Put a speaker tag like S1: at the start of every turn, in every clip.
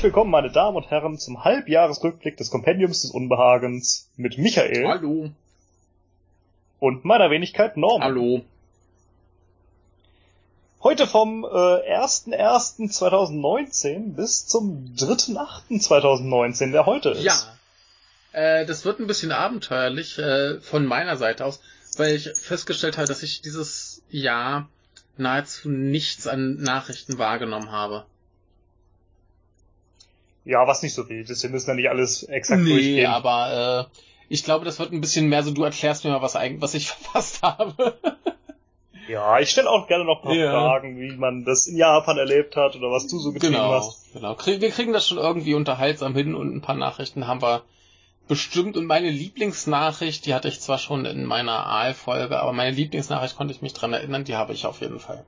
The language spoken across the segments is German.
S1: Herzlich willkommen, meine Damen und Herren, zum Halbjahresrückblick des Kompendiums des Unbehagens mit Michael
S2: Hallo.
S1: und meiner Wenigkeit Norman.
S2: Hallo.
S1: Heute vom äh, 1.1.2019 bis zum 3.8.2019, der heute ist.
S2: Ja. Äh, das wird ein bisschen abenteuerlich äh, von meiner Seite aus, weil ich festgestellt habe, dass ich dieses Jahr nahezu nichts an Nachrichten wahrgenommen habe.
S1: Ja, was nicht so wild ist. Wir müssen ja nicht alles exakt
S2: Nee,
S1: durchgehen.
S2: aber äh, ich glaube, das wird ein bisschen mehr so, du erklärst mir mal, was, was ich verpasst habe.
S1: Ja, ich stelle auch gerne noch ein paar
S2: Ja.
S1: Fragen, wie man das in Japan erlebt hat oder was du so getrieben
S2: genau,
S1: hast.
S2: genau. Wir kriegen das schon irgendwie unterhaltsam hin und ein paar Nachrichten haben wir bestimmt. Und meine Lieblingsnachricht, die hatte ich zwar schon in meiner Aalfolge, aber meine Lieblingsnachricht konnte ich mich dran erinnern, die habe ich auf jeden Fall.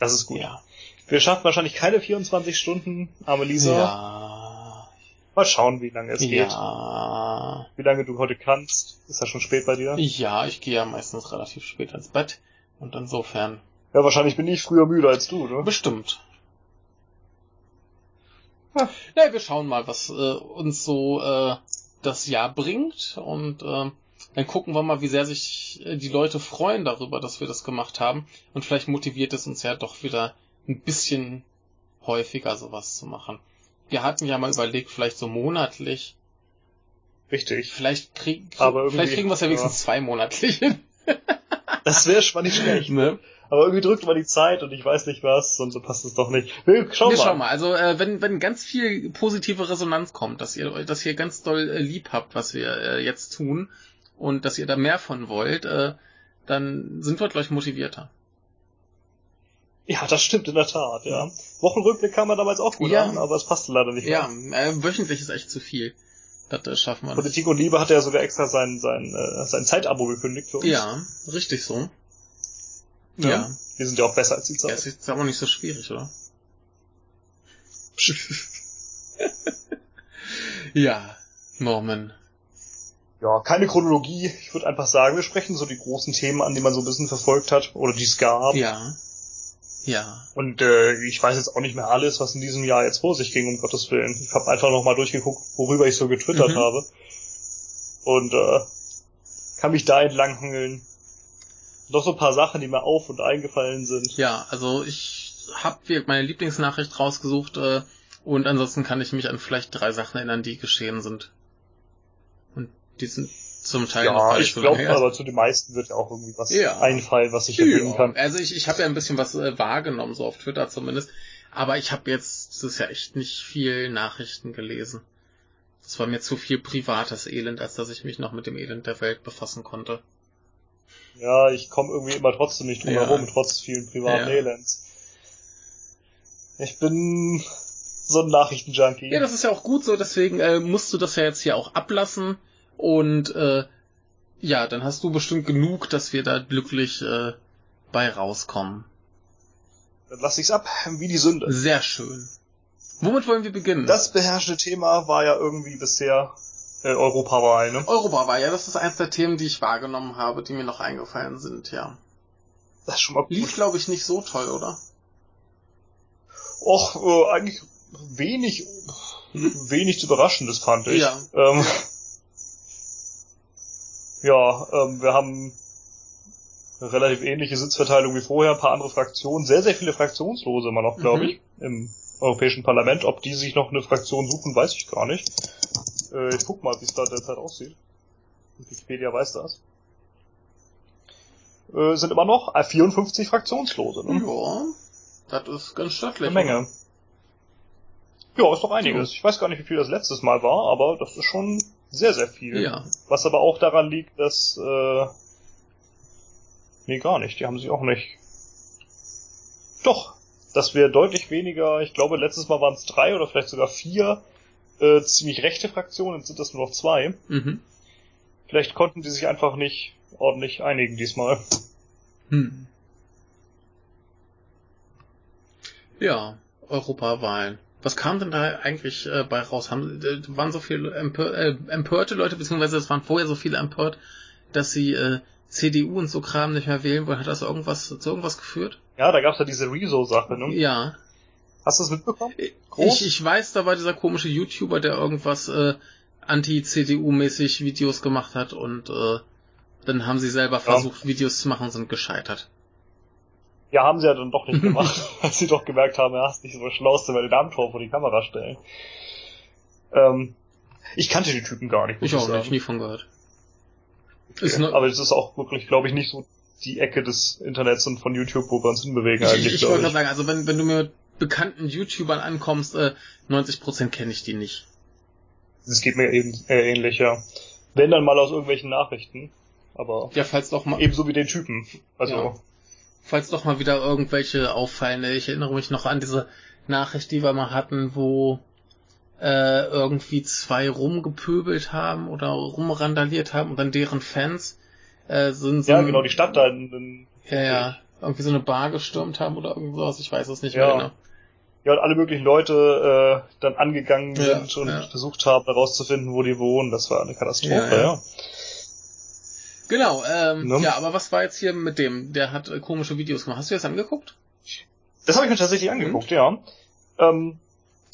S1: Das ist gut.
S2: Ja.
S1: Wir schaffen wahrscheinlich keine 24 Stunden, arme Lisa.
S2: Ja.
S1: Mal schauen, wie lange es geht.
S2: Ja.
S1: Wie lange du heute kannst. Ist ja schon spät bei dir.
S2: Ja, ich gehe ja meistens relativ spät ins Bett. Und insofern.
S1: Ja, wahrscheinlich bin ich früher müde als du, ne?
S2: Bestimmt.
S1: Ja.
S2: Ja, wir schauen mal, was äh, uns so äh, das Jahr bringt und äh, dann gucken wir mal, wie sehr sich äh, die Leute freuen darüber, dass wir das gemacht haben und vielleicht motiviert es uns ja doch wieder ein bisschen häufiger sowas zu machen. Wir hatten ja mal überlegt, vielleicht so monatlich.
S1: Richtig.
S2: Vielleicht, krieg,
S1: Aber
S2: vielleicht kriegen wir es ja wenigstens zwei monatlich hin.
S1: Das wäre schon nicht schlecht.
S2: ne?
S1: Aber irgendwie drückt man die Zeit und ich weiß nicht was und so passt es doch nicht. Wir schauen
S2: Wir
S1: mal.
S2: schauen mal. Also äh, wenn, wenn ganz viel positive Resonanz kommt, dass ihr dass ihr ganz doll äh, lieb habt, was wir äh, jetzt tun und dass ihr da mehr von wollt, äh, dann sind wir gleich motivierter.
S1: Ja, das stimmt in der Tat, ja. Wochenrückblick kam man damals auch gut
S2: Ja.
S1: an, aber es passte leider nicht
S2: Ja,
S1: mehr.
S2: äh, wöchentlich ist echt zu viel. Das äh, schaffen wir nicht.
S1: Politik und Liebe hat ja sogar extra sein, sein, äh, sein Zeitabo gekündigt für uns.
S2: Ja, richtig so.
S1: Ja.
S2: Ja.
S1: Wir sind ja auch besser als die
S2: Ja,
S1: Zeit.
S2: es ist aber nicht so schwierig, oder? ja, Norman.
S1: Ja, keine Chronologie. Ich würde einfach sagen, wir sprechen so die großen Themen an, die man so ein bisschen verfolgt hat oder die es gab.
S2: Ja. Ja.
S1: Und äh, ich weiß jetzt auch nicht mehr alles, was in diesem Jahr jetzt vor sich ging, um Gottes Willen. Ich habe einfach nochmal durchgeguckt, worüber ich so getwittert
S2: Mhm.
S1: habe. Und äh, kann mich da entlanghangeln. Noch so ein paar Sachen, die mir auf und eingefallen sind.
S2: Ja, also ich habe meine Lieblingsnachricht rausgesucht äh, und ansonsten kann ich mich an vielleicht drei Sachen erinnern, die geschehen sind. Und die sind zum Teil noch
S1: Ja,
S2: gar nicht
S1: ich
S2: so
S1: glaube, aber zu den meisten wird ja auch irgendwie was
S2: Ja.
S1: einfallen, was ich erwähnen
S2: Ja,
S1: kann.
S2: also ich, ich habe ja ein bisschen was äh, wahrgenommen, so auf Twitter zumindest. Aber ich habe jetzt, das ist ja echt nicht viel Nachrichten gelesen. Das war mir zu viel privates Elend, als dass ich mich noch mit dem Elend der Welt befassen konnte.
S1: Ja, ich komme irgendwie immer trotzdem nicht drum
S2: Ja.
S1: herum, trotz vielen privaten. Elends. Ich bin so ein Nachrichtenjunkie.
S2: Ja, das ist ja auch gut so, deswegen äh, musst du das ja jetzt hier auch ablassen. Und äh, ja, dann hast du bestimmt genug, dass wir da glücklich äh, bei rauskommen.
S1: Dann lass ich's ab, wie die Sünde.
S2: Sehr schön. Womit wollen wir beginnen?
S1: Das beherrschende Thema war ja irgendwie bisher äh, Europawahl, ne?
S2: Europa war ja, das ist eins der Themen, die ich wahrgenommen habe, die mir noch eingefallen sind, ja.
S1: Das ist schon mal
S2: Lief,
S1: gut.
S2: glaube ich, nicht so toll, oder?
S1: Och, äh, eigentlich wenig, wenig zu überraschendes fand ich.
S2: Ja.
S1: Ähm, ja, ähm, wir haben eine relativ ähnliche Sitzverteilung wie vorher, ein paar andere Fraktionen, sehr, sehr viele Fraktionslose immer noch, glaube
S2: Mhm.
S1: ich, im Europäischen Parlament. Ob die sich noch eine Fraktion suchen, weiß ich gar nicht. Äh, ich guck mal, wie es da derzeit aussieht. Wikipedia weiß das. Äh, sind immer noch äh, 54 Fraktionslose. Ne?
S2: Ja, das ist ganz stattlich.
S1: Eine Menge. Ja, ist doch einiges. Ich weiß gar nicht, wie viel das letztes Mal war, aber das ist schon sehr, sehr viel.
S2: Ja.
S1: Was aber auch daran liegt, dass... Äh, nee, gar nicht. Die haben sie auch nicht. Doch, dass wir deutlich weniger, ich glaube, letztes Mal waren es drei oder vielleicht sogar vier äh, ziemlich rechte Fraktionen, jetzt sind das nur noch zwei.
S2: Mhm.
S1: Vielleicht konnten die sich einfach nicht ordentlich einigen diesmal.
S2: Hm. Ja, Europawahlen. Was kam denn da eigentlich äh, bei raus? Haben, äh, waren so viele empör, äh, empörte Leute, beziehungsweise es waren vorher so viele empört, dass sie äh, CDU und so Kram nicht mehr wählen wollen? Hat das irgendwas zu irgendwas geführt?
S1: Ja, da gab's ja diese Rezo-Sache, ne?
S2: Ja.
S1: Hast du es mitbekommen?
S2: Ich, ich weiß, da war dieser komische YouTuber, der irgendwas äh, anti-CDU-mäßig Videos gemacht hat und äh, dann haben sie selber versucht, ja. Videos zu machen, sind gescheitert.
S1: Ja, haben sie ja dann doch nicht gemacht, als sie doch gemerkt haben, ja, ist nicht so schlau, wenn den Darmtor vor die Kamera stellen. Ähm, ich kannte die Typen gar nicht.
S2: Ich auch nicht, nie von gehört.
S1: Okay. Ne aber es ist auch wirklich, glaube ich, nicht so die Ecke des Internets und von YouTube, wo wir uns hinbewegen ich, eigentlich.
S2: Ich, ich wollte gerade sagen, also wenn, wenn du mir mit bekannten YouTubern ankommst, äh, 90% kenne ich die nicht.
S1: Das geht mir eben äh, ähnlich, ja. Wenn dann mal aus irgendwelchen Nachrichten, aber
S2: ja, falls doch mal
S1: ebenso wie den Typen. Also ja.
S2: Falls doch mal wieder irgendwelche auffallen. Ich erinnere mich noch an diese Nachricht, die wir mal hatten, wo äh, irgendwie zwei rumgepöbelt haben oder rumrandaliert haben und dann deren Fans äh, sind so
S1: Ja, genau, die Stadt da in, in
S2: Ja, ja. Irgendwie so eine Bar gestürmt haben oder irgendwas, ich weiß es nicht ja. mehr genau.
S1: Ja, und alle möglichen Leute äh, dann angegangen ja, sind und ja. versucht haben, herauszufinden, wo die wohnen. Das war eine Katastrophe, ja.
S2: Genau, ähm, ne? ja, aber was war jetzt hier mit dem? Der hat äh, komische Videos gemacht. Hast du das angeguckt?
S1: Das habe ich mir tatsächlich angeguckt, und? ja. Ähm,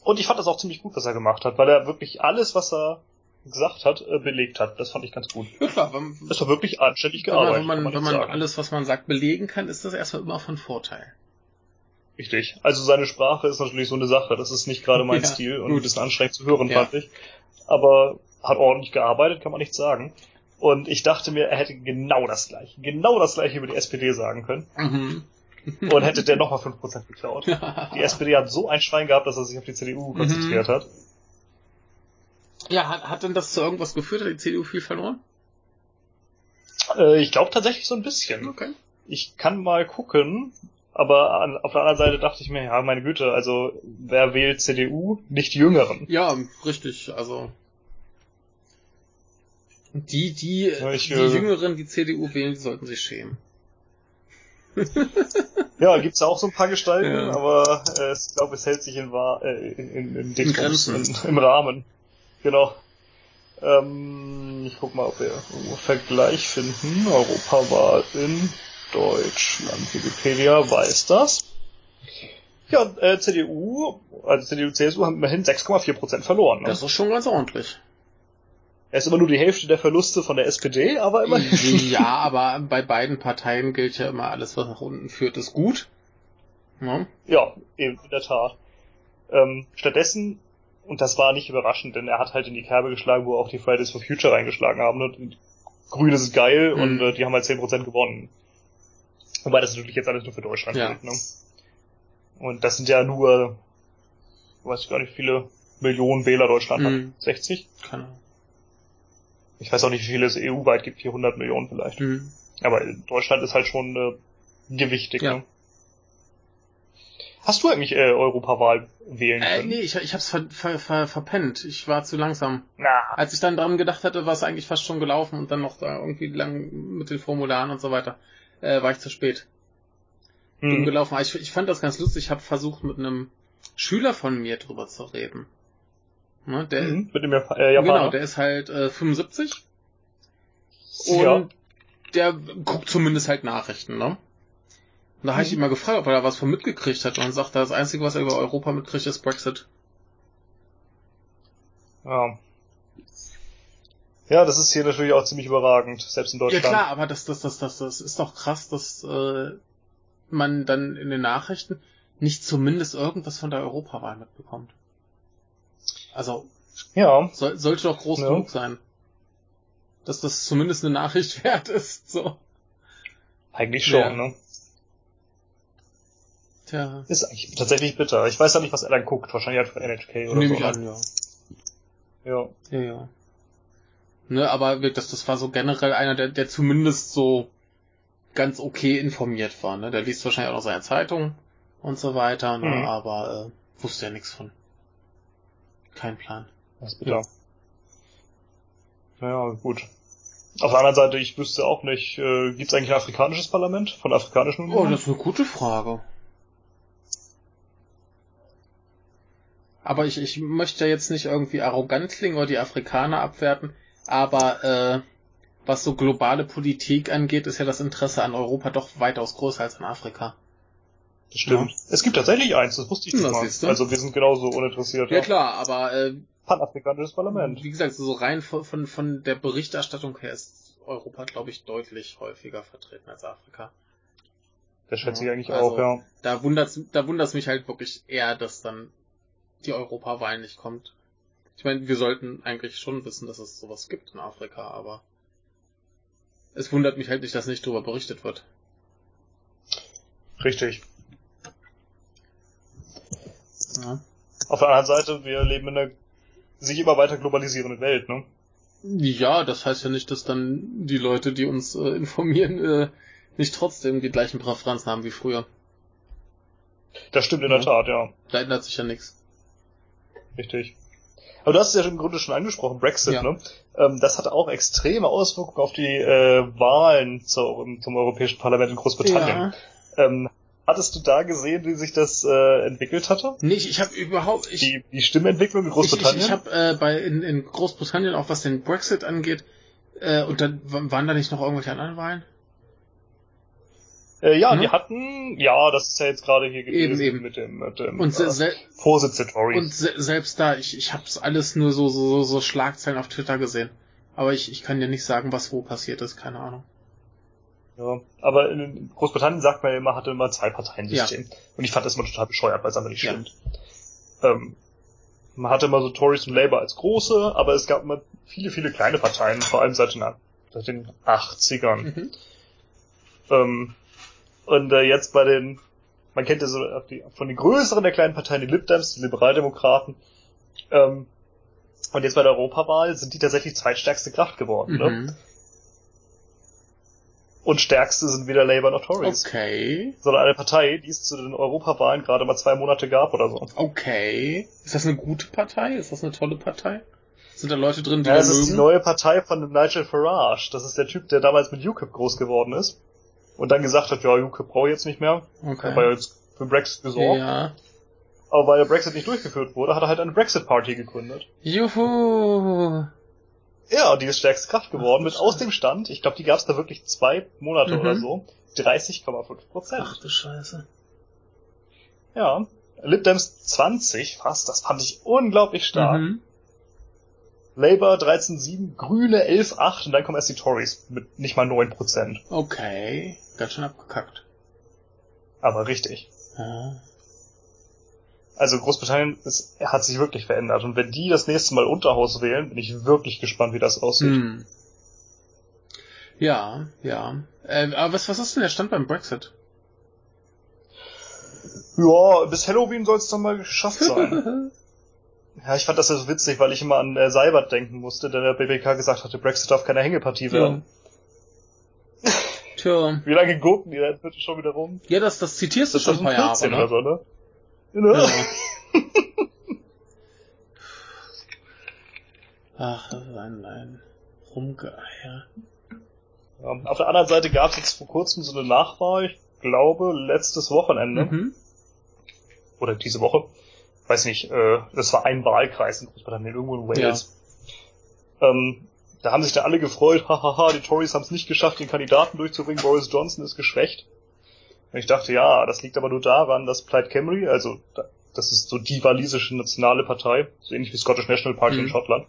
S1: und ich fand das auch ziemlich gut, was er gemacht hat, weil er wirklich alles, was er gesagt hat, äh, belegt hat. Das fand ich ganz gut.
S2: Ja klar, wenn,
S1: das war wirklich anständig gearbeitet.
S2: Wenn man, wenn man, wenn man alles, was man sagt, belegen kann, ist das erstmal immer von Vorteil.
S1: Richtig. Also seine Sprache ist natürlich so eine Sache. Das ist nicht gerade mein ja, Stil und gut. ein bisschen anstrengend zu hören, ja. fand ich. Aber hat ordentlich gearbeitet, kann man nicht sagen. Und ich dachte mir, er hätte genau das gleiche, genau das gleiche über die SPD sagen können. Mhm. und hätte der nochmal 5% geklaut. die SPD hat so ein Schwein gehabt, dass er sich auf die CDU mhm. konzentriert mhm. hat.
S2: Ja, hat, hat denn das zu irgendwas geführt? Hat die CDU viel verloren?
S1: Äh, ich glaube tatsächlich so ein bisschen.
S2: Okay.
S1: Ich kann mal gucken, aber an, auf der anderen Seite dachte ich mir, ja, meine Güte, also wer wählt CDU? Nicht die Jüngeren.
S2: Ja, richtig, also die, die, ja, ich, die Jüngeren, die CDU wählen, die sollten sich schämen.
S1: ja, gibt's auch so ein paar Gestalten, ja. aber äh, ich glaube, es hält sich in, äh, in, in, in, in, im Rahmen. Genau. Ähm, ich guck mal, ob wir einen Vergleich finden. Europawahl in Deutschland. Wikipedia weiß das. Ja, äh, CDU, also CDU, CSU haben immerhin 6,4% verloren.
S2: Ne? Das ist schon ganz ordentlich.
S1: Er ist immer nur die Hälfte der Verluste von der SPD, aber immerhin.
S2: Ja, aber bei beiden Parteien gilt ja immer, alles, was nach unten führt, ist gut.
S1: Ja, ja eben, in der Tat. Ähm, stattdessen, und das war nicht überraschend, denn er hat halt in die Kerbe geschlagen, wo auch die Fridays for Future reingeschlagen haben. Und die Grüne sind geil mhm. und äh, die haben halt 10% gewonnen. Wobei das natürlich jetzt alles nur für Deutschland ja. gilt, ne? Und das sind ja nur, weiß ich gar nicht, viele Millionen Wähler Deutschland mhm. hat. 60?
S2: Keine Ahnung.
S1: Ich weiß auch nicht, wie viele es EU-weit gibt, 400 Millionen vielleicht. Mhm. Aber Deutschland ist halt schon äh, gewichtig. Ja. Ne? Hast du eigentlich äh, Europawahl wählen
S2: äh, können? Äh, nee, ich, ich hab's ver, ver, ver, verpennt. Ich war zu langsam. Na. Als ich dann dran gedacht hatte, war es eigentlich fast schon gelaufen und dann noch da irgendwie lang mit den Formularen und so weiter, äh, war ich zu spät. Hm. gelaufen. Ich, ich fand das ganz lustig. Ich habe versucht, mit einem Schüler von mir drüber zu reden. Ne, der, mhm,
S1: mit dem äh, Japaner.
S2: Genau, der ist halt äh, 75. Und ja. der guckt zumindest halt Nachrichten, ne? Und da mhm. habe ich ihn mal gefragt, ob er da was von mitgekriegt hat. Und sagt, das Einzige, was er über Europa mitkriegt, ist Brexit.
S1: Ja. Ja, das ist hier natürlich auch ziemlich überragend, selbst in Deutschland.
S2: Ja klar, aber das, das, das, das, das ist doch krass, dass äh, man dann in den Nachrichten nicht zumindest irgendwas von der Europawahl mitbekommt. Also, ja. Soll, sollte doch groß ja. genug sein. Dass das zumindest eine Nachricht wert ist, so.
S1: Eigentlich schon, ja. ne? Tja. Ist eigentlich tatsächlich bitter. Ich weiß ja nicht, was er dann guckt. Wahrscheinlich halt von NHK oder
S2: Nehme
S1: so.
S2: ich an, ja.
S1: Ja.
S2: Ja, ja. Ne, aber das, das war so generell einer, der, der zumindest so ganz okay informiert war. Ne? Der liest wahrscheinlich auch noch seine Zeitung und so weiter, ne? Mhm. aber äh, wusste ja nichts von. Kein Plan.
S1: Ist bitter. Ja. ja, gut. Auf der anderen Seite, ich wüsste auch nicht, äh, gibt es eigentlich ein afrikanisches Parlament von der Afrikanischen
S2: Union? Oh, das ist eine gute Frage. Aber ich, ich möchte jetzt nicht irgendwie arrogant klingen oder die Afrikaner abwerten, aber äh, was so globale Politik angeht, ist ja das Interesse an Europa doch weitaus größer als an Afrika.
S1: Das stimmt. Ja. Es gibt tatsächlich eins, das wusste ich nicht mal. Also wir sind genauso uninteressiert.
S2: Ja, ja. klar, aber äh,
S1: Panafrikanisches Parlament.
S2: Wie gesagt, so rein von, von, von der Berichterstattung her ist Europa, glaube ich, deutlich häufiger vertreten als Afrika.
S1: Das schätze ja, ich eigentlich also, auch, ja.
S2: Da wundert's, da wundert's mich halt wirklich eher, dass dann die Europawahl nicht kommt. Ich meine, wir sollten eigentlich schon wissen, dass es sowas gibt in Afrika, aber es wundert mich halt nicht, dass nicht darüber berichtet wird.
S1: Richtig. Ja. Auf der anderen Seite, wir leben in einer sich immer weiter globalisierenden Welt, ne?
S2: Ja, das heißt ja nicht, dass dann die Leute, die uns äh, informieren, äh, nicht trotzdem die gleichen Präferenzen haben wie früher.
S1: Das stimmt in ja. der Tat, ja.
S2: Da ändert sich ja nichts.
S1: Richtig. Aber du hast es ja im Grunde schon angesprochen, Brexit, ja. ne? Ähm, das hatte auch extreme Auswirkungen auf die äh, Wahlen zur, zum Europäischen Parlament in Großbritannien. Ja. Ähm, hattest du da gesehen, wie sich das äh, entwickelt hatte?
S2: Nicht, ich habe überhaupt ich,
S1: die, die Stimmentwicklung in Großbritannien.
S2: Ich, ich, ich habe äh, bei in, in Großbritannien auch was den Brexit angeht äh, und dann waren da nicht noch irgendwelche anderen Wahlen?
S1: Äh, ja, hm? die hatten, ja, das ist ja jetzt gerade hier
S2: gewesen eben, eben.
S1: mit dem, mit dem
S2: und
S1: äh, Vorsitz der Tories.
S2: Und se selbst da, ich, ich habe alles nur so, so, so Schlagzeilen auf Twitter gesehen. Aber ich, ich kann dir nicht sagen, was wo passiert ist, keine Ahnung.
S1: Ja, aber in Großbritannien sagt man ja immer, hatte immer zwei Parteiensystem. Ja. Und ich fand das immer total bescheuert, weil es einfach nicht ja. stimmt. Ähm, man hatte immer so Tories und Labour als große, aber es gab immer viele, viele kleine Parteien, vor allem seit den, seit den 80ern. Mhm. Ähm, und äh, jetzt bei den, man kennt ja so die, von den größeren der kleinen Parteien, die Lib Dems, die Liberaldemokraten, ähm, und jetzt bei der Europawahl sind die tatsächlich zweitstärkste Kraft geworden. Ne? Mhm. Ne? Und stärkste sind weder Labour noch Tories.
S2: Okay.
S1: Sondern eine Partei, die es zu den Europawahlen gerade mal zwei Monate gab oder so.
S2: Okay. Ist das eine gute Partei? Ist das eine tolle Partei? Sind da Leute drin, die
S1: ja, das ist die neue Partei von Nigel Farage. Das ist der Typ, der damals mit UKIP groß geworden ist und dann gesagt hat, ja, UK brauche jetzt nicht mehr, okay. weil er jetzt für Brexit gesorgt. Ja. Aber weil der Brexit nicht durchgeführt wurde, hat er halt eine Brexit-Party gegründet.
S2: Juhu!
S1: Ja, die ist stärkste Kraft geworden mit aus dem Stand, ich glaube, die gab es da wirklich zwei Monate mhm. oder so, 30,5 Prozent.
S2: Ach du Scheiße.
S1: Ja. Lib Dems 20 fast, das fand ich unglaublich stark. Mhm. Labour 13,7, Grüne 11,8 und dann kommen erst die Tories mit nicht mal 9%.
S2: Okay, ganz schön abgekackt.
S1: Aber richtig.
S2: Ja.
S1: Also Großbritannien ist, hat sich wirklich verändert und wenn die das nächste Mal Unterhaus wählen, bin ich wirklich gespannt, wie das aussieht. Hm.
S2: Ja, ja. Äh, aber was, was ist denn der Stand beim Brexit?
S1: Ja, bis Halloween soll es dann mal geschafft sein. Ja, ich fand das ja so witzig, weil ich immer an äh, Seibert denken musste, der der BBK gesagt hatte, Brexit darf keine Hängepartie werden. Ja. Tja. Wie lange gucken die denn bitte schon wieder rum?
S2: Ja, das, das zitierst du schon ein paar Jahre, ne?
S1: Oder so, ne? Genau. Ja.
S2: Ach, ein, ein Rumgeeier.
S1: Ja, auf der anderen Seite gab es jetzt vor kurzem so eine Nachwahl, ich glaube, letztes Wochenende. Mhm. Oder diese Woche weiß nicht, äh, das war ein Wahlkreis in Großbritannien, irgendwo in Wales. Ja. Ähm, da haben sich da alle gefreut, hahaha, die Tories haben es nicht geschafft, den Kandidaten durchzubringen, Boris Johnson ist geschwächt. Und ich dachte, ja, das liegt aber nur daran, dass Plaid Cymru, also das ist so die walisische nationale Partei, so ähnlich wie Scottish National Party mhm. in Schottland,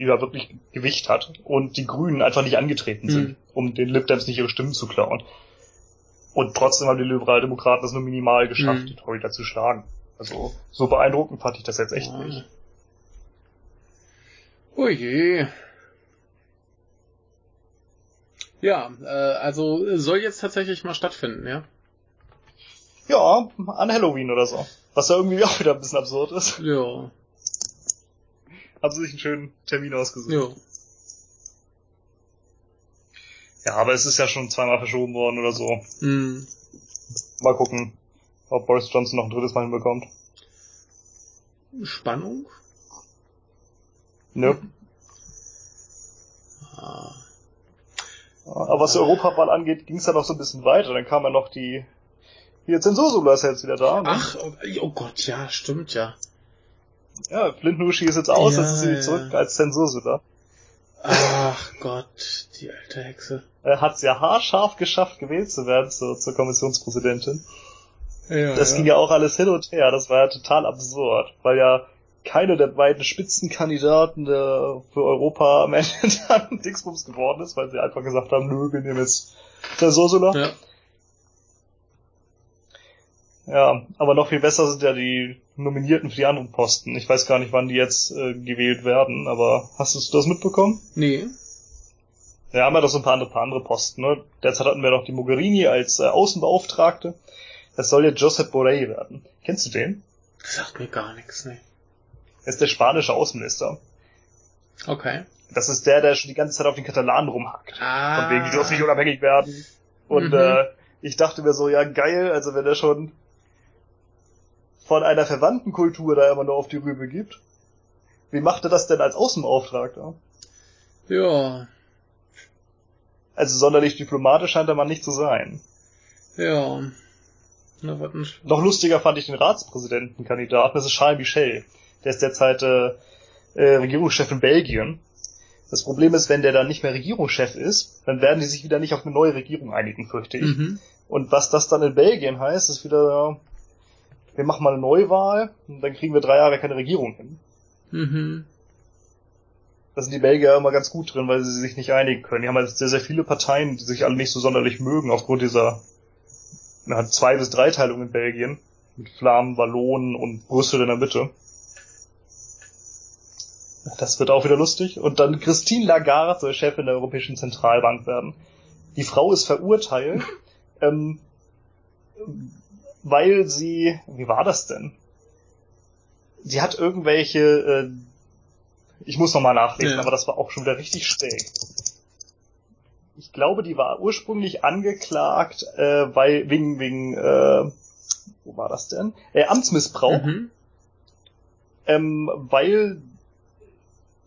S1: die da wirklich Gewicht hat und die Grünen einfach nicht angetreten sind, mhm. um den Lib Dems nicht ihre Stimmen zu klauen. Und trotzdem haben die Liberaldemokraten es nur minimal geschafft, mhm. die Tory da zu schlagen. Also, so beeindruckend fand ich das jetzt echt nicht.
S2: Oh je. Ja, äh, also soll jetzt tatsächlich mal stattfinden, ja?
S1: Ja, an Halloween oder so. Was ja irgendwie auch wieder ein bisschen absurd ist.
S2: Ja.
S1: Haben sie sich einen schönen Termin ausgesucht. Ja. Ja, aber es ist ja schon zweimal verschoben worden oder so. Mhm. Mal gucken ob Boris Johnson noch ein drittes Mal hinbekommt.
S2: Spannung?
S1: Nö. Ah. Aber was die Europawahl angeht, ging es dann noch so ein bisschen weiter. Dann kam ja noch die. Hier, Zensursula ist jetzt wieder da.
S2: Ne? Ach, oh Gott, ja, stimmt ja.
S1: Ja, Flintnuschi ist jetzt aus, ja, jetzt ist sie ja. zurück als Zensursula.
S2: Ach Gott, die alte Hexe.
S1: Er hat es ja haarscharf geschafft, gewählt zu werden zur, zur Kommissionspräsidentin. Ja, das ja. ging ja auch alles hin und her. Das war ja total absurd, weil ja keine der beiden Spitzenkandidaten der, für Europa am Ende dann Dingsbums geworden ist, weil sie einfach gesagt haben, nö, wir nehmen jetzt der Sosula. Ja. Ja, aber noch viel besser sind ja die Nominierten für die anderen Posten. Ich weiß gar nicht, wann die jetzt äh, gewählt werden, aber hast du das mitbekommen?
S2: Nee.
S1: Ja, haben wir doch so ein paar andere, paar andere Posten. Ne? Derzeit hatten wir noch die Mogherini als äh, Außenbeauftragte. Das soll jetzt Josep Borrell werden. Kennst du den?
S2: Das sagt mir gar nichts, ne.
S1: Er ist der spanische Außenminister.
S2: Okay.
S1: Das ist der, der schon die ganze Zeit auf den Katalanen rumhackt. Ah. Von wegen, die dürfen nicht unabhängig werden. Und mhm. äh, ich dachte mir so, ja geil, also wenn er schon von einer verwandten Kultur da immer nur auf die Rübe gibt, wie macht er das denn als Außenbeauftragter?
S2: Ja.
S1: Also sonderlich diplomatisch scheint er mal nicht zu sein.
S2: Ja.
S1: Na, was Noch lustiger fand ich den Ratspräsidentenkandidaten, das ist Charles Michel. Der ist derzeit äh, äh, Regierungschef in Belgien. Das Problem ist, wenn der dann nicht mehr Regierungschef ist, dann werden die sich wieder nicht auf eine neue Regierung einigen, fürchte ich. Mhm. Und was das dann in Belgien heißt, ist wieder, wir machen mal eine Neuwahl und dann kriegen wir drei Jahre keine Regierung hin. Mhm. Da sind die Belgier immer ganz gut drin, weil sie sich nicht einigen können. Die haben halt sehr, sehr viele Parteien, die sich alle nicht so sonderlich mögen, aufgrund dieser ja, zwei bis drei Teilung in Belgien. Mit Flammen, Wallonen und Brüssel in der Mitte. Das wird auch wieder lustig. Und dann Christine Lagarde soll Chefin der Europäischen Zentralbank werden. Die Frau ist verurteilt, ähm, weil sie, wie war das denn? Sie hat irgendwelche, äh, ich muss nochmal nachlesen, ja. aber das war auch schon wieder richtig schräg. Ich glaube, die war ursprünglich angeklagt, äh, weil wegen wegen äh, wo war das denn? Äh, Amtsmissbrauch, mhm. ähm, weil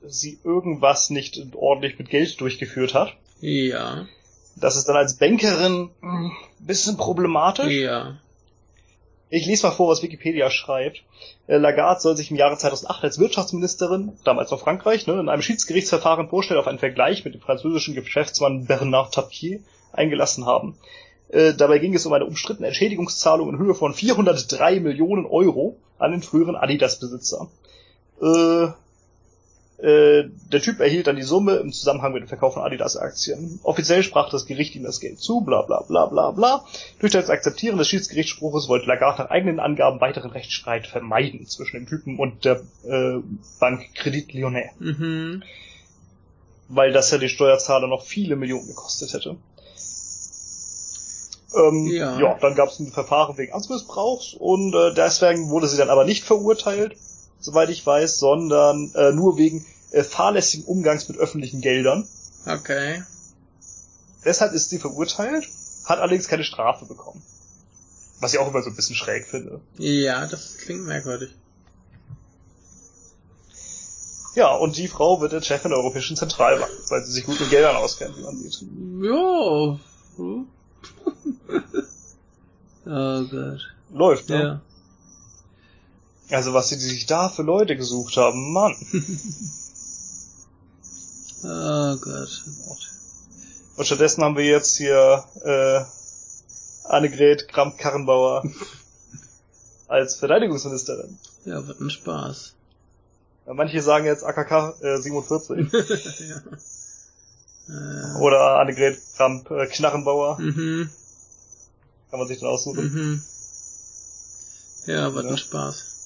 S1: sie irgendwas nicht ordentlich mit Geld durchgeführt hat.
S2: Ja.
S1: Das ist dann als Bankerin ein bisschen problematisch.
S2: Ja.
S1: Ich lese mal vor, was Wikipedia schreibt. Äh, Lagarde soll sich im Jahre 2008 als Wirtschaftsministerin, damals noch Frankreich, ne, in einem Schiedsgerichtsverfahren vorstellen auf einen Vergleich mit dem französischen Geschäftsmann Bernard Tapie eingelassen haben. Äh, dabei ging es um eine umstrittene Entschädigungszahlung in Höhe von 403 Millionen Euro an den früheren Adidas-Besitzer. Äh, äh, der Typ erhielt dann die Summe im Zusammenhang mit dem Verkauf von Adidas-Aktien. Offiziell sprach das Gericht ihm das Geld zu, bla bla bla bla bla. Durch das Akzeptieren des Schiedsgerichtsspruches wollte Lagarde nach eigenen Angaben weiteren Rechtsstreit vermeiden zwischen dem Typen und der äh, Bank Credit Lyonnais. Mhm. Weil das ja die Steuerzahler noch viele Millionen gekostet hätte. Ähm, ja. ja, dann gab es ein Verfahren wegen Amtsmissbrauchs und äh, deswegen wurde sie dann aber nicht verurteilt soweit ich weiß, sondern äh, nur wegen äh, fahrlässigen Umgangs mit öffentlichen Geldern.
S2: Okay.
S1: Deshalb ist sie verurteilt, hat allerdings keine Strafe bekommen. Was ich auch immer so ein bisschen schräg finde.
S2: Ja, das klingt merkwürdig.
S1: Ja, und die Frau wird jetzt Chefin der Europäischen Zentralbank, weil sie sich gut mit Geldern auskennt, wie man sieht.
S2: Ja. oh Gott.
S1: Läuft, ne? Ja. Also was sie sich da für Leute gesucht haben, Mann.
S2: oh Gott, oh Gott.
S1: Und stattdessen haben wir jetzt hier äh, Annegret Kramp-Karrenbauer als Verteidigungsministerin.
S2: Ja, wird ein Spaß.
S1: Manche sagen jetzt AKK äh, 47. ja. Äh. Oder Annegret Kramp-Knarrenbauer. Mhm. Kann man sich dann aussuchen. Mhm.
S2: Ja, wird ja. ein Spaß.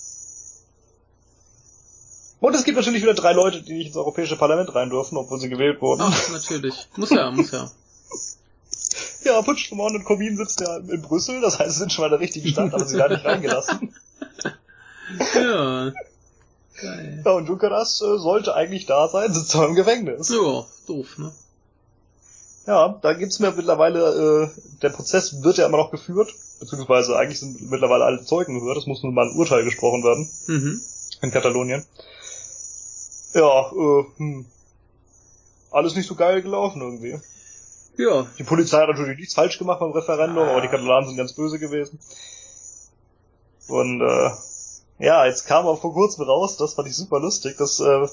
S1: Und es gibt natürlich wieder drei Leute, die nicht ins Europäische Parlament rein dürfen, obwohl sie gewählt wurden.
S2: Ach, natürlich. Muss ja, muss ja.
S1: Ja, Putschmann und Corbyn sitzen ja in Brüssel, das heißt, sie sind schon mal in der richtigen Stadt, aber sie werden nicht reingelassen.
S2: ja. Geil.
S1: Ja, und Junkeras äh, sollte eigentlich da sein, sitzt aber im Gefängnis.
S2: Ja, doof, ne?
S1: Ja, da gibt's mir mittlerweile, äh, der Prozess wird ja immer noch geführt, beziehungsweise eigentlich sind mittlerweile alle Zeugen gehört, es muss nun mal ein Urteil gesprochen werden. Mhm. In Katalonien. Ja, äh, hm. Alles nicht so geil gelaufen irgendwie.
S2: Ja.
S1: Die Polizei hat natürlich nichts falsch gemacht beim Referendum, ah. aber die Katalanen sind ganz böse gewesen. Und äh, ja, jetzt kam auch vor kurzem raus, das fand ich super lustig, dass äh,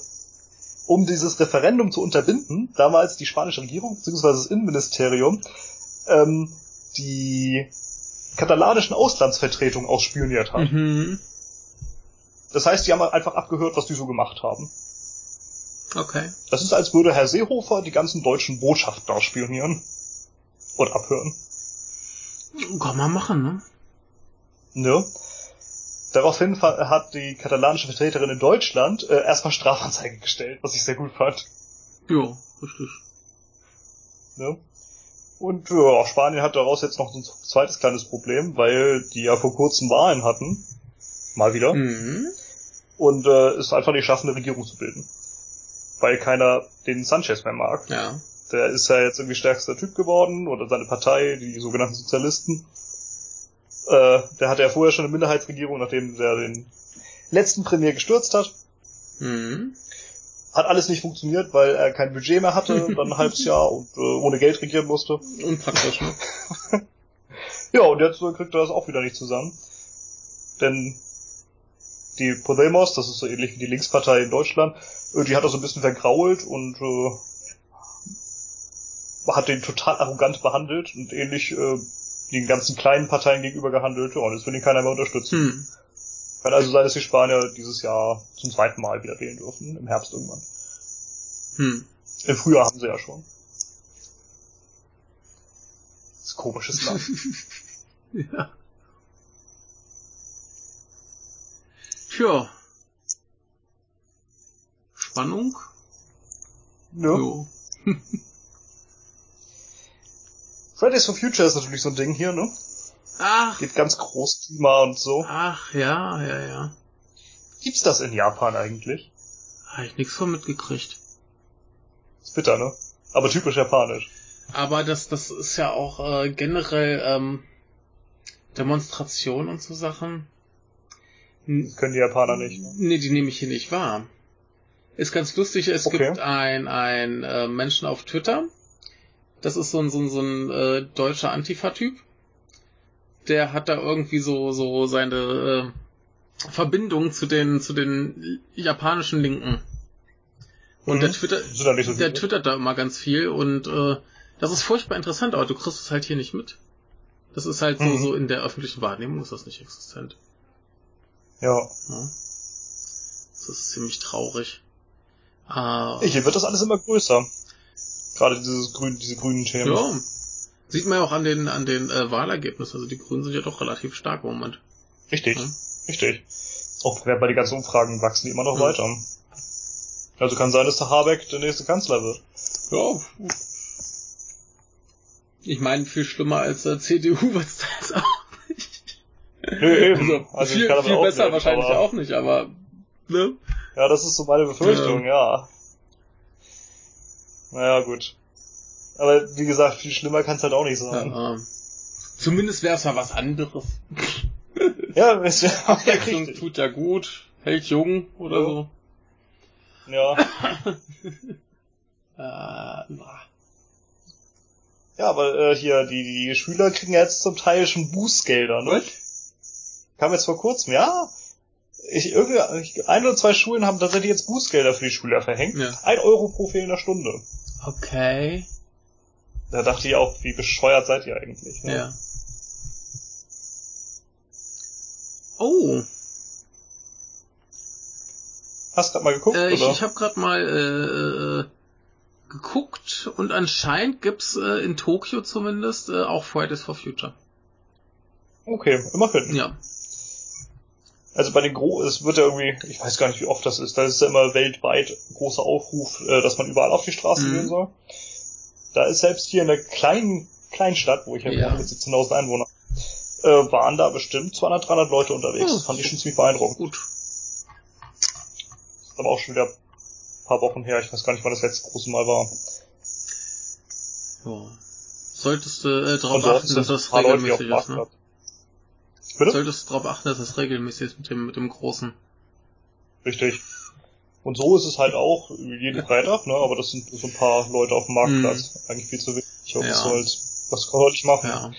S1: um dieses Referendum zu unterbinden, damals die spanische Regierung bzw. das Innenministerium ähm, die katalanischen Auslandsvertretung ausspioniert hat.
S2: Mhm.
S1: Das heißt, die haben einfach abgehört, was die so gemacht haben.
S2: Okay.
S1: Das ist, als würde Herr Seehofer die ganzen deutschen Botschaften ausspionieren. Und abhören.
S2: Kann man machen, ne?
S1: Ne? Daraufhin hat die katalanische Vertreterin in Deutschland äh, erstmal Strafanzeige gestellt, was ich sehr gut fand.
S2: Ja, richtig.
S1: Ne? Und ja, Spanien hat daraus jetzt noch so ein zweites kleines Problem, weil die ja vor kurzem Wahlen hatten. Mal wieder.
S2: Mhm.
S1: Und äh, es einfach nicht schaffen, eine Regierung zu bilden. Weil keiner den Sanchez mehr mag.
S2: Ja.
S1: Der ist ja jetzt irgendwie stärkster Typ geworden, oder seine Partei, die sogenannten Sozialisten. Äh, der hatte ja vorher schon eine Minderheitsregierung, nachdem der den letzten Premier gestürzt hat.
S2: Mhm.
S1: Hat alles nicht funktioniert, weil er kein Budget mehr hatte, dann ein halbes Jahr und äh, ohne Geld regieren musste.
S2: Unpraktisch, ne?
S1: Ja, und jetzt äh, kriegt er das auch wieder nicht zusammen. Denn die Podemos, das ist so ähnlich wie die Linkspartei in Deutschland, die hat er so ein bisschen vergrault und äh, hat den total arrogant behandelt und ähnlich äh, den ganzen kleinen Parteien gegenüber gehandelt. Ja, und jetzt will ihn keiner mehr unterstützen.
S2: Hm.
S1: Kann also sein, dass die Spanier dieses Jahr zum zweiten Mal wieder wählen dürfen, im Herbst irgendwann.
S2: Hm.
S1: Im Frühjahr haben sie ja schon. Das ist komisches Land.
S2: ja. Tja. Spannung?
S1: ja.
S2: Jo.
S1: Fridays for Future ist natürlich so ein Ding hier, ne?
S2: Ach,
S1: Geht ganz groß Klima und so.
S2: ach, ja, ja, ja.
S1: Gibt's das in Japan eigentlich?
S2: Habe ich nichts von mitgekriegt.
S1: Ist bitter, ne? Aber typisch japanisch.
S2: Aber das, das ist ja auch äh, generell ähm, Demonstration und so Sachen.
S1: Das können die Japaner nicht. Ne?
S2: Nee, die nehme ich hier nicht wahr. Ist ganz lustig, es
S1: Okay.
S2: gibt ein, ein äh, Menschen auf Twitter. Das ist so ein, so ein, so ein äh, deutscher Antifa-Typ. Der hat da irgendwie so, so seine äh, Verbindung zu den, zu den japanischen Linken. Und
S1: Mhm.
S2: der Twitter, der
S1: viele.
S2: twittert da immer ganz viel und äh, das ist furchtbar interessant, aber du kriegst es halt hier nicht mit. Das ist halt so,
S1: Mhm.
S2: so in der öffentlichen Wahrnehmung ist das nicht existent.
S1: Ja.
S2: Ja. Das ist ziemlich traurig. Äh,
S1: Hier wird das alles immer größer. Gerade dieses grün, diese grünen Themen.
S2: ja. Sieht man ja auch an den, an den äh, Wahlergebnissen. Also die Grünen sind ja doch relativ stark im Moment.
S1: Richtig.
S2: Mhm.
S1: Richtig. Auch bei den ganzen Umfragen wachsen die immer noch
S2: Mhm.
S1: weiter. Also kann sein, dass der Habeck der nächste Kanzler wird.
S2: Ja. Ich meine, viel schlimmer als äh, CDU wird's da jetzt auch nicht.
S1: Nö, eben.
S2: Also,
S1: Also
S2: viel, viel besser
S1: nicht,
S2: wahrscheinlich
S1: aber-
S2: auch nicht, aber ne?
S1: Ja, das ist so meine Befürchtung, ja. Naja, gut. Aber wie gesagt, viel schlimmer kann es halt auch nicht sein.
S2: Ja, ähm, zumindest wäre es ja was anderes.
S1: Ja, ist ja
S2: Abwechslung
S1: richtig.
S2: tut ja gut, hält jung oder
S1: Ja.
S2: so.
S1: Ja.
S2: Äh,
S1: ja, aber äh, hier, die, die Schüler kriegen ja jetzt zum Teil schon Bußgelder, ne? Kam jetzt vor kurzem, ja. Ich, irgendwie, ein oder zwei Schulen haben tatsächlich jetzt Bußgelder für die Schüler verhängt.
S2: Ja.
S1: Ein Euro pro fehlender Stunde.
S2: Okay.
S1: Da dachte ich auch, wie bescheuert seid ihr eigentlich? Ne?
S2: Ja. Oh,
S1: Hast grad mal geguckt,
S2: äh, ich,
S1: oder?
S2: ich habe gerade mal äh, äh, geguckt und anscheinend gibt's äh, in Tokio zumindest äh, auch Fridays for Future.
S1: Okay, immerhin.
S2: Ja.
S1: Also bei den Gro es wird ja irgendwie, ich weiß gar nicht, wie oft das ist, da ist ja immer weltweit großer Aufruf, äh, dass man überall auf die Straße
S2: Mhm.
S1: gehen soll. Da ist selbst hier in der kleinen Kleinstadt, wo ich ja
S2: Ja.
S1: mit 17.000 Einwohnern, äh, waren da bestimmt 200, 300 Leute unterwegs. Das fand ich schon ziemlich beeindruckend.
S2: Gut.
S1: ist aber auch schon wieder ein paar Wochen her. Ich weiß gar nicht, wann das letzte große Mal war.
S2: Ja. Solltest du äh, darauf achten, dass das regelmäßig ist, ne?
S1: Marktplatz. Bitte?
S2: Solltest du darauf achten, dass das regelmäßig ist mit dem, mit dem Großen.
S1: Richtig. Und so ist es halt auch jeden Freitag, ne? Aber das sind so ein paar Leute auf dem Marktplatz. Eigentlich viel zu wenig. Ich hoffe.
S2: Ja.
S1: was soll's. Was soll ich machen?
S2: Ja.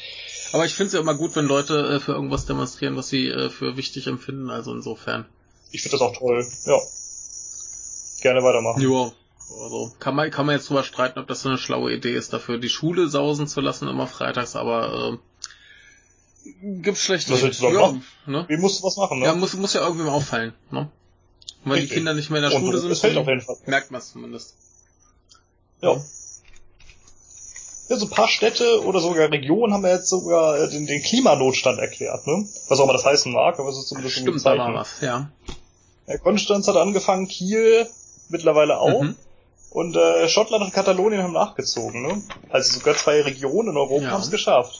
S2: Aber ich finde es ja immer gut, wenn Leute äh, für irgendwas demonstrieren, was sie äh, für wichtig empfinden, also insofern.
S1: Ich finde das auch toll. Ja. Gerne weitermachen.
S2: Ja. Also kann man, kann man jetzt drüber streiten, ob das so eine schlaue Idee ist, dafür die Schule sausen zu lassen immer freitags, aber Gibt's schlechte
S1: Was willst du
S2: ja,
S1: machen?
S2: ne?
S1: Wie musst du was machen, ne?
S2: Ja, muss, muss ja irgendwem auffallen, ne? Und wenn die
S1: Richtig.
S2: Kinder nicht mehr in der Schule sind,
S1: fällt
S2: dann
S1: auf jeden Fall.
S2: merkt man es zumindest.
S1: Ja. Ja, so ein paar Städte oder sogar Regionen haben ja jetzt sogar äh, den, den Klimanotstand erklärt, ne? Was auch immer das heißen mag, aber es ist zumindest so ein
S2: Stimmt, da war
S1: Zeichen.
S2: was, ja.
S1: Ja, Konstanz hat angefangen, Kiel mittlerweile auch.
S2: Mhm.
S1: Und äh, Schottland und Katalonien haben nachgezogen, ne? Also sogar zwei Regionen in Europa
S2: Ja.
S1: haben es geschafft.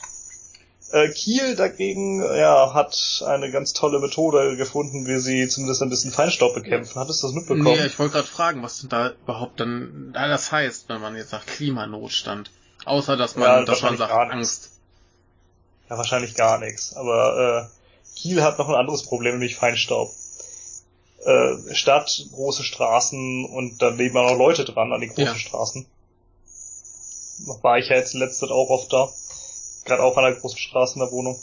S1: Äh, Kiel dagegen, ja, hat eine ganz tolle Methode gefunden, wie sie zumindest ein bisschen Feinstaub bekämpfen. Hattest du das mitbekommen?
S2: Nee, ich wollte gerade fragen, was denn da überhaupt dann da das heißt, wenn man jetzt sagt Klimanotstand. Außer dass man,
S1: Ja,
S2: dass man sagt. Angst.
S1: Ja, wahrscheinlich gar nichts. Aber äh, Kiel hat noch ein anderes Problem, nämlich Feinstaub. Äh, Stadt, große Straßen und da leben auch noch Leute dran an die großen
S2: Ja.
S1: Straßen. War ich ja jetzt Zeit auch oft da. Gerade auch an der großen Straße in der Wohnung.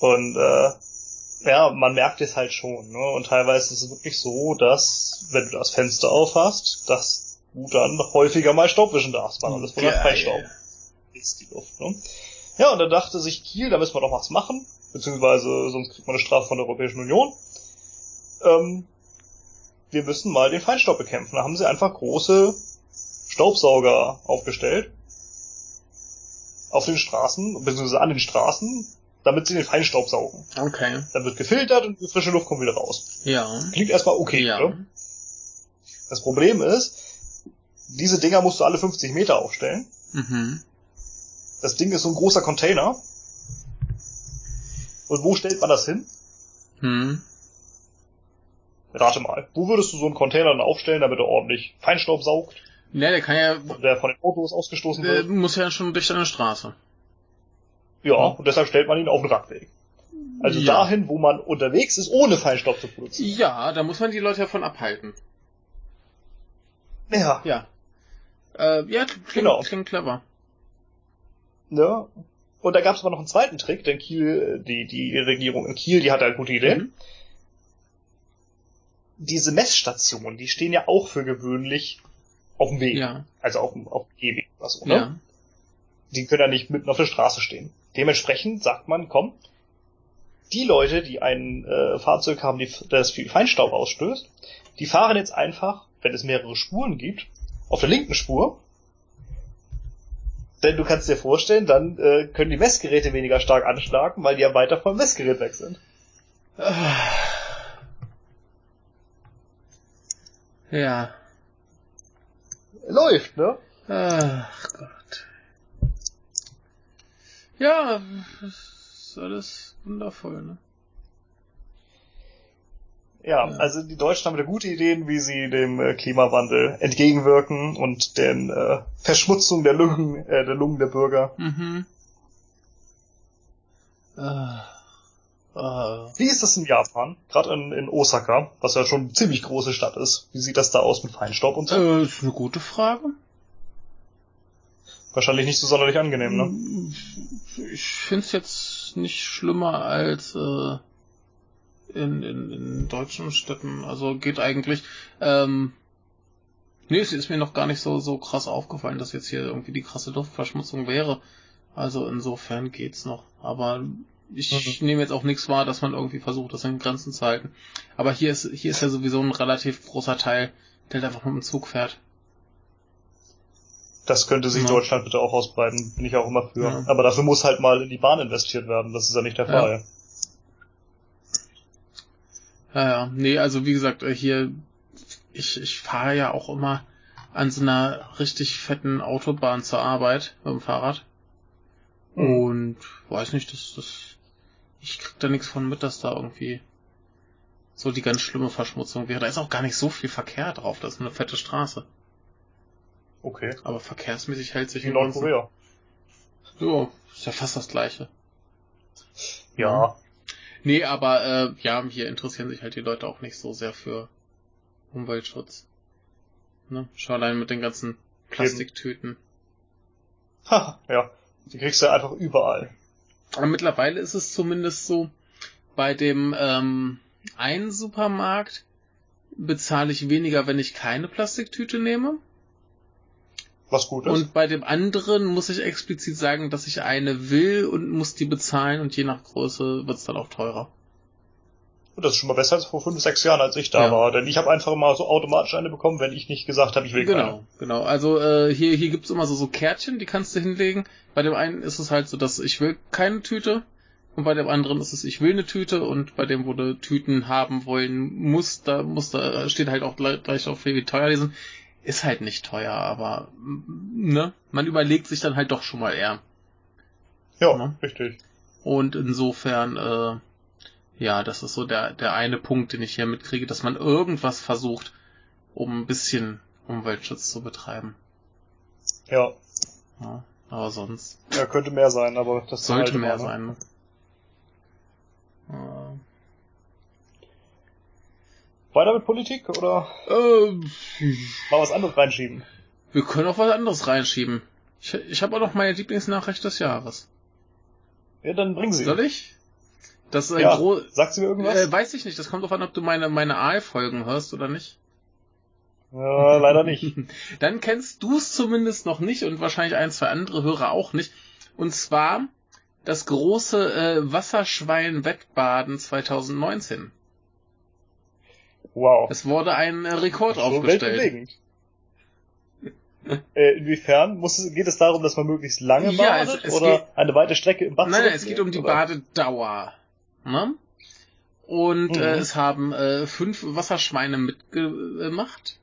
S1: Und äh, ja, man merkt es halt schon. Ne? Und teilweise ist es wirklich so, dass, wenn du das Fenster aufhast, dass du dann häufiger mal Staub wischen darfst, weil alles voller
S2: Geil.
S1: Feinstaub ist die Luft. Ne? Ja, und da dachte sich Kiel, da müssen wir doch was machen, beziehungsweise sonst kriegt man eine Strafe von der Europäischen Union. Ähm, wir müssen mal den Feinstaub bekämpfen. Da haben sie einfach große Staubsauger aufgestellt auf den Straßen, beziehungsweise an den Straßen, damit sie den Feinstaub saugen.
S2: Okay.
S1: Dann wird gefiltert und die frische Luft kommt wieder raus.
S2: Ja.
S1: Klingt erstmal okay,
S2: ja.
S1: ne? Das Problem ist, diese Dinger musst du alle 50 Meter aufstellen.
S2: Mhm.
S1: Das Ding ist so ein großer Container. Und wo stellt man das hin?
S2: Hm.
S1: Rate mal. Wo würdest du so einen Container dann aufstellen, damit er ordentlich Feinstaub saugt
S2: Ja, der kann ja,
S1: der von den Autos ausgestoßen
S2: der
S1: wird?
S2: muss ja schon an der Straße.
S1: Ja, und deshalb stellt man ihn auf den Radweg. Also
S2: Ja.
S1: dahin, wo man unterwegs ist, ohne Feinstaub zu produzieren.
S2: Ja, da muss man die Leute davon abhalten.
S1: Ja.
S2: Ja. Äh, ja, klingt,
S1: Genau.
S2: klingt clever.
S1: Ne? Und da gab es aber noch einen zweiten Trick, denn Kiel, die, die Regierung in Kiel, die hat eine gute Idee.
S2: Mhm.
S1: Diese Messstationen, die stehen ja auch für gewöhnlich auf dem Weg.
S2: Ja.
S1: Also auf dem, auf dem Gehweg oder so, ne?
S2: Ja.
S1: Die können ja nicht mitten auf der Straße stehen. Dementsprechend sagt man, komm, die Leute, die ein äh, Fahrzeug haben, die, das viel Feinstaub ausstößt, die fahren jetzt einfach, wenn es mehrere Spuren gibt, auf der linken Spur. Denn du kannst dir vorstellen, dann äh, können die Messgeräte weniger stark anschlagen, weil die ja weiter vom Messgerät weg sind.
S2: Ja.
S1: Läuft, ne?
S2: Ach Gott. Ja, das ist alles wundervoll, ne?
S1: Ja,
S2: Ja.
S1: also die Deutschen haben da gute Ideen, wie sie dem äh, Klimawandel entgegenwirken und den äh, Verschmutzung der Lungen, äh, der Lungen der Bürger.
S2: Mhm. Ah. Ah.
S1: Wie ist das in Japan? Gerade in, in Osaka, was ja schon eine ziemlich große Stadt ist. Wie sieht das da aus mit Feinstaub und so?
S2: Äh, ist eine gute Frage.
S1: Wahrscheinlich nicht so sonderlich angenehm, ne?
S2: Ich find's jetzt nicht schlimmer als äh, in, in, in deutschen Städten. Also geht eigentlich. Ähm, nee, es ist mir noch gar nicht so, so krass aufgefallen, dass jetzt hier irgendwie die krasse Luftverschmutzung wäre. Also insofern geht's noch. Aber ich nehme jetzt auch nichts wahr, dass man irgendwie versucht, das in Grenzen zu halten. Aber hier ist, hier ist ja sowieso ein relativ großer Teil, der halt einfach mit dem Zug fährt.
S1: Das könnte sich
S2: Ja.
S1: Deutschland bitte auch ausbreiten, bin ich auch immer für.
S2: Ja.
S1: Aber dafür muss halt mal in die Bahn investiert werden, das ist ja nicht der
S2: Ja.
S1: Fall.
S2: Ja, ja. Nee, also wie gesagt, äh, hier, ich, ich fahre ja auch immer an so einer richtig fetten Autobahn zur Arbeit mit dem Fahrrad.
S1: Mhm.
S2: Und weiß nicht, das, das, ich krieg da nichts von mit, dass da irgendwie so die ganz schlimme Verschmutzung wäre. Da ist auch gar nicht so viel Verkehr drauf, das ist eine fette Straße.
S1: Okay.
S2: Aber verkehrsmäßig hält sich
S1: In Nordkorea.
S2: Ja, ist ja fast das gleiche.
S1: Ja.
S2: Nee, aber äh, ja, hier interessieren sich halt die Leute auch nicht so sehr für Umweltschutz. Ne? Schau allein mit den ganzen Plastiktüten.
S1: Ha, ja. Die kriegst du einfach überall.
S2: Aber mittlerweile ist es zumindest so, bei dem ähm, einen Supermarkt bezahle ich weniger, wenn ich keine Plastiktüte nehme.
S1: Was gut ist.
S2: Und bei dem anderen muss ich explizit sagen, dass ich eine will und muss die bezahlen und je nach Größe wird's dann auch teurer.
S1: Und das ist schon mal besser als vor fünf, sechs Jahren, als ich da
S2: Ja.
S1: war. Denn ich habe einfach mal so automatisch eine bekommen, wenn ich nicht gesagt habe, ich will keine.
S2: Genau, genau. Also äh, hier, hier gibt's immer so, so Kärtchen, die kannst du hinlegen. Bei dem einen ist es halt so, dass ich will keine Tüte. Und bei dem anderen ist es, ich will eine Tüte. Und bei dem, wo du Tüten haben wollen musst, da muss da steht halt auch gleich, gleich auf, wie teuer die sind. Ist halt nicht teuer, aber mm, ne, man überlegt sich dann halt doch schon mal eher.
S1: Ja,
S2: Ne?
S1: richtig.
S2: Und insofern, äh, ja, das ist so der, der eine Punkt, den ich hier mitkriege, dass man irgendwas versucht, um ein bisschen Umweltschutz zu betreiben.
S1: Ja.
S2: Ja, aber sonst
S1: Ja, könnte mehr sein, aber das
S2: sollte
S1: halt
S2: mehr
S1: ne?
S2: sein. Ne?
S1: Weiter mit Politik oder
S2: Ähm,
S1: mal was anderes reinschieben?
S2: wir können auch was anderes reinschieben. Ich, ich habe auch noch meine Lieblingsnachricht des Jahres.
S1: Ja, dann bringen Sie.
S2: Soll ich? Das ist ein
S1: Ja,
S2: gro
S1: sagt sie mir irgendwas?
S2: äh, weiß ich nicht, das kommt drauf an, ob du meine, meine AI-Folgen hörst oder nicht.
S1: ja, leider nicht.
S2: Dann kennst du es zumindest noch nicht und wahrscheinlich ein, zwei andere Hörer auch nicht. Und zwar das große äh, Wasserschwein-Wettbaden 2019.
S1: Wow.
S2: Es wurde ein äh, Rekord
S1: So
S2: aufgestellt.
S1: äh, inwiefern? Muss es, geht es darum, dass man möglichst lange
S2: Ja, es-
S1: badet
S2: es
S1: oder
S2: geht-
S1: eine weite Strecke im Bad
S2: Nein, es geht um die
S1: oder?
S2: Badedauer. Ne? Und
S1: Mhm.
S2: äh, es haben äh, fünf Wasserschweine mitgemacht.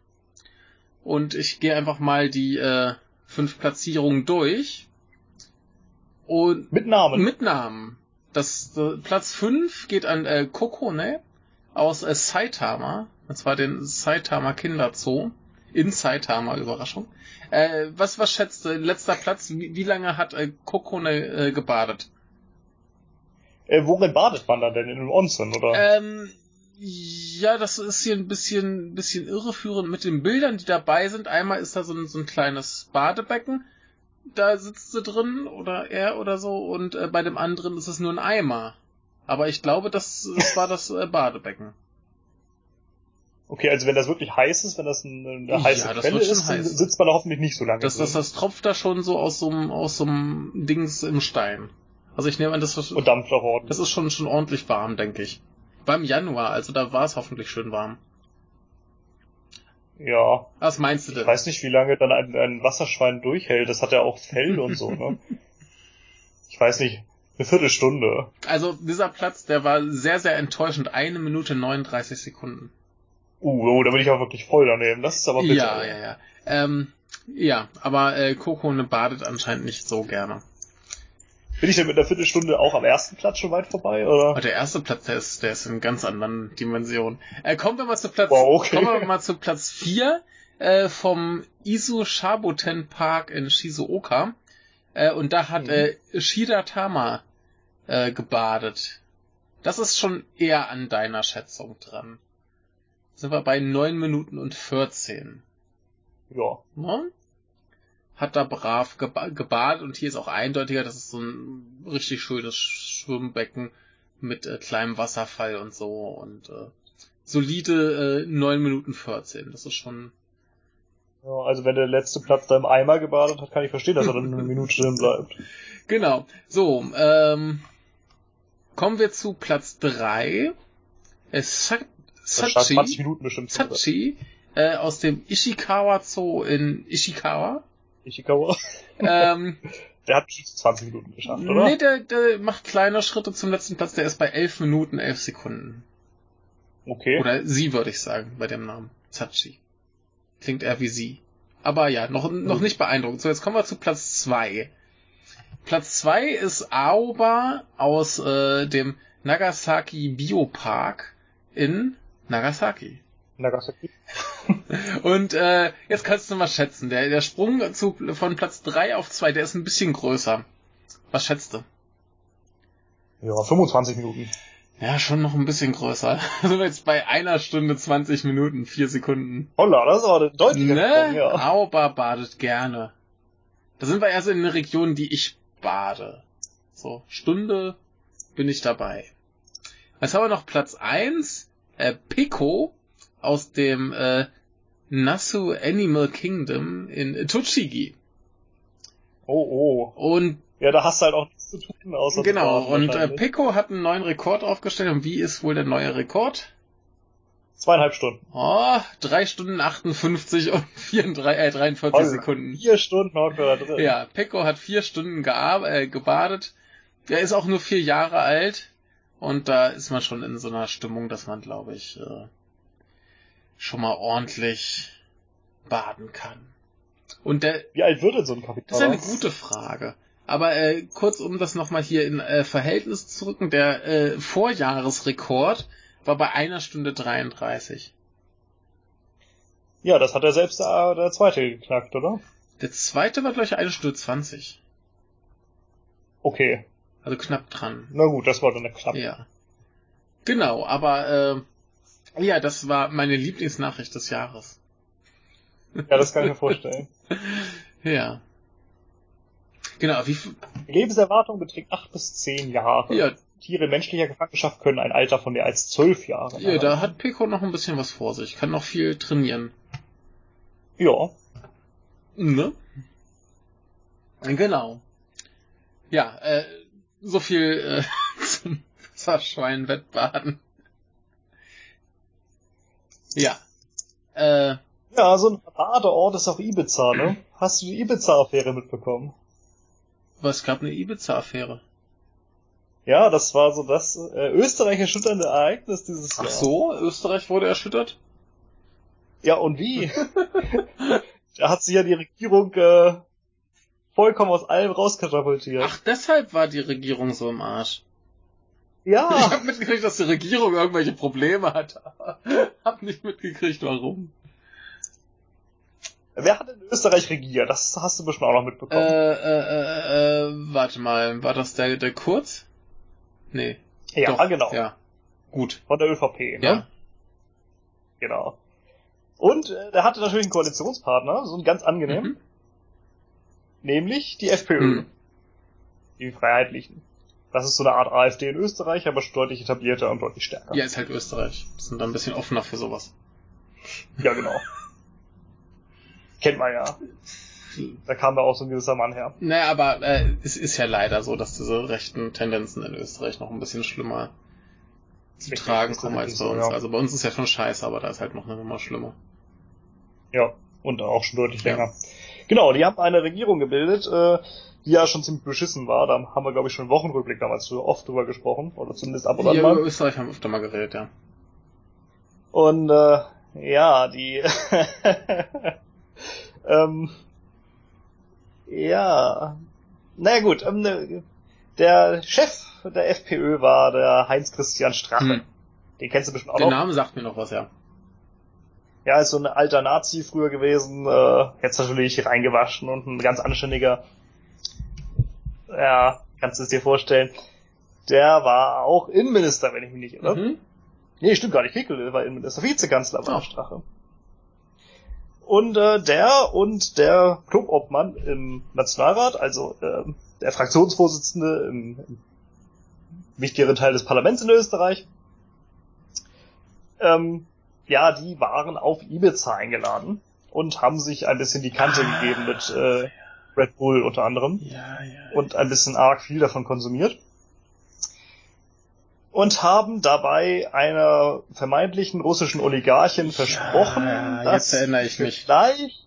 S2: Und ich gehe einfach mal die äh, fünf Platzierungen durch. Und
S1: Mit Namen.
S2: mit Namen. Das äh, Platz 5 geht an äh, Kokone aus äh, Saitama, und zwar den Saitama Kinderzoo in Saitama Überraschung. Äh, was was schätzt du? Letzter Platz, wie, wie lange hat äh, Kokone äh, gebadet?
S1: Äh, worin badet man dann denn? In einem Onsen, oder?
S2: Ähm, ja, das ist hier ein bisschen, bisschen irreführend mit den Bildern, die dabei sind. Einmal ist da so ein, so ein kleines Badebecken, da sitzt sie drin oder er oder so, und äh, bei dem anderen ist es nur ein Eimer. Aber ich glaube, das, das war das äh, Badebecken.
S1: Okay, also wenn das wirklich heiß ist, wenn das eine, eine
S2: Ja,
S1: heiße
S2: das
S1: Quelle ist, dann
S2: heiß.
S1: sitzt man da hoffentlich nicht so lange
S2: Das, das,
S1: drin.
S2: das tropft da schon so aus so einem, aus so einem Dings im Stein. Also ich nehme an, das, ist-
S1: Und
S2: das ist schon, schon ordentlich warm, denke ich. Beim Januar, also da war es hoffentlich schön warm.
S1: Ja,
S2: Was meinst du
S1: ich
S2: denn?
S1: weiß nicht, wie lange dann ein, ein Wasserschwein durchhält. Das hat ja auch Fell und so, ne? Ich weiß nicht, eine Viertelstunde.
S2: Also dieser Platz, der war sehr, sehr enttäuschend. Eine Minute 39 Sekunden.
S1: Uh, oh, da bin ich auch wirklich voll daneben. Das ist aber bitter.
S2: Ja, ja, ja. Ähm, ja, aber äh, Coco ne badet anscheinend nicht so gerne.
S1: Bin ich denn mit einer Viertelstunde auch am ersten Platz schon weit vorbei, oder?
S2: Und der erste Platz, der ist, der ist in ganz anderen Dimensionen. Äh, kommen wir mal zu Platz,
S1: Wow, okay.
S2: kommen wir mal zu Platz 4 äh, vom Isu Shaboten Park in Shizuoka. Äh, und da hat
S1: Mhm.
S2: äh, Shida Tama äh, gebadet. Das ist schon eher an deiner Schätzung dran. Sind wir bei 9 Minuten und 14.
S1: Ja.
S2: Ne? Hat da brav geba gebadet und hier ist auch eindeutiger, das ist so ein richtig schönes Schwimmbecken mit äh, kleinem Wasserfall und so und äh, solide äh, 9 Minuten 14. Das ist schon.
S1: ja. Also wenn der letzte Platz da im Eimer gebadet hat, kann ich verstehen, dass er dann eine Minute drin bleibt.
S2: Genau. So, ähm, kommen wir zu Platz 3. Äh, Sa
S1: Das stand 20
S2: Sachi,
S1: Minuten bestimmt.
S2: Sachi äh, aus dem Ishikawa Zoo in Ishikawa.
S1: Ishikawa.
S2: Ähm,
S1: Der hat bestimmt 20 Minuten geschafft, oder?
S2: Nee, der, der macht kleine Schritte zum letzten Platz. Der ist bei 11 Minuten, 11 Sekunden.
S1: Okay.
S2: Oder sie, würde ich sagen, bei dem Namen. Zachi. Klingt eher wie sie. Aber ja, noch, noch
S1: Hm.
S2: nicht beeindruckend. So, jetzt kommen wir zu Platz 2. Platz 2 ist Aoba aus äh, dem Nagasaki Biopark in Nagasaki.
S1: Nagasaki.
S2: Und äh, jetzt kannst du mal schätzen. Der, der Sprung zu, von Platz 3 auf 2, der ist ein bisschen größer. Was schätzt du?
S1: Ja, 25 Minuten.
S2: Ja, schon noch ein bisschen größer. Sind wir jetzt bei einer Stunde 20 Minuten, 4 Sekunden.
S1: Holla, das ist aber eine deutliche
S2: Ne?
S1: Sprung, ja.
S2: Auba badet gerne. Da sind wir eher so in den Regionen, die ich bade. So, Stunde bin ich dabei. Jetzt haben wir noch Platz 1, äh, Pico aus dem äh, Nasu Animal Kingdom in Tochigi.
S1: Oh, oh.
S2: Und
S1: Ja, da hast du halt auch nichts zu tun, außer
S2: genau, und äh. Pico hat einen neuen Rekord aufgestellt. Und wie ist wohl der neue Rekord?
S1: Zweieinhalb Stunden.
S2: Oh, drei Stunden 58 und 34, äh, 43
S1: Also,
S2: Sekunden.
S1: Vier Stunden wir da drin.
S2: Ja, Pecco hat vier Stunden äh, gebadet. Der ist auch nur vier Jahre alt. Und da ist man schon in so einer Stimmung, dass man, glaube ich, äh, schon mal ordentlich baden kann. Und der,
S1: Wie alt wird denn so ein Kapitän?
S2: das ist eine gute Frage. Aber äh, kurz, um das nochmal hier in äh, Verhältnis zu rücken, der äh, Vorjahresrekord war bei einer Stunde 33.
S1: Ja, das hat er selbst der, der zweite geknackt, oder?
S2: Der zweite war, glaube ich, eine Stunde 20.
S1: Okay.
S2: Also knapp dran.
S1: Na gut, das war dann eine knapp.
S2: Ja. Genau, aber äh, ja, das war meine Lieblingsnachricht des Jahres.
S1: Ja, das kann ich mir vorstellen.
S2: Ja. Genau, wie
S1: Lebenserwartung beträgt acht bis zehn Jahre.
S2: ja,
S1: Tiere menschlicher Gefangenschaft können ein Alter von mehr als zwölf Jahren
S2: ja, da hat Pico noch ein bisschen was vor sich. Kann noch viel trainieren.
S1: Ja.
S2: Ne? Genau. Ja, äh, so viel äh, zum Wasserschweinwettbaden. Ja. Äh,
S1: Ja, so ein Badeort ist auch Ibiza, ne? Hast du die Ibiza-Affäre mitbekommen?
S2: was gab eine Ibiza-Affäre?
S1: Ja, das war so das äh, Österreich erschütternde Ereignis dieses
S2: Ach
S1: Jahr.
S2: so, Österreich wurde erschüttert?
S1: Ja, und wie? da hat sich ja die Regierung äh, vollkommen aus allem rauskatapultiert.
S2: Ach, deshalb war die Regierung so im Arsch. Ich
S1: ja,
S2: hab mitgekriegt, dass die Regierung irgendwelche Probleme hat. aber hab nicht mitgekriegt, warum.
S1: wer hat in Österreich regiert? Das hast du bestimmt auch noch
S2: Äh,
S1: mitbekommen.
S2: äh, äh, äh, warte mal, war das der, der Kurz? Nee.
S1: ja,
S2: doch,
S1: genau.
S2: Ja. Gut.
S1: Von der ÖVP, ne?
S2: Ja.
S1: Genau. Und äh, der hatte natürlich einen Koalitionspartner, so ein ganz angenehm,
S2: Mhm.
S1: nämlich die FPÖ.
S2: Mhm.
S1: Die Freiheitlichen. Das ist so eine Art AfD in Österreich, aber deutlich etablierter und deutlich stärker.
S2: Ja, ist halt Österreich. Die sind da ein bisschen offener für sowas.
S1: Ja, genau. Kennt man ja. Da kam da auch so ein gewisser Mann her.
S2: Naja, aber äh, es ist ja leider so, dass diese rechten Tendenzen in Österreich noch ein bisschen schlimmer zu
S1: Richtig,
S2: tragen kommen als bei
S1: tatsächlich so,
S2: uns.
S1: ja.
S2: Also bei uns ist ja schon scheiße, aber da ist halt noch eine Nummer schlimmer.
S1: Ja, und auch schon deutlich
S2: Ja.
S1: länger. Genau, die haben eine Regierung gebildet, äh, die ja schon ziemlich beschissen war. Da haben wir, glaube ich, schon im Wochenrückblick damals so oft drüber gesprochen. Oder zumindest ab und an
S2: Wir
S1: mal.
S2: über Österreich haben öfter mal geredet, ja.
S1: Und äh, ja, die ähm, ja, naja gut, ähm, ne, der Chef der FPÖ war der Heinz-Christian Strache.
S2: Hm.
S1: Den kennst du bestimmt auch
S2: Der. Name sagt mir noch was, ja.
S1: Ja, ist so ein alter Nazi früher gewesen, äh, jetzt natürlich reingewaschen und ein ganz anständiger, ja, kannst du es dir vorstellen. Der war auch Innenminister, wenn ich mich nicht irre.
S2: Mhm.
S1: Nee, stimmt gar nicht. Kickel war Innenminister. Vizekanzler war
S2: Ah.
S1: Strache. Und äh, der und der Clubobmann im Nationalrat, also ähm, der Fraktionsvorsitzende im, im wichtigeren Teil des Parlaments in Österreich, ähm, ja, die waren auf Ibiza eingeladen und haben sich ein bisschen die Kante
S2: Ah.
S1: gegeben mit äh, Red Bull unter anderem
S2: Ja, ja.
S1: und ein bisschen arg viel davon konsumiert. Und haben dabei einer vermeintlichen russischen Oligarchin versprochen,
S2: ja,
S1: dass
S2: jetzt erinnere ich mich.
S1: vielleicht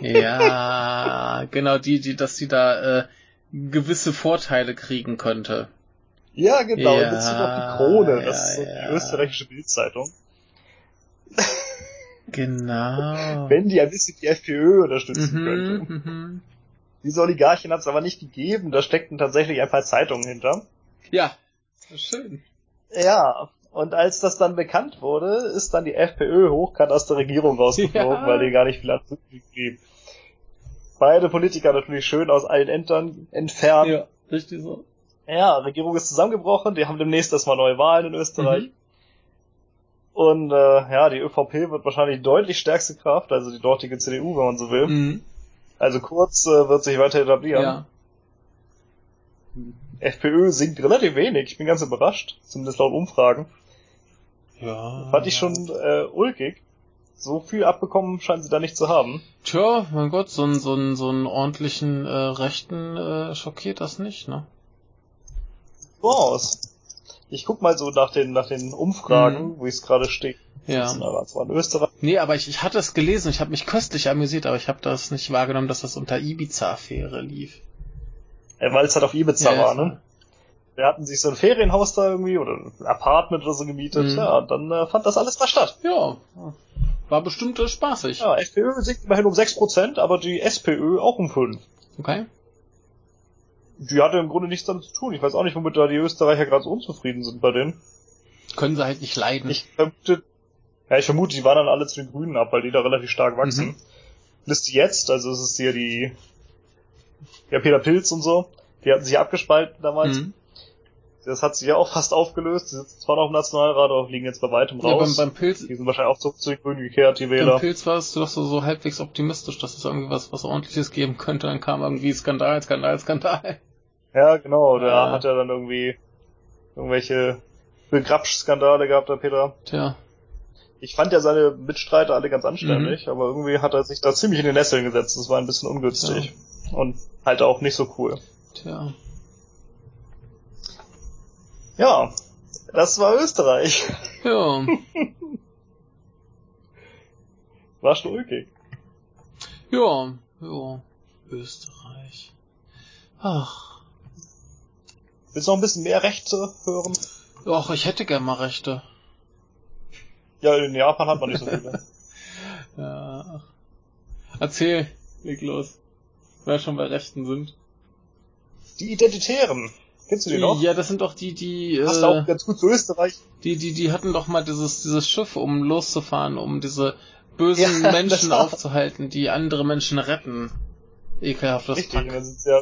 S2: Ja, genau, die, die, dass sie da äh, gewisse Vorteile kriegen könnte.
S1: Ja, genau,
S2: Ja,
S1: in Bezug auf die Krone, das
S2: ja,
S1: ist so
S2: ja.
S1: die österreichische Bildzeitung.
S2: Genau.
S1: Wenn die ein bisschen die FPÖ unterstützen könnte.
S2: mhm, mhm.
S1: Diese Oligarchin hat es aber nicht gegeben, da steckten tatsächlich ein paar Zeitungen hinter.
S2: Ja, schön.
S1: Ja, und als das dann bekannt wurde, ist dann die FPÖ hochkant aus der Regierung rausgeflogen,
S2: Ja.
S1: weil die gar nicht viel Anzug blieb. Beide Politiker natürlich schön aus allen Ämtern entfernt.
S2: Ja, richtig so.
S1: Ja, Regierung ist zusammengebrochen, die haben demnächst erstmal neue Wahlen in Österreich.
S2: Mhm.
S1: Und äh, ja, die ÖVP wird wahrscheinlich deutlich stärkste Kraft, also die dortige CDU, wenn man so will.
S2: Mhm.
S1: Also kurz äh, wird sich weiter etablieren.
S2: Ja.
S1: FPÖ sinkt relativ wenig, ich bin ganz überrascht, zumindest laut Umfragen.
S2: Ja.
S1: Fand ich schon äh, ulkig. so viel abbekommen scheinen sie da nicht zu haben.
S2: Tja, mein Gott, so einen so einen so einen ordentlichen äh, Rechten äh, schockiert das nicht, ne?
S1: Aus. Ich guck mal so nach den nach den Umfragen,
S2: Mhm.
S1: wo ich es gerade stehe.
S2: Ja.
S1: Das war in Österreich.
S2: Nee, aber ich, ich hatte es gelesen, ich habe mich köstlich amüsiert, aber ich habe das nicht wahrgenommen, dass das unter Ibiza-Affäre lief.
S1: Ja, weil es halt auf Ibiza
S2: Ja,
S1: war, ne? Wir hatten sich so ein Ferienhaus da irgendwie oder ein Apartment oder so gemietet.
S2: Mhm.
S1: Ja, und dann äh, fand das alles da statt.
S2: Ja, war bestimmt äh, spaßig.
S1: Ja, FPÖ sinkt immerhin um 6%, aber die SPÖ auch um 5%.
S2: Okay.
S1: Die hatte im Grunde nichts damit zu tun. Ich weiß auch nicht, womit da die Österreicher gerade so unzufrieden sind bei denen.
S2: Können sie halt nicht leiden.
S1: Ich vermute, ja, ich vermute, die waren dann alle zu den Grünen ab, weil die da relativ stark wachsen.
S2: Mhm.
S1: Liste jetzt, also es ist hier die, ja, Peter Pilz und so, die hatten sich abgespalten damals.
S2: Mhm.
S1: Das hat sich ja auch fast aufgelöst. Die sitzen zwar noch im Nationalrat, aber liegen jetzt bei weitem
S2: Ja, beim,
S1: raus.
S2: beim Pilz,
S1: die sind wahrscheinlich auch zurück zu den Grünen gekehrt, die
S2: beim
S1: Wähler.
S2: Pilz warst du doch so, so halbwegs optimistisch, dass es irgendwie was, was ordentliches geben könnte. Dann kam irgendwie Skandal, Skandal, Skandal.
S1: Ja, genau, der
S2: Ja.
S1: hat ja dann irgendwie irgendwelche Begrapsch-Skandale gehabt, der Peter.
S2: Tja.
S1: Ich fand ja seine Mitstreiter alle ganz
S2: Mhm.
S1: anständig, aber irgendwie hat er sich da ziemlich in den Nesseln gesetzt. Das war ein bisschen ungünstig. Und halt auch nicht so cool.
S2: Tja.
S1: Ja, das war Österreich.
S2: Ja.
S1: War schon ulkig.
S2: Ja. Ja. Österreich. Ach.
S1: Willst du noch ein bisschen mehr Rechte hören?
S2: Och, ich hätte gern mal Rechte.
S1: Ja, in Japan hat man nicht so viele.
S2: Ja. ach. Erzähl, leg los. Wer schon bei Rechten sind.
S1: Die Identitären. Kennst du die noch?
S2: Ja, das sind doch die, die,
S1: Passt auch
S2: äh,
S1: ganz gut zu Österreich.
S2: die, die, die hatten doch mal dieses, dieses Schiff, um loszufahren, um diese bösen
S1: Ja, das
S2: Menschen aufzuhalten, die andere Menschen retten. Ekelhaftes
S1: Richtig,
S2: Pack.
S1: sind sie ja.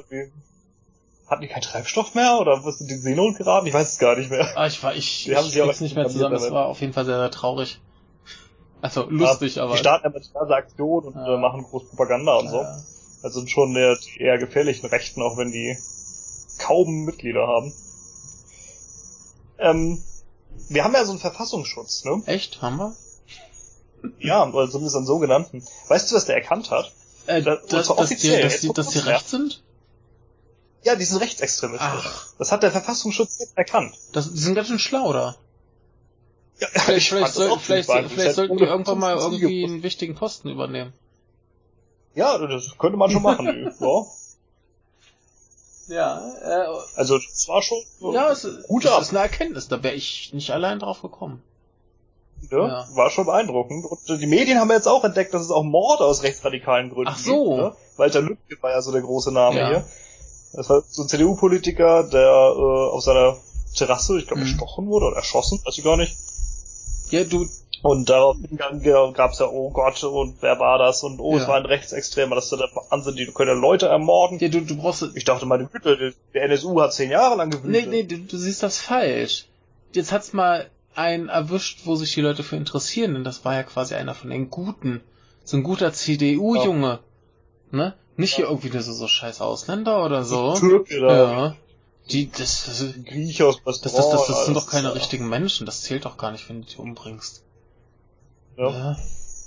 S1: Hatten die keinen Treibstoff mehr? Oder was sind die in Seenot geraten? Ich weiß es gar nicht mehr.
S2: Ah, ich war, ich,
S1: Die haben
S2: ich
S1: sich auch
S2: nicht mehr zusammen, das war auf jeden Fall sehr, sehr traurig. Also, lustig,
S1: Ja,
S2: aber.
S1: Die starten immer diverse Aktionen und
S2: Ja.
S1: äh, machen groß Propaganda und so.
S2: Ja.
S1: Also sind schon der, die eher gefährlichen Rechten, auch wenn die kaum Mitglieder haben. Ähm, wir haben ja so einen Verfassungsschutz, ne?
S2: Echt? Haben wir?
S1: Ja, oder zumindest einen sogenannten. Weißt du, was der erkannt hat?
S2: Äh,
S1: Das-
S2: dass, die, dass, die, dass die recht sind?
S1: Ja, die sind rechtsextremistisch.
S2: Ach.
S1: Das hat der Verfassungsschutz jetzt erkannt.
S2: Das, die sind ganz schön schlau, oder?
S1: Ja,
S2: Vielleicht, vielleicht, soll,
S1: auch
S2: vielleicht, vielleicht sollten die irgendwann mal
S1: 15
S2: irgendwie einen wichtigen Posten übernehmen.
S1: Ja, das könnte man schon machen. ja.
S2: Ja, äh,
S1: Also das war schon so
S2: ja, es,
S1: Hut
S2: das
S1: ab.
S2: ist eine Erkenntnis, da wäre ich nicht allein drauf gekommen.
S1: ne?
S2: ja.
S1: war schon beeindruckend. Und äh, die Medien haben jetzt auch entdeckt, dass es auch Morde aus rechtsradikalen Gründen
S2: Ach so.
S1: gibt. Ne? Walter Lübcke war ja so der große Name
S2: Ja.
S1: hier. Das war so ein CDU-Politiker, der äh, auf seiner Terrasse, ich glaube,
S2: Mhm.
S1: erstochen wurde oder erschossen, weiß ich gar nicht.
S2: Ja, du,
S1: Und daraufhin gab es ja, oh Gott, und wer war das? Und oh,
S2: Ja.
S1: es war ein Rechtsextremer, das ist ja der Wahnsinn, die können ja Leute ermorden.
S2: ja, du, du brauchst,
S1: Ich dachte, meine Güte, der NSU hat zehn Jahre lang
S2: nee,
S1: gewütet.
S2: nee, du, du siehst das falsch. Jetzt hat's mal einen erwischt, wo sich die Leute für interessieren, denn das war ja quasi einer von den Guten. So ein guter CDU-Junge. Ne? Nicht hier irgendwie so, so scheiß Ausländer oder so.
S1: Türke da,
S2: Ja. Die, das, das,
S1: ein Griech aus
S2: das, das,
S1: Restaurant.
S2: das, das sind doch keine richtigen Menschen. Das zählt doch gar nicht, wenn du die umbringst.
S1: Ja.
S2: Ja.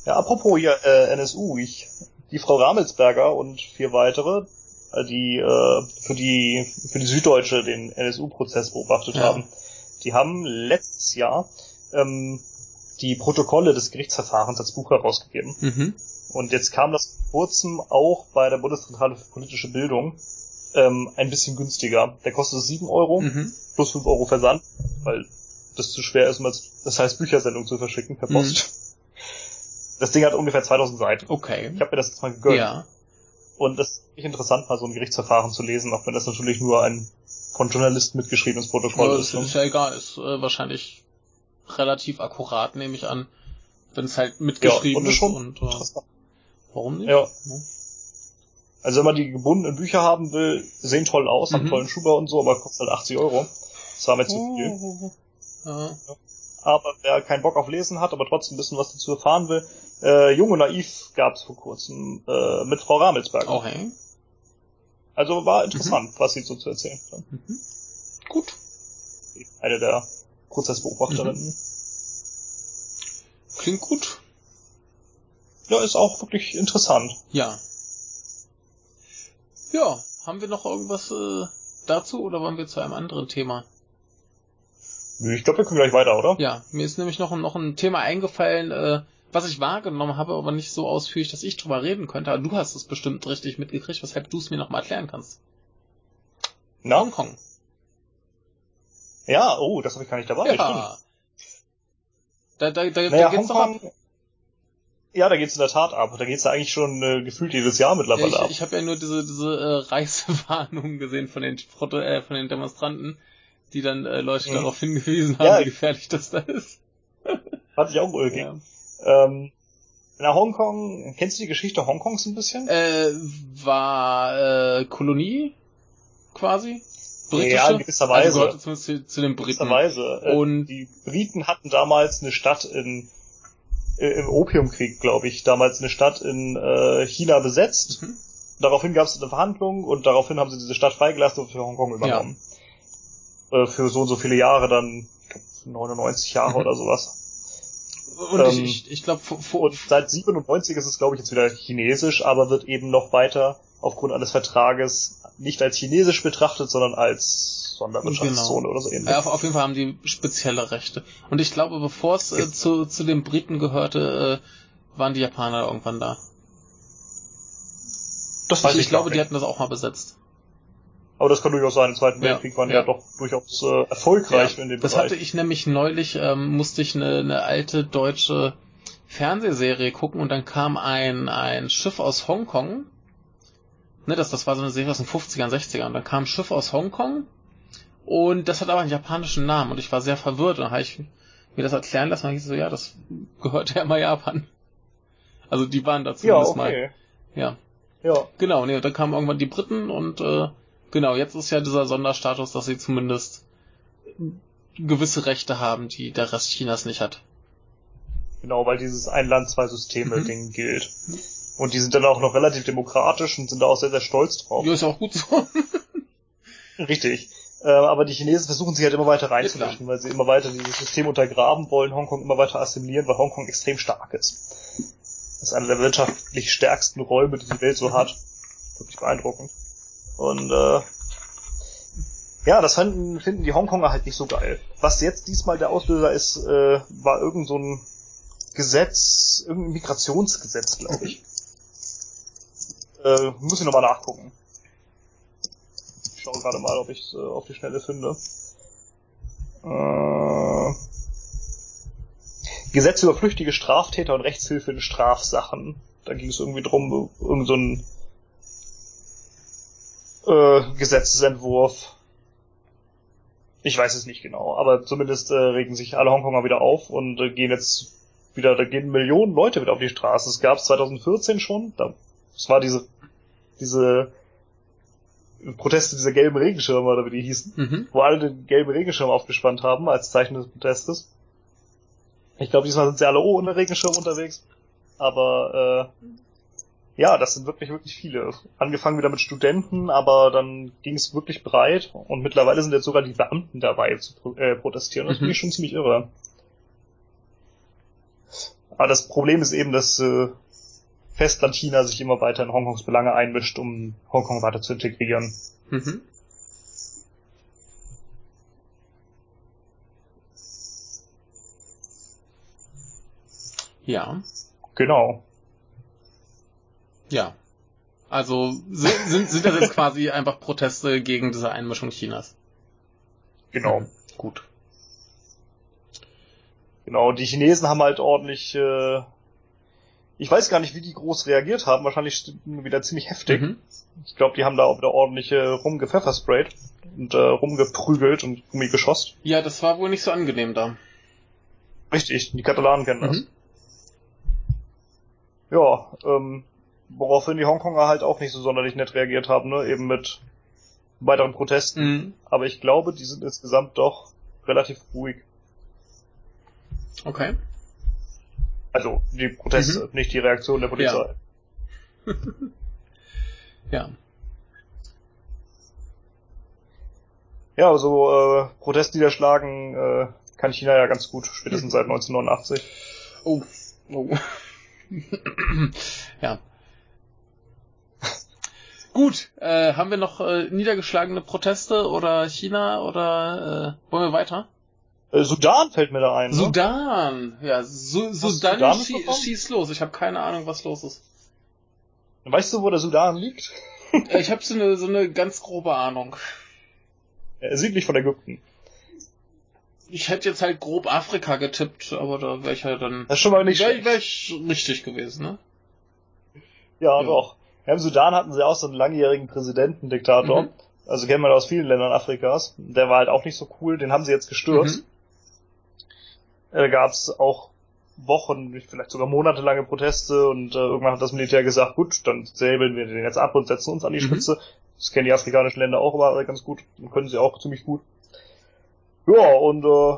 S1: Ja, apropos hier äh, NSU, ich, die Frau Ramelsberger und vier weitere, äh, die äh, für die für die Süddeutsche den NSU-Prozess beobachtet
S2: Ja.
S1: haben, die haben letztes Jahr ähm, die Protokolle des Gerichtsverfahrens als Buch herausgegeben.
S2: Mhm.
S1: Und jetzt kam das vor kurzem auch bei der Bundeszentrale für politische Bildung ähm, ein bisschen günstiger. Der kostet 7 Euro
S2: Mhm.
S1: plus 5 Euro Versand, weil das zu schwer ist, um als, das heißt Büchersendung zu verschicken per Post. Das Ding hat ungefähr 2000 Seiten.
S2: Okay.
S1: Ich habe mir das jetzt mal gegönnt.
S2: Ja.
S1: Und das ist interessant, mal so ein Gerichtsverfahren zu lesen, auch wenn das natürlich nur ein von Journalisten mitgeschriebenes Protokoll
S2: Aber
S1: ist.
S2: ist, ist ja egal, ist äh, wahrscheinlich relativ akkurat, nehme ich an. Wenn es halt mitgeschrieben
S1: und ist schon
S2: und äh. Warum nicht?
S1: Ja. Also wenn man die gebundenen Bücher haben will, sehen toll aus, haben
S2: Mhm.
S1: tollen Schuber und so, aber kostet halt 80 Euro. Das war mir zu viel.
S2: Oh. Ja.
S1: Aber wer keinen Bock auf Lesen hat, aber trotzdem ein bisschen was dazu erfahren will, äh, Jung und Naiv gab es vor kurzem äh, mit Frau Ramelsberger.
S2: Okay.
S1: Also war interessant, was sie so zu erzählen hat.
S2: Mhm. Gut.
S1: Eine der Prozessbeobachterinnen.
S2: Klingt gut.
S1: Ja, ist auch wirklich interessant.
S2: Ja. Ja, haben wir noch irgendwas äh, dazu oder wollen wir zu einem anderen Thema?
S1: Ich glaube, wir können gleich weiter, oder?
S2: Ja, mir ist nämlich noch, noch ein Thema eingefallen, äh, was ich wahrgenommen habe, aber nicht so ausführlich, dass ich drüber reden könnte. Aber du hast es bestimmt richtig mitgekriegt, weshalb du es mir nochmal erklären kannst.
S1: Na?
S2: Hongkong.
S1: Ja, oh, das habe ich gar nicht dabei.
S2: Ja. Da, da, da,
S1: Naja,
S2: da geht's.
S1: Hongkong, ja, da geht's in der Tat ab. Da geht's ja eigentlich schon äh, gefühlt jedes Jahr
S2: Ja,
S1: mittlerweile
S2: ich
S1: ab.
S2: ich habe ja nur diese, diese äh, Reisewarnung gesehen von den, Proto äh, von den Demonstranten, die dann äh, Leute
S1: Mhm.
S2: darauf hingewiesen haben,
S1: Ja.
S2: wie gefährlich das da ist.
S1: Fand ich auch ulkig.
S2: Ja.
S1: Ähm, na, Hongkong, kennst du die Geschichte Hongkongs ein bisschen?
S2: Äh, war äh, Kolonie quasi? Britische?
S1: Ja, in gewisser Weise.
S2: Also gehörte zumindest zu, zu den Briten.
S1: Weise. Äh,
S2: Und-
S1: die Briten hatten damals eine Stadt in im Opiumkrieg, glaube ich, damals eine Stadt in äh, China besetzt.
S2: Mhm.
S1: Daraufhin gab es eine Verhandlung und daraufhin haben sie diese Stadt freigelassen und für Hongkong übernommen. Äh, für so und so viele Jahre dann, ich glaub, 99 Jahre
S2: Mhm.
S1: oder sowas.
S2: Und
S1: Ähm,
S2: ich, ich, glaube,
S1: seit 97 ist es, glaube ich, jetzt wieder chinesisch, aber wird eben noch weiter aufgrund eines Vertrages nicht als chinesisch betrachtet, sondern als Sonderwirtschaftszone
S2: Genau.
S1: oder so ähnlich.
S2: Ja, auf, auf jeden Fall haben die spezielle Rechte. Und ich glaube, bevor es äh, zu, zu den Briten gehörte, äh, waren die Japaner irgendwann da.
S1: das
S2: Ich, ich
S1: gar
S2: glaube, die
S1: nicht.
S2: hatten das auch mal besetzt.
S1: Aber das kann durchaus sein. Im Zweiten
S2: Ja,
S1: Weltkrieg waren die
S2: ja.
S1: ja, doch durchaus äh, erfolgreich in dem
S2: das
S1: Bereich.
S2: hatte ich nämlich neulich, ähm, musste ich eine, eine alte deutsche Fernsehserie gucken und dann kam ein, ein Schiff aus Hongkong. Ne, das, das war so eine Serie aus den 50ern, 60ern. Und dann kam ein Schiff aus Hongkong und das hat aber einen japanischen Namen und ich war sehr verwirrt. Und dann habe ich mir das erklären lassen und es so, ja, das gehörte ja mal Japan. Also die waren da
S1: ja,
S2: zumindest mal.
S1: okay.
S2: Ja.
S1: Ja,
S2: Genau, nee, und dann kamen irgendwann die Briten und äh, genau, jetzt ist ja dieser Sonderstatus, dass sie zumindest gewisse Rechte haben, die der Rest Chinas nicht hat.
S1: genau, weil dieses Ein Land, zwei Systeme
S2: Mhm.
S1: Gilt. Und die sind dann auch noch relativ demokratisch und sind da auch sehr, sehr stolz drauf.
S2: Ja, ist ja auch gut so.
S1: Richtig. Äh, aber die Chinesen versuchen sich halt immer weiter reinzumischen, weil sie immer weiter dieses System untergraben wollen, Hongkong immer weiter assimilieren, weil Hongkong extrem stark ist. Das ist einer der wirtschaftlich stärksten Räume, die die Welt so hat. Wirklich beeindruckend. Und äh, ja, das fanden, finden die Hongkonger halt nicht so geil. Was jetzt diesmal der Auslöser ist, äh, war irgend so ein Gesetz, irgendein Migrationsgesetz, glaube ich. Äh, muss ich nochmal nachgucken. Schaue gerade mal, ob ich es äh, auf die Schnelle finde. Äh, Gesetz über flüchtige Straftäter und Rechtshilfe in Strafsachen. Da ging es irgendwie drum, irgend so äh, Gesetzesentwurf. Ich weiß es nicht genau, aber zumindest äh, regen sich alle Hongkonger wieder auf und äh, gehen jetzt wieder, da gehen Millionen Leute wieder auf die Straße. Es gab es 2014 schon, da, es war diese, diese Proteste dieser gelben Regenschirme, oder wie die hießen
S2: Mhm.
S1: wo alle den gelben Regenschirm aufgespannt haben als Zeichen des Protestes. Ich glaube, diesmal sind sie alle ohne Regenschirm unterwegs. Aber äh, ja, das sind wirklich, wirklich viele. Angefangen wieder mit Studenten, aber dann ging es wirklich breit und mittlerweile sind jetzt sogar die Beamten dabei zu pro äh, protestieren. Das
S2: Mhm.
S1: finde ich schon ziemlich irre. Aber das Problem ist eben, dass äh, Festland China sich immer weiter in Hongkongs Belange einmischt, um Hongkong weiter zu integrieren.
S2: Mhm. Ja,
S1: Genau.
S2: ja. Also sind, sind, sind das jetzt quasi einfach Proteste gegen diese Einmischung Chinas?
S1: Genau.
S2: Mhm. Gut.
S1: Genau, die Chinesen haben halt ordentlich, äh, ich weiß gar nicht, wie die groß reagiert haben, wahrscheinlich wieder ziemlich heftig.
S2: Mhm.
S1: Ich glaube, die haben da auch wieder ordentlich äh, rumgepfeffersprayt und äh, rumgeprügelt und rumgeschosst.
S2: Ja, das war wohl nicht so angenehm da.
S1: Richtig, die Katalanen kennen das.
S2: Mhm.
S1: Ja, ähm, woraufhin die Hongkonger halt auch nicht so sonderlich nett reagiert haben, ne, eben mit weiteren Protesten.
S2: Mhm.
S1: Aber ich glaube, die sind insgesamt doch relativ ruhig.
S2: Okay.
S1: Also die Proteste,
S2: Mhm.
S1: nicht die Reaktion der Polizei.
S2: Ja.
S1: Ja, also äh, Protest niederschlagen äh, kann China ja ganz gut, spätestens seit 1989.
S2: Oh. Oh. ja. Gut, äh, haben wir noch äh, niedergeschlagene Proteste oder China oder äh, wollen wir weiter?
S1: Äh, Sudan fällt mir da ein. Ne?
S2: Sudan, ja, Su Sudan,
S1: Sudan
S2: schie schießt los. Ich habe keine Ahnung, was los ist.
S1: Weißt du, wo der Sudan liegt?
S2: Äh, ich habe so eine so eine ganz grobe Ahnung.
S1: Südlich von Ägypten.
S2: Ich hätte jetzt halt grob Afrika getippt, aber da wäre ich ja dann
S1: Das ist schon mal nicht
S2: wäre wär ich richtig gewesen, ne?
S1: Ja,
S2: Ja.
S1: doch. Ja, Im Sudan hatten sie auch so einen langjährigen Präsidenten-Diktator.
S2: Mhm.
S1: Also kennen wir aus vielen Ländern Afrikas. Der war halt auch nicht so cool. Den haben sie jetzt gestürzt.
S2: Mhm.
S1: Da gab es auch Wochen, vielleicht sogar monatelange Proteste und äh, irgendwann hat das Militär gesagt, gut, dann säbeln wir den jetzt ab und setzen uns an die
S2: Mhm.
S1: Spitze. Das kennen die afrikanischen Länder auch immer ganz gut und können sie auch ziemlich gut. Ja, und äh,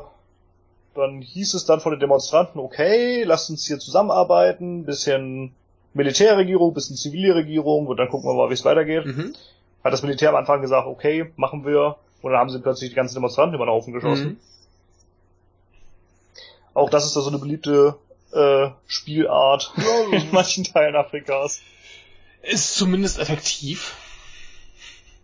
S1: dann hieß es dann von den Demonstranten, okay, lasst uns hier zusammenarbeiten, bisschen Militärregierung, bisschen Zivilregierung und dann gucken wir mal, wie es weitergeht.
S2: Mhm.
S1: Hat das Militär am Anfang gesagt, okay, machen wir. Und dann haben sie plötzlich die ganzen Demonstranten über den Haufen geschossen.
S2: Mhm.
S1: Auch das ist da so eine beliebte äh, Spielart in manchen Teilen Afrikas.
S2: Ist zumindest effektiv.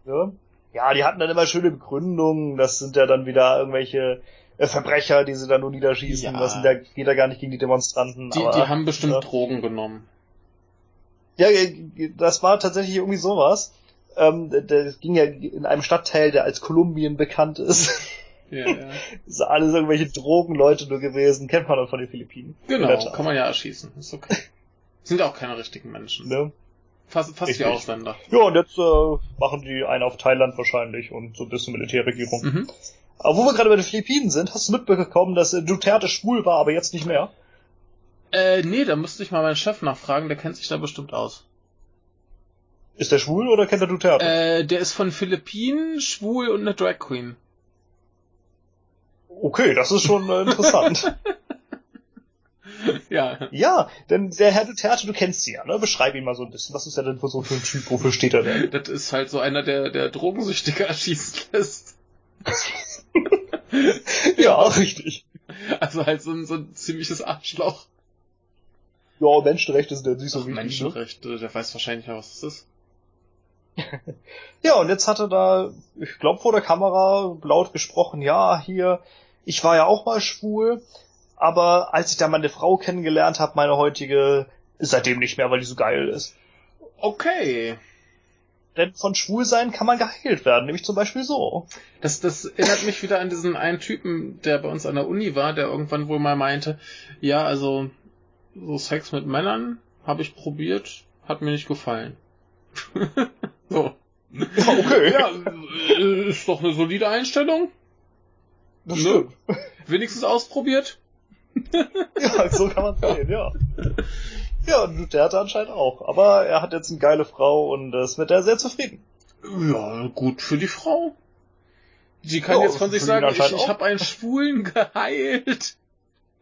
S1: Ja? ja, die hatten dann immer schöne Begründungen. Das sind ja dann wieder irgendwelche äh, Verbrecher, die sie dann nur niederschießen.
S2: Ja.
S1: Das sind ja, geht ja gar nicht gegen die Demonstranten.
S2: Die,
S1: aber,
S2: die haben bestimmt
S1: ja.
S2: Drogen genommen.
S1: Ja, das war tatsächlich irgendwie sowas. Ähm, das ging ja in einem Stadtteil, der als Kolumbien bekannt ist.
S2: Ja, ja.
S1: Das sind alles irgendwelche Drogenleute nur gewesen. Kennt man dann von den Philippinen.
S2: Genau, kann man ja erschießen. Ist okay. Sind auch keine richtigen Menschen.
S1: Ne?
S2: Fast, fast wie. Ausländer.
S1: Ja, und jetzt äh, machen die einen auf Thailand wahrscheinlich und so ein bisschen Militärregierung.
S2: Mhm.
S1: Aber wo wir gerade bei den Philippinen sind, hast du mitbekommen, dass äh, Duterte schwul war, aber jetzt nicht mehr?
S2: Äh, nee, da müsste ich mal meinen Chef nachfragen, der kennt sich da bestimmt aus.
S1: Ist der schwul oder kennt er Duterte?
S2: Äh, der ist von Philippinen, schwul und eine Drag Queen.
S1: Okay, das ist schon äh, interessant.
S2: ja.
S1: ja, denn der Herr Duterte, du kennst sie ja, ne? Beschreib ihn mal so ein bisschen. Was ist er denn für so für ein Typ? Wofür steht er denn?
S2: Das ist halt so einer, der, der Drogensüchtige erschießen lässt.
S1: ja, richtig.
S2: Also halt so ein, so ein ziemliches Arschloch.
S1: Ja, Menschenrechte sind ja nicht so
S2: Ach,
S1: wichtig. Ne?
S2: Menschenrechte, der weiß wahrscheinlich ja, was das ist.
S1: Ja, und jetzt hat er da, ich glaube, vor der Kamera laut gesprochen, ja, hier, ich war ja auch mal schwul, aber als ich da meine Frau kennengelernt habe, meine heutige, ist seitdem nicht mehr, weil die so geil ist.
S2: Okay.
S1: Denn von Schwulsein kann man geheilt werden, nämlich zum Beispiel so.
S2: Das, das erinnert mich wieder an diesen einen Typen, der bei uns an der Uni war, der irgendwann wohl mal meinte, ja, also so Sex mit Männern habe ich probiert, hat mir nicht gefallen. so.
S1: Ja, okay.
S2: Ja, äh, ist doch eine solide Einstellung.
S1: Das
S2: ne?
S1: stimmt.
S2: Wenigstens ausprobiert.
S1: Ja, so kann man sehen, ja. Ja, und der hatte anscheinend auch. Aber er hat jetzt eine geile Frau und ist mit der sehr zufrieden.
S2: Ja, gut für die Frau. Die kann
S1: Ja,
S2: jetzt von sich sagen, ich, ich habe einen Schwulen geheilt.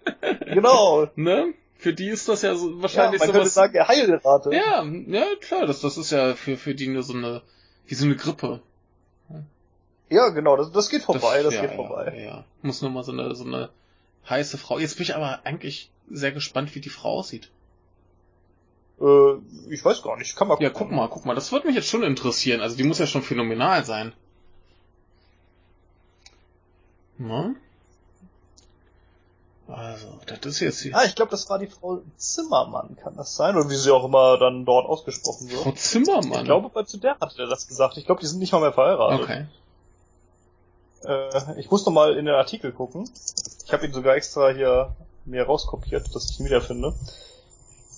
S1: Genau.
S2: Ne? Für die ist das ja so,
S1: Ja,
S2: wahrscheinlich
S1: man könnte
S2: sowas.
S1: sagen, er heiratet.
S2: Ja, ja, klar, das, das ist ja für, für die nur so eine, wie so eine Grippe.
S1: Ja, genau, das, das geht vorbei, das,
S2: ja,
S1: geht
S2: ja,
S1: vorbei.
S2: Ja, Muss nur mal so eine, so eine heiße Frau. Jetzt bin ich aber eigentlich sehr gespannt, wie die Frau aussieht.
S1: Äh, ich weiß gar nicht, kann man
S2: Ja, guck mal, guck mal, das würde mich jetzt schon interessieren. Also die muss ja schon phänomenal sein. Ne? Also, das ist jetzt hier.
S1: Ah, ich glaube, das war die Frau Zimmermann, kann das sein? Oder wie sie auch immer dann dort ausgesprochen wird.
S2: Frau Zimmermann.
S1: Ich glaube, bei zu der hatte der das gesagt. Ich glaube, die sind nicht mal mehr verheiratet.
S2: Okay.
S1: Äh, ich muss noch mal in den Artikel gucken. Ich habe ihn sogar extra hier mir rauskopiert, dass ich ihn wiederfinde.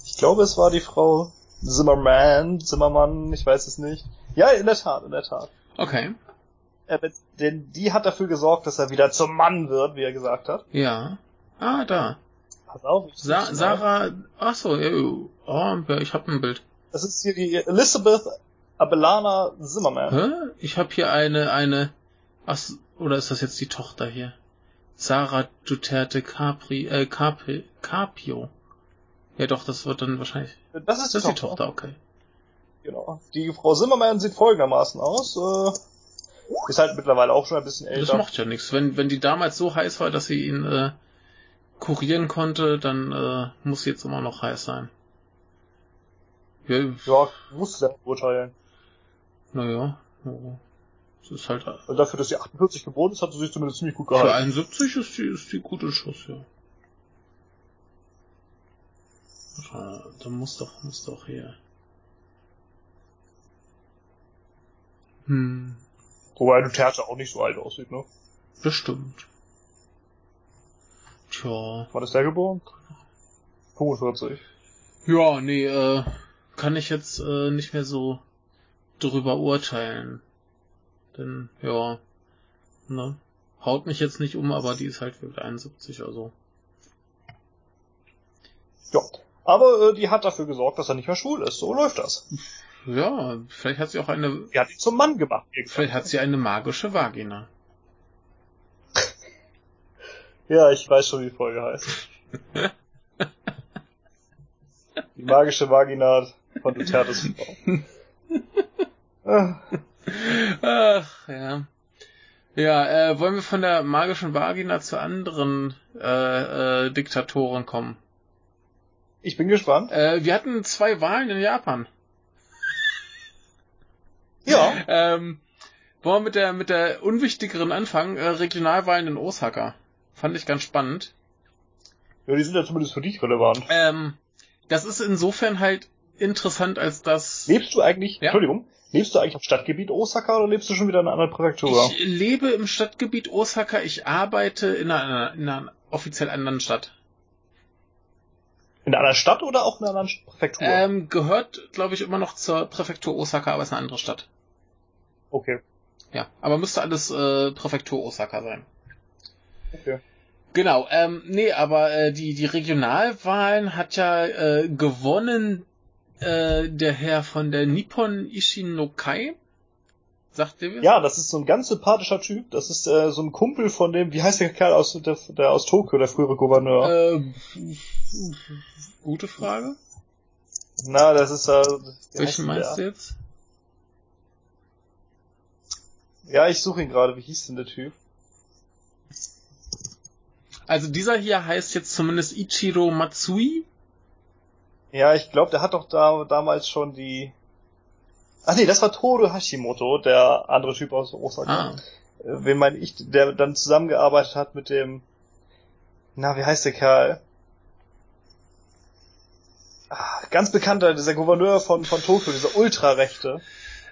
S1: Ich glaube, es war die Frau Zimmerman, Zimmermann, ich weiß es nicht. Ja, in der Tat, in der Tat.
S2: Okay.
S1: Äh, denn die hat dafür gesorgt, dass er wieder zum Mann wird, wie er gesagt hat.
S2: Ja. Ah, da.
S1: Pass auf. ich
S2: Sa. Sarah. Ach so, oh, ja, ich habe ein Bild.
S1: Das ist hier die Elizabeth Abelana Zimmerman.
S2: Hä? Ich habe hier eine eine. Ach, oder ist das jetzt die Tochter hier? Sarah Duterte Capri, äh, Capi, Capio. Ja, doch, das wird dann wahrscheinlich.
S1: Das ist die,
S2: Das ist die
S1: Tochter.
S2: Tochter, okay.
S1: Genau. Die Frau Zimmerman sieht folgendermaßen aus. Äh, ist halt mittlerweile auch schon ein bisschen
S2: Das
S1: älter.
S2: macht ja nichts. Wenn wenn die damals so heiß war, dass sie ihn äh, kurieren konnte, dann äh, muss sie jetzt immer noch heiß sein. Ja,
S1: Ja, es ja beurteilen.
S2: naja. Ja. Es ist halt.
S1: Und dafür, dass sie 48 geboren ist, hat sie sich zumindest ziemlich gut
S2: Für
S1: gehalten.
S2: 71 ist die, ist die gute Schuss, ja. Da muss doch, muss doch hier. Hm,
S1: Wobei Duterte auch nicht so alt aussieht, ne?
S2: bestimmt. Tja.
S1: Wann ist der geboren? 45.
S2: Ja, nee, äh, kann ich jetzt äh, nicht mehr so drüber urteilen. Denn, ja, ne, haut mich jetzt nicht um, aber die ist halt wirklich 71, also.
S1: Ja. Aber äh, die hat dafür gesorgt, dass er nicht mehr schwul ist. So läuft das.
S2: Ja, vielleicht hat sie auch eine,
S1: Die hat ihn zum Mann gemacht. irgendwann.
S2: vielleicht hat sie eine magische Vagina.
S1: Ja, ich weiß schon, wie die Folge heißt. die magische Vagina von Dutertes Frau.
S2: Ach, ja. Ja, äh, wollen wir von der magischen Vagina zu anderen äh, äh, Diktatoren kommen?
S1: ich bin gespannt.
S2: Äh, wir hatten zwei Wahlen in Japan.
S1: Ja.
S2: Ähm, wollen wir mit der mit der unwichtigeren anfangen? Äh, Regionalwahlen in Osaka. Fand ich ganz spannend.
S1: Ja, die sind ja zumindest für dich relevant.
S2: Ähm, das ist insofern halt interessant, als dass
S1: Lebst du eigentlich,
S2: Ja?
S1: Entschuldigung, lebst du eigentlich im Stadtgebiet Osaka oder lebst du schon wieder in einer anderen Präfektur?
S2: ich lebe im Stadtgebiet Osaka, ich arbeite in einer, in einer offiziell anderen Stadt.
S1: In einer Stadt oder auch in einer anderen Präfektur?
S2: Ähm, gehört, glaube ich, immer noch zur Präfektur Osaka, aber ist eine andere Stadt.
S1: Okay,
S2: Ja, aber müsste alles äh, Präfektur Osaka sein.
S1: okay.
S2: Genau, ähm, nee, aber äh, die, die Regionalwahlen hat ja äh, gewonnen äh, der Herr von der Nippon Ishinokai. Sagt ihr?
S1: Ja, das ist so ein ganz sympathischer Typ. Das ist äh, so ein Kumpel von dem, wie heißt der Kerl aus, der, der aus Tokio, der frühere Gouverneur?
S2: Äh, gute Frage.
S1: Na, das ist äh,
S2: Welchen meinst du jetzt?
S1: Ja, ich suche ihn gerade. Wie hieß denn der Typ?
S2: Also dieser hier heißt jetzt zumindest Ichiro Matsui.
S1: Ja, ich glaube, der hat doch da damals schon die. Ach nee, das war Toru Hashimoto, der andere Typ aus Osaka.
S2: Ah,
S1: Äh, Wen meine ich, der dann zusammengearbeitet hat mit dem. Na, wie heißt der Kerl? Ah, ganz bekannter, dieser Gouverneur von, von Tokio, dieser Ultrarechte.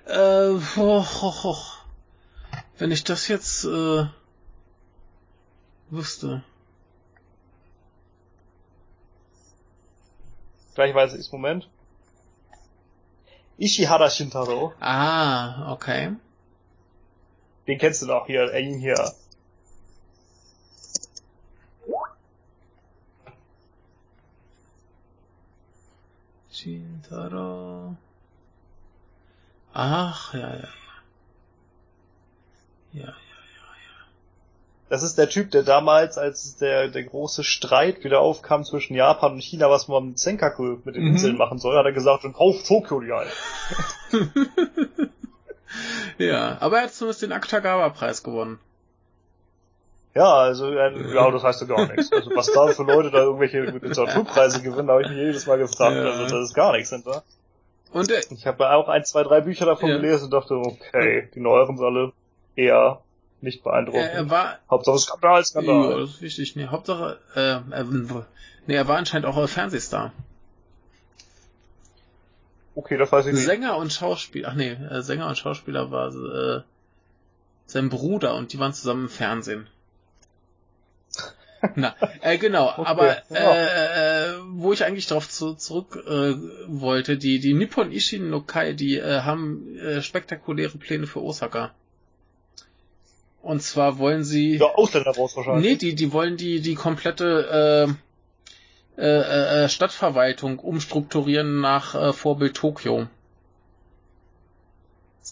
S2: äh, ho, ho, ho. wenn ich das jetzt äh, wüsste.
S1: Gleich weiß ich Moment. Ishihara Shintaro.
S2: Ah, okay.
S1: Den kennst du doch hier, ihn hier.
S2: Shintaro. Ach, ja, ja. Ja, ja.
S1: Das ist der Typ, der damals, als der, der große Streit wieder aufkam zwischen Japan und China, was man mit Senkaku mit den
S2: Mhm.
S1: Inseln machen soll, hat er gesagt, und kauf Tokio die ein.
S2: Ja, aber er hat zumindest den Akutagawa-Preis gewonnen.
S1: Ja, also, äh, ja, das heißt ja gar nichts. Also, was da für Leute da irgendwelche Literaturpreise gewinnen, habe ich mich jedes Mal gefragt.
S2: Ja.
S1: Also, das ist gar nichts hinter.
S2: Und er,
S1: Ich habe auch ein, zwei, drei Bücher davon
S2: Ja.
S1: gelesen und dachte, okay, die neueren sind alle eher nicht beeindruckend.
S2: er, er war,
S1: Hauptsache Skandal,
S2: ja,
S1: Skandal.
S2: das ist wichtig, nee, Hauptsache, äh, er, nee, er war anscheinend auch Fernsehstar.
S1: Okay, das weiß ich nicht.
S2: Sänger und Schauspieler, ach nee, äh, Sänger und Schauspieler war äh, sein Bruder und die waren zusammen im Fernsehen. Na, äh, genau,
S1: Okay,
S2: aber
S1: ja.
S2: äh, äh, wo ich eigentlich darauf zu, zurück äh, wollte, die, die Nippon Ishin no Kai, die äh, haben äh, spektakuläre Pläne für Osaka. Und zwar wollen sie.
S1: Ja, Ausländer raus wahrscheinlich.
S2: Nee, die, die wollen die, die komplette äh, äh, äh, Stadtverwaltung umstrukturieren nach äh, Vorbild Tokio.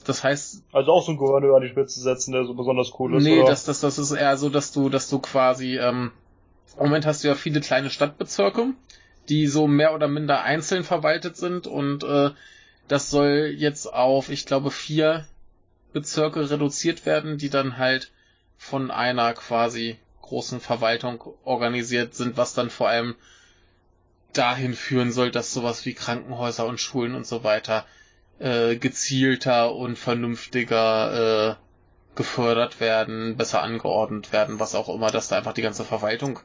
S2: Das heißt,
S1: Also auch so einen Gouverneur an die Spitze setzen, der so besonders cool ist,
S2: nee,
S1: oder?
S2: das, das, das ist eher so, dass du, dass du quasi, ähm, im Moment hast du ja viele kleine Stadtbezirke, die so mehr oder minder einzeln verwaltet sind und äh, das soll jetzt auf, ich glaube, vier Bezirke reduziert werden, die dann halt von einer quasi großen Verwaltung organisiert sind, was dann vor allem dahin führen soll, dass sowas wie Krankenhäuser und Schulen und so weiter äh, gezielter und vernünftiger äh, gefördert werden, besser angeordnet werden, was auch immer, dass da einfach die ganze Verwaltung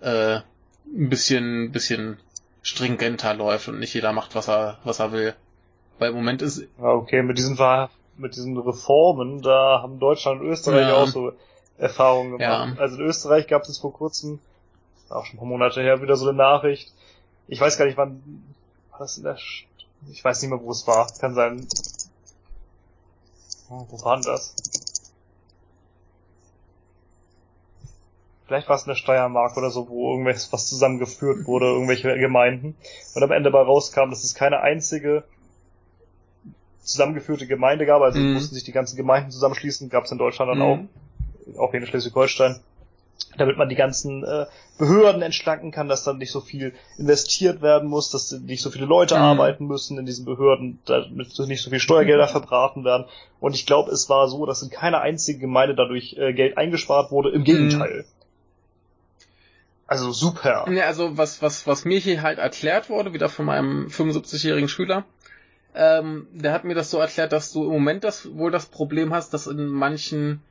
S2: äh, ein bisschen, bisschen stringenter läuft und nicht jeder macht, was er, was er will. Weil im Moment ist.
S1: Ja, okay, mit diesen, mit diesen Reformen, da haben Deutschland und Österreich ja. auch so Erfahrungen gemacht. Ja. Also in Österreich gab es vor kurzem, auch schon ein paar Monate her, wieder so eine Nachricht. Ich weiß gar nicht, wann war das in der St ich weiß nicht mehr, wo es war. Kann sein. Oh, wo war denn das? Vielleicht war es in der Steiermark oder so, wo irgendwas was zusammengeführt wurde, irgendwelche Gemeinden. Und am Ende bei rauskam, dass es keine einzige zusammengeführte Gemeinde gab, also mhm. mussten sich die ganzen Gemeinden zusammenschließen, gab es in Deutschland dann mhm. auch, auch hier in Schleswig-Holstein damit man die ganzen äh, Behörden entschlacken kann, dass dann nicht so viel investiert werden muss, dass nicht so viele Leute mhm. arbeiten müssen in diesen Behörden, damit nicht so viel Steuergelder mhm. verbraten werden. Und ich glaube, es war so, dass in keiner einzigen Gemeinde dadurch äh, Geld eingespart wurde. Im Gegenteil. Mhm. Also super.
S2: Ja, also was, was, was mir hier halt erklärt wurde, wieder von meinem 75-jährigen Schüler, ähm, der hat mir das so erklärt, dass du im Moment das wohl das Problem hast, dass in manchen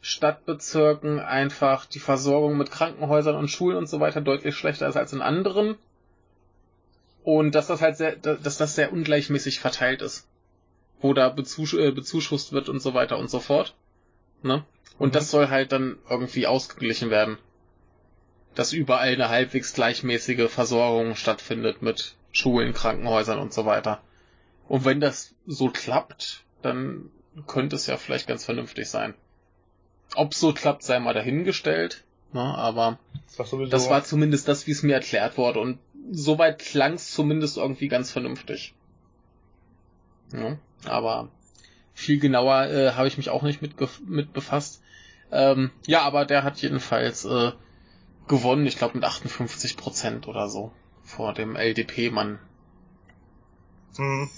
S2: Stadtbezirken einfach die Versorgung mit Krankenhäusern und Schulen und so weiter deutlich schlechter ist als in anderen. Und dass das halt sehr, dass das sehr ungleichmäßig verteilt ist. Wo da bezusch äh, bezuschusst wird und so weiter und so fort. Ne? Und mhm. das soll halt dann irgendwie ausgeglichen werden. Dass überall eine halbwegs gleichmäßige Versorgung stattfindet mit Schulen, Krankenhäusern und so weiter. Und wenn das so klappt, dann könnte es ja vielleicht ganz vernünftig sein. Ob so klappt, sei mal dahingestellt. Ne, aber das, das war zumindest das, wie es mir erklärt wurde. Und soweit klang es zumindest irgendwie ganz vernünftig. Ja, aber viel genauer äh, habe ich mich auch nicht mit, mit befasst. Ähm, ja, aber der hat jedenfalls äh, gewonnen, ich glaube mit 58 Prozent oder so vor dem LDP-Mann. Mhm.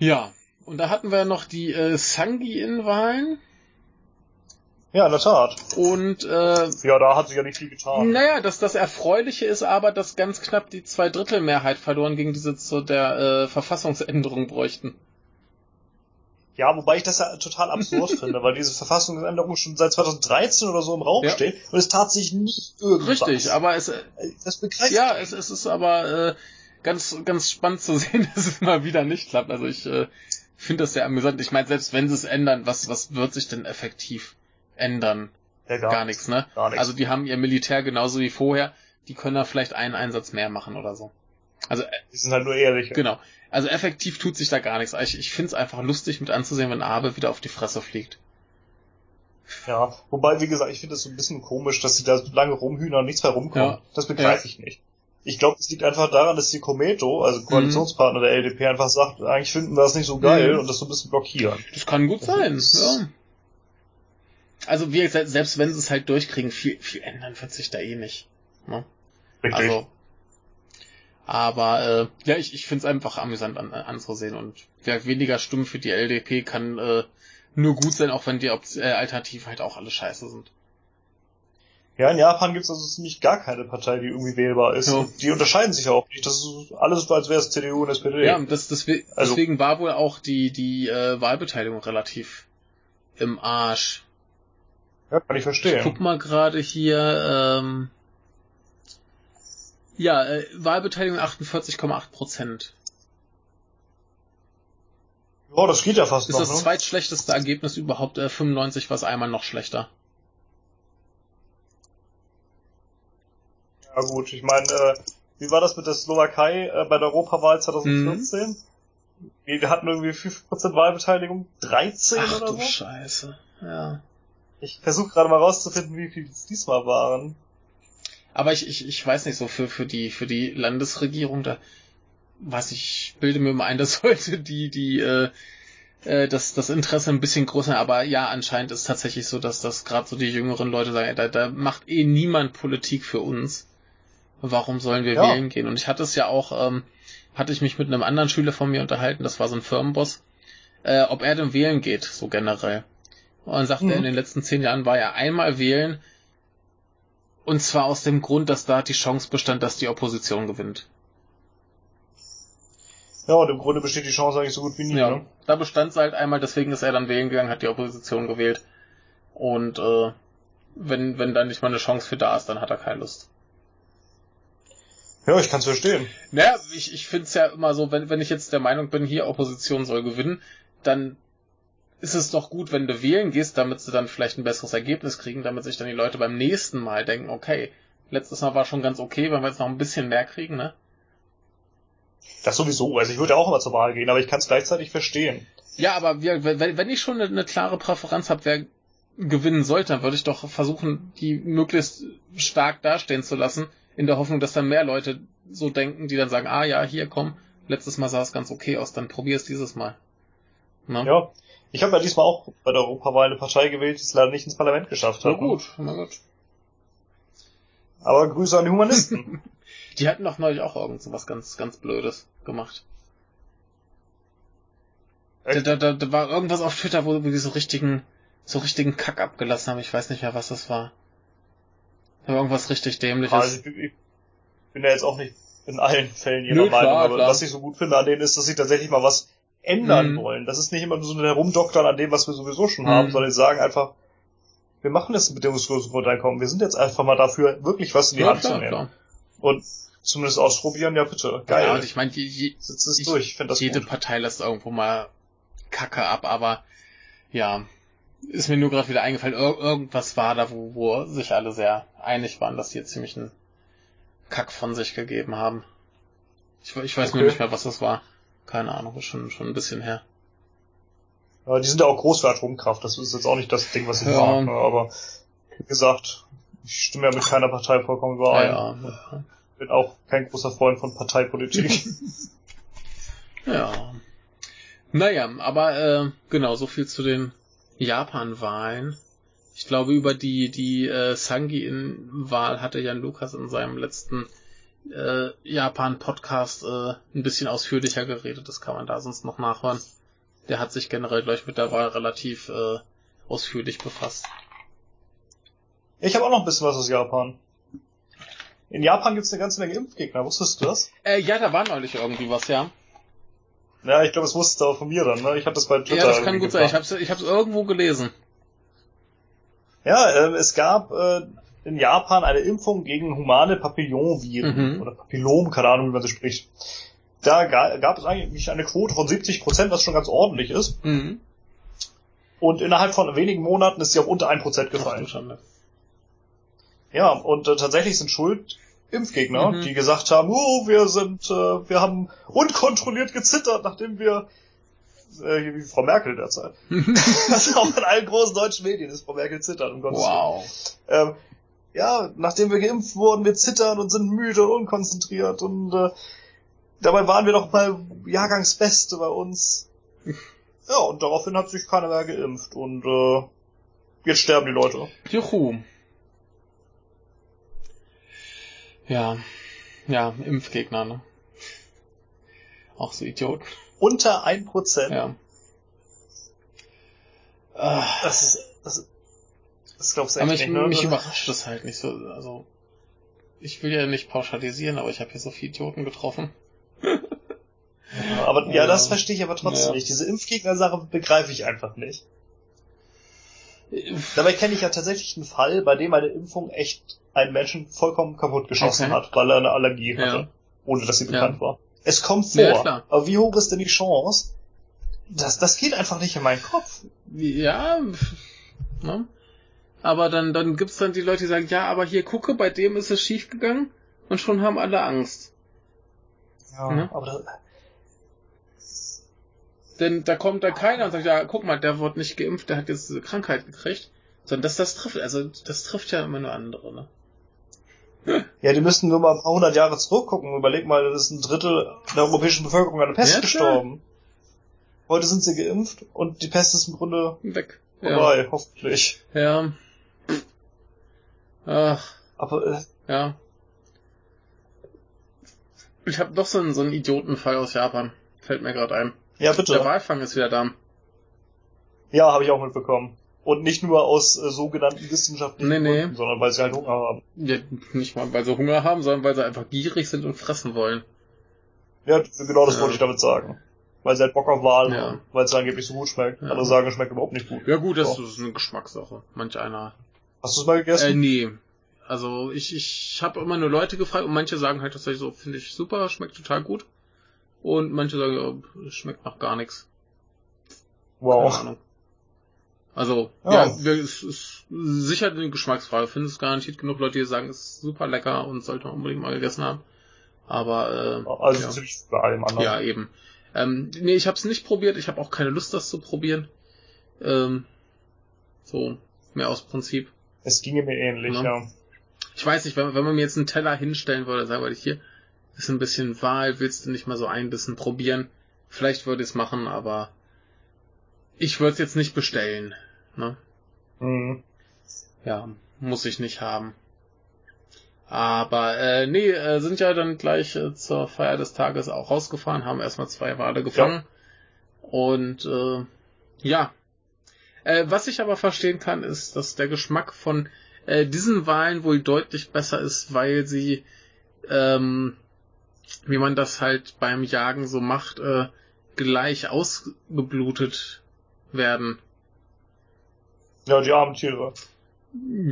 S2: Ja, und da hatten wir noch die äh, Sangi-In-Wahlen.
S1: Ja, in der Tat.
S2: Und äh,
S1: ja, da hat sich ja nicht viel getan.
S2: Naja, das, das Erfreuliche ist aber, dass ganz knapp die Zweidrittelmehrheit verloren gegen diese zu der äh, Verfassungsänderung bräuchten.
S1: Ja, wobei ich das ja total absurd finde, weil diese Verfassungsänderung schon seit 2013 oder so im Raum ja. steht und es tat sich nicht irgendwas.
S2: Richtig, aber es das begreift Ja, es, es ist aber äh, ganz ganz spannend zu sehen, dass es mal wieder nicht klappt. Also ich äh, finde das sehr amüsant. Ich meine, selbst wenn sie es ändern, was was wird sich denn effektiv ändern. Ja, gar, gar nichts, ne? Gar nichts. Also die haben ihr Militär genauso wie vorher, die können da vielleicht einen Einsatz mehr machen oder so. Also äh,
S1: die sind halt nur ehrlich.
S2: Genau. Also effektiv tut sich da gar nichts. Ich, ich finde es einfach lustig mit anzusehen, wenn Abe wieder auf die Fresse fliegt.
S1: Ja, wobei, wie gesagt, ich finde es so ein bisschen komisch, dass sie da so lange rumhühnern und nichts mehr rumkommt. Ja. Das begreife ja. ich nicht. Ich glaube, es liegt einfach daran, dass die Kometo, also Koalitionspartner mhm. der LDP, einfach sagt, eigentlich finden wir das nicht so geil mhm. und das so ein bisschen blockieren.
S2: Das kann gut das sein, ja also wie gesagt, selbst wenn sie es halt durchkriegen, viel, viel ändern wird sich da eh nicht. Ne? Richtig. Also, aber äh, ja, ich, ich finde es einfach amüsant an, anzusehen und wer weniger Stimmen für die LDP kann äh, nur gut sein, auch wenn die Opt äh, Alternativen halt auch alle scheiße sind.
S1: Ja, in Japan gibt es also ziemlich gar keine Partei, die irgendwie wählbar ist. Ja. die unterscheiden sich auch nicht. Das ist alles so, als wäre es CDU und SPD.
S2: Ja, das, das, also, deswegen war wohl auch die, die äh, Wahlbeteiligung relativ im Arsch.
S1: Ja, kann ich verstehen. Ich
S2: guck mal gerade hier, ähm, ja, äh, Wahlbeteiligung 48,8 Prozent.
S1: Ja, das geht ja fast
S2: ist noch. Ist das ne? zweitschlechteste Ergebnis überhaupt, äh, 95 war es einmal noch schlechter.
S1: Ja gut, ich meine, äh, wie war das mit der Slowakei äh, bei der Europawahl 2014? Mhm. Wir hatten irgendwie 5% Wahlbeteiligung, 13
S2: Ach,
S1: oder so.
S2: Du Scheiße, ja.
S1: Ich versuche gerade mal rauszufinden, wie viel es diesmal waren.
S2: Aber ich, ich, ich weiß nicht so, für, für die, für die Landesregierung, da, was ich bilde mir mal ein, das sollte die, die, äh, äh, das, das Interesse ein bisschen größer, aber ja, anscheinend ist es tatsächlich so, dass das gerade so die jüngeren Leute sagen, da, da macht eh niemand Politik für uns. Warum sollen wir ja. wählen gehen? Und ich hatte es ja auch, ähm, hatte ich mich mit einem anderen Schüler von mir unterhalten, das war so ein Firmenboss, äh, ob er denn wählen geht, so generell. Und sagt mhm. er, in den letzten zehn Jahren war er einmal wählen. Und zwar aus dem Grund, dass da die Chance bestand, dass die Opposition gewinnt.
S1: Ja, und im Grunde besteht die Chance eigentlich so gut wie nie.
S2: Ja,
S1: Ne?
S2: da bestand sie halt einmal, deswegen ist er dann wählen gegangen, hat die Opposition gewählt. Und äh, wenn, wenn dann nicht mal eine Chance für da ist, dann hat er keine Lust.
S1: Ja, ich kann's verstehen.
S2: Naja, ich, ich finde es ja immer so, wenn, wenn ich jetzt der Meinung bin, hier Opposition soll gewinnen, dann ist es doch gut, wenn du wählen gehst, damit sie dann vielleicht ein besseres Ergebnis kriegen, damit sich dann die Leute beim nächsten Mal denken, okay, letztes Mal war schon ganz okay, wenn wir jetzt noch ein bisschen mehr kriegen, ne?
S1: Das sowieso. Also ich würde auch immer zur Wahl gehen, aber ich kann's gleichzeitig verstehen.
S2: Ja, aber wir, wenn, wenn ich schon eine, eine klare Präferenz habe, wer gewinnen sollte, dann würde ich doch versuchen, die möglichst stark dastehen zu lassen, in der Hoffnung, dass dann mehr Leute so denken, die dann sagen, ah ja, hier komm, letztes Mal sah es ganz okay aus, dann probier es dieses Mal. Ne?
S1: Ja. Ich habe ja diesmal auch bei der Europawahl eine Partei gewählt, die es leider nicht ins Parlament geschafft
S2: Na
S1: hat. ne?
S2: gut, na gut.
S1: Aber Grüße an die Humanisten.
S2: Die hatten doch neulich auch irgend so was ganz, ganz Blödes gemacht. Da, da, da, da war irgendwas auf Twitter, wo, wo die so richtigen, so richtigen Kack abgelassen haben. Ich weiß nicht mehr, was das war. Irgendwas richtig dämliches.
S1: also ich, bin- ich bin ja jetzt auch nicht in allen Fällen ihrer
S2: Nö,
S1: Meinung,
S2: klar,
S1: aber
S2: klar.
S1: was ich so gut finde an denen ist, dass sie tatsächlich mal was ändern
S2: Mhm.
S1: wollen. Das ist nicht immer nur so ein Herumdoktern an dem, was wir sowieso schon haben,
S2: Mhm.
S1: sondern sie sagen einfach, wir machen das bedingungslose Grundeinkommen. Wir sind jetzt einfach mal dafür, wirklich was in die
S2: ja,
S1: Hand zu
S2: klar,
S1: nehmen.
S2: klar.
S1: Und zumindest ausprobieren, ja bitte. Geil.
S2: Ja, und ich meine, je, je,
S1: Sitzt es
S2: ich-
S1: durch, ich das
S2: jede
S1: gut.
S2: Partei lässt irgendwo mal Kacke ab, aber ja, ist mir nur gerade wieder eingefallen, ir irgendwas war da, wo, wo sich alle sehr einig waren, dass die jetzt ziemlich einen Kack von sich gegeben haben. Ich, ich weiß nur
S1: Okay.
S2: nicht mehr, was das war. Keine Ahnung, ist schon, schon ein bisschen her.
S1: Ja, die sind ja auch groß für Atomkraft. Das ist jetzt auch nicht das Ding, was ich
S2: Ja.
S1: mag. Ne? Aber wie gesagt, ich stimme ja mit keiner Partei vollkommen überein.
S2: Ja, ja.
S1: Bin auch kein großer Freund von Parteipolitik.
S2: Ja. Naja, aber äh, genau, so viel zu den Japan-Wahlen. Ich glaube, über die, die äh, Sangi-Wahl hatte Jan Lukas in seinem letzten äh, Japan-Podcast äh, ein bisschen ausführlicher geredet. Das kann man da sonst noch nachhören. Der hat sich generell, glaube ich, mit der Wahl relativ äh, ausführlich befasst.
S1: ich habe auch noch ein bisschen was aus Japan. In Japan gibt's eine ganze Menge Impfgegner. Wusstest du das?
S2: Äh, ja, da war neulich irgendwie was, ja.
S1: Ja, ich glaube, das wusstest du aber von mir dann. Ne? Ich habe das bei Twitter.
S2: Ja, das kann gut sein. Ich
S1: gefahren.
S2: hab's, ich hab's irgendwo gelesen.
S1: Ja, ähm, es gab äh, in Japan eine Impfung gegen humane Papillonviren
S2: Mhm.
S1: oder Papillom, keine Ahnung, wie man sie spricht. Da ga, gab es eigentlich eine Quote von 70 Prozent, was schon ganz ordentlich ist.
S2: Mhm.
S1: Und innerhalb von wenigen Monaten ist sie auf unter 1 Prozent
S2: Ach, du
S1: gefallen.
S2: Schande.
S1: Ja, und äh, tatsächlich sind schuld Impfgegner,
S2: Mhm.
S1: die gesagt haben, oh, wir sind, äh, wir haben unkontrolliert gezittert, nachdem wir äh, wie Frau Merkel derzeit. Das auch in allen großen deutschen Medien ist Frau Merkel zittert, um Gottes
S2: wow.
S1: Ähm, ja, nachdem wir geimpft wurden, wir zittern und sind müde und unkonzentriert und äh, dabei waren wir doch mal Jahrgangsbeste bei uns. Ja, und daraufhin hat sich keiner mehr geimpft und äh, jetzt sterben die Leute.
S2: Juhu. Ja. Ja, Impfgegner, ne? Auch so Idioten.
S1: Unter 1%.
S2: Ja. Ah,
S1: Das ist, das, das glaubst du
S2: aber mich,
S1: nicht, ne?
S2: mich überrascht das halt nicht so. Also, ich will ja nicht pauschalisieren, aber ich habe hier so viele Idioten getroffen.
S1: Ja, aber ja,
S2: Ja.
S1: das verstehe ich aber trotzdem
S2: Ja.
S1: nicht. Diese Impfgegner-Sache begreife ich einfach nicht. Dabei kenne ich ja tatsächlich einen Fall, bei dem eine Impfung echt einen Menschen vollkommen kaputt geschossen
S2: Okay.
S1: hat, weil er eine Allergie
S2: Ja.
S1: hatte, ohne dass sie
S2: Ja.
S1: bekannt war. Es kommt vor,
S2: Ja,
S1: aber wie hoch ist denn die Chance? Das, das geht einfach nicht in meinen Kopf.
S2: Ja, ne? Aber dann, dann gibt's dann die Leute, die sagen, ja, aber hier gucke, bei dem ist es schief gegangen und schon haben alle Angst.
S1: Ja,
S2: Mhm.
S1: aber das,
S2: Denn da kommt dann keiner und sagt, ja, guck mal, der wurde nicht geimpft, der hat jetzt diese Krankheit gekriegt. Sondern das, das trifft, also das trifft ja immer nur andere, ne?
S1: ja, die müssten nur mal ein paar hundert Jahre zurückgucken. Überleg mal, das ist ein Drittel der europäischen Bevölkerung an der Pest
S2: Ja,
S1: gestorben. Heute sind sie geimpft und die Pest ist im Grunde
S2: Weg.
S1: vorbei, hoffentlich.
S2: Ja. ja. Ach,
S1: Aber äh,
S2: ja. Ich habe doch so einen, so einen Idiotenfall aus Japan. Fällt mir gerade ein.
S1: Ja,
S2: Der
S1: bitte.
S2: Walfang ist wieder da.
S1: Ja, habe ich auch mitbekommen. Und nicht nur aus äh, sogenannten wissenschaftlichen
S2: Nee, nee.
S1: Gründen, sondern weil sie halt Hunger haben.
S2: Ja, nicht mal, weil sie Hunger haben, sondern weil sie einfach gierig sind und fressen wollen.
S1: Ja, genau das
S2: Ja.
S1: wollte ich damit sagen. Weil sie halt Bock auf Wal
S2: Ja.
S1: haben, weil es angeblich so gut schmeckt.
S2: Ja.
S1: Andere sagen, es schmeckt überhaupt nicht gut.
S2: Ja gut, das
S1: So.
S2: ist eine Geschmackssache. Manch einer.
S1: Hast du es mal
S2: Äh,
S1: gegessen?
S2: nee. Also ich, ich habe immer nur Leute gefragt und manche sagen halt tatsächlich so, finde ich super, schmeckt total gut. Und manche sagen, ja, schmeckt nach gar nichts. Keine
S1: wow.
S2: Ahnung. Also,
S1: Ja.
S2: ja, es ist sicher eine Geschmacksfrage. Ich finde es garantiert genug Leute, die sagen, es ist super lecker und sollte man unbedingt mal gegessen haben. Aber äh,
S1: Also
S2: ja.
S1: ziemlich bei allem anderen.
S2: Ja, eben. Ähm, nee, ich habe es nicht probiert. Ich habe auch keine Lust, das zu probieren. Ähm, so, mehr aus Prinzip.
S1: Es ginge mir ähnlich,
S2: Ja.
S1: ja.
S2: Ich weiß nicht, wenn, wenn man mir jetzt einen Teller hinstellen würde, sagen würde ich hier, ist ein bisschen Wahl, willst du nicht mal so ein bisschen probieren? Vielleicht würde ich es machen, aber ich würde es jetzt nicht bestellen. Ne?
S1: Mhm.
S2: Ja, muss ich nicht haben. Aber äh, nee, äh, sind ja dann gleich äh, zur Feier des Tages auch rausgefahren, haben erstmal zwei Wale gefangen. Und äh, ja. Äh, was ich aber verstehen kann, ist, dass der Geschmack von äh, diesen Walen wohl deutlich besser ist, weil sie, ähm, wie man das halt beim Jagen so macht, äh, gleich ausgeblutet werden.
S1: Ja, die armen Tiere.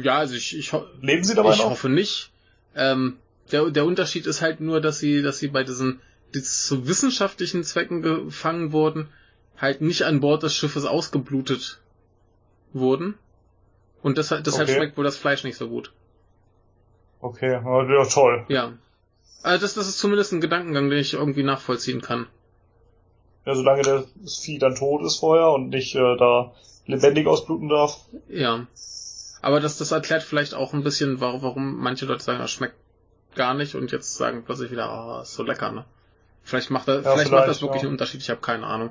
S2: Ja, also ich, ich, ho-
S1: Leben sie dabei
S2: ich
S1: noch?
S2: hoffe nicht. Ähm, der, der Unterschied ist halt nur, dass sie, dass sie bei diesen, die zu wissenschaftlichen Zwecken gefangen wurden, halt nicht an Bord des Schiffes ausgeblutet wurden. Und deshalb, deshalb
S1: Okay.
S2: schmeckt wohl das Fleisch nicht so gut.
S1: Okay, ja, ja, toll.
S2: Ja. Also das, das ist zumindest ein Gedankengang, den ich irgendwie nachvollziehen kann.
S1: Ja, solange das Vieh dann tot ist vorher und nicht äh, da lebendig ausbluten darf.
S2: Ja. Aber das, das erklärt vielleicht auch ein bisschen, warum, warum manche Leute sagen, das schmeckt gar nicht und jetzt sagen plötzlich wieder, oh, ist so lecker, ne? Vielleicht macht das, vielleicht, macht das
S1: vielleicht,
S2: wirklich
S1: ja.
S2: einen Unterschied, ich habe keine Ahnung.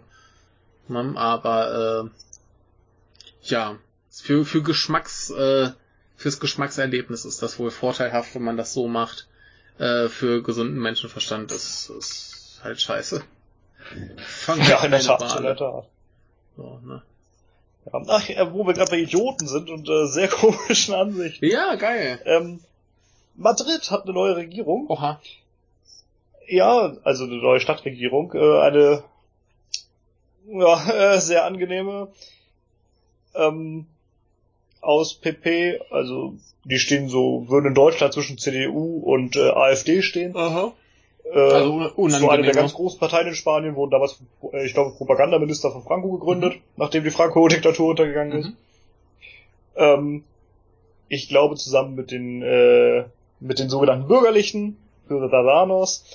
S2: Ne? Aber äh, ja, für, für Geschmacks, äh, fürs Geschmackserlebnis ist das wohl vorteilhaft, wenn man das so macht. Äh, für gesunden Menschenverstand ist, ist halt scheiße. Fang
S1: Ja, in der Tat, in der Tat.
S2: So, ne?
S1: Ja. Ach, äh, wo wir gerade bei Idioten sind und äh, sehr komischen Ansichten.
S2: ja, geil.
S1: Ähm, Madrid hat eine neue Regierung.
S2: Oha.
S1: Ja, also eine neue Stadtregierung. Äh, eine ja, äh, sehr angenehme ähm, aus PP, also die stehen so, würden in Deutschland zwischen CDU und äh, AfD stehen.
S2: Aha.
S1: Äh,
S2: Also
S1: so eine der ganz großen Parteien in Spanien wurden damals, äh, ich glaube, Propagandaminister von Franco gegründet, nachdem die Franco-Diktatur untergegangen ist.
S2: Mhm.
S1: Ähm, ich glaube zusammen mit den äh, mit den sogenannten Bürgerlichen, Ciudadanos,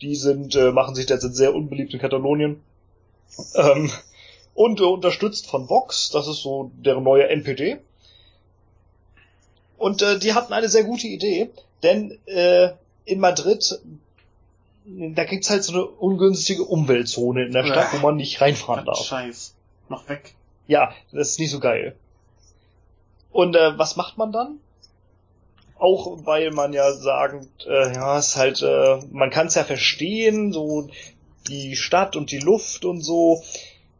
S1: die sind äh, machen sich derzeit sehr unbeliebt in Katalonien. Ähm, und äh, unterstützt von Vox, das ist so deren neue NPD. Und äh, die hatten eine sehr gute Idee, denn äh, in Madrid da gibt's halt so eine ungünstige Umweltzone in der Stadt, wo man nicht reinfahren darf.
S2: Scheiß. Mach weg.
S1: Ja, das ist nicht so geil. Und äh, was macht man dann? Auch weil man ja sagt, äh, ja, ist halt, äh, man kann es ja verstehen, so die Stadt und die Luft und so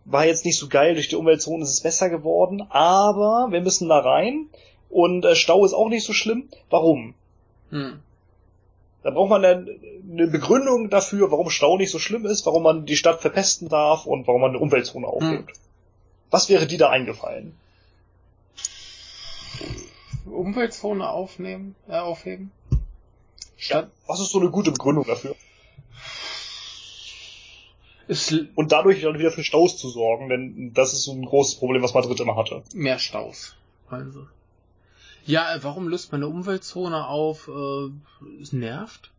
S1: war jetzt nicht so geil, durch die Umweltzone ist es besser geworden, aber wir müssen da rein und äh, Stau ist auch nicht so schlimm. Warum?
S2: Hm.
S1: Da braucht man dann eine Begründung dafür, warum Stau nicht so schlimm ist, warum man die Stadt verpesten darf und warum man eine Umweltzone aufhebt. Was wäre die da eingefallen?
S2: Umweltzone aufnehmen, äh, aufheben? Stadt
S1: Was ist so eine gute Begründung dafür?
S2: ist
S1: Und dadurch dann wieder für Staus zu sorgen, denn das ist so ein großes Problem, was Madrid immer hatte.
S2: mehr Staus. Also. Ja, äh, warum löst man eine Umweltzone auf? Äh, es nervt?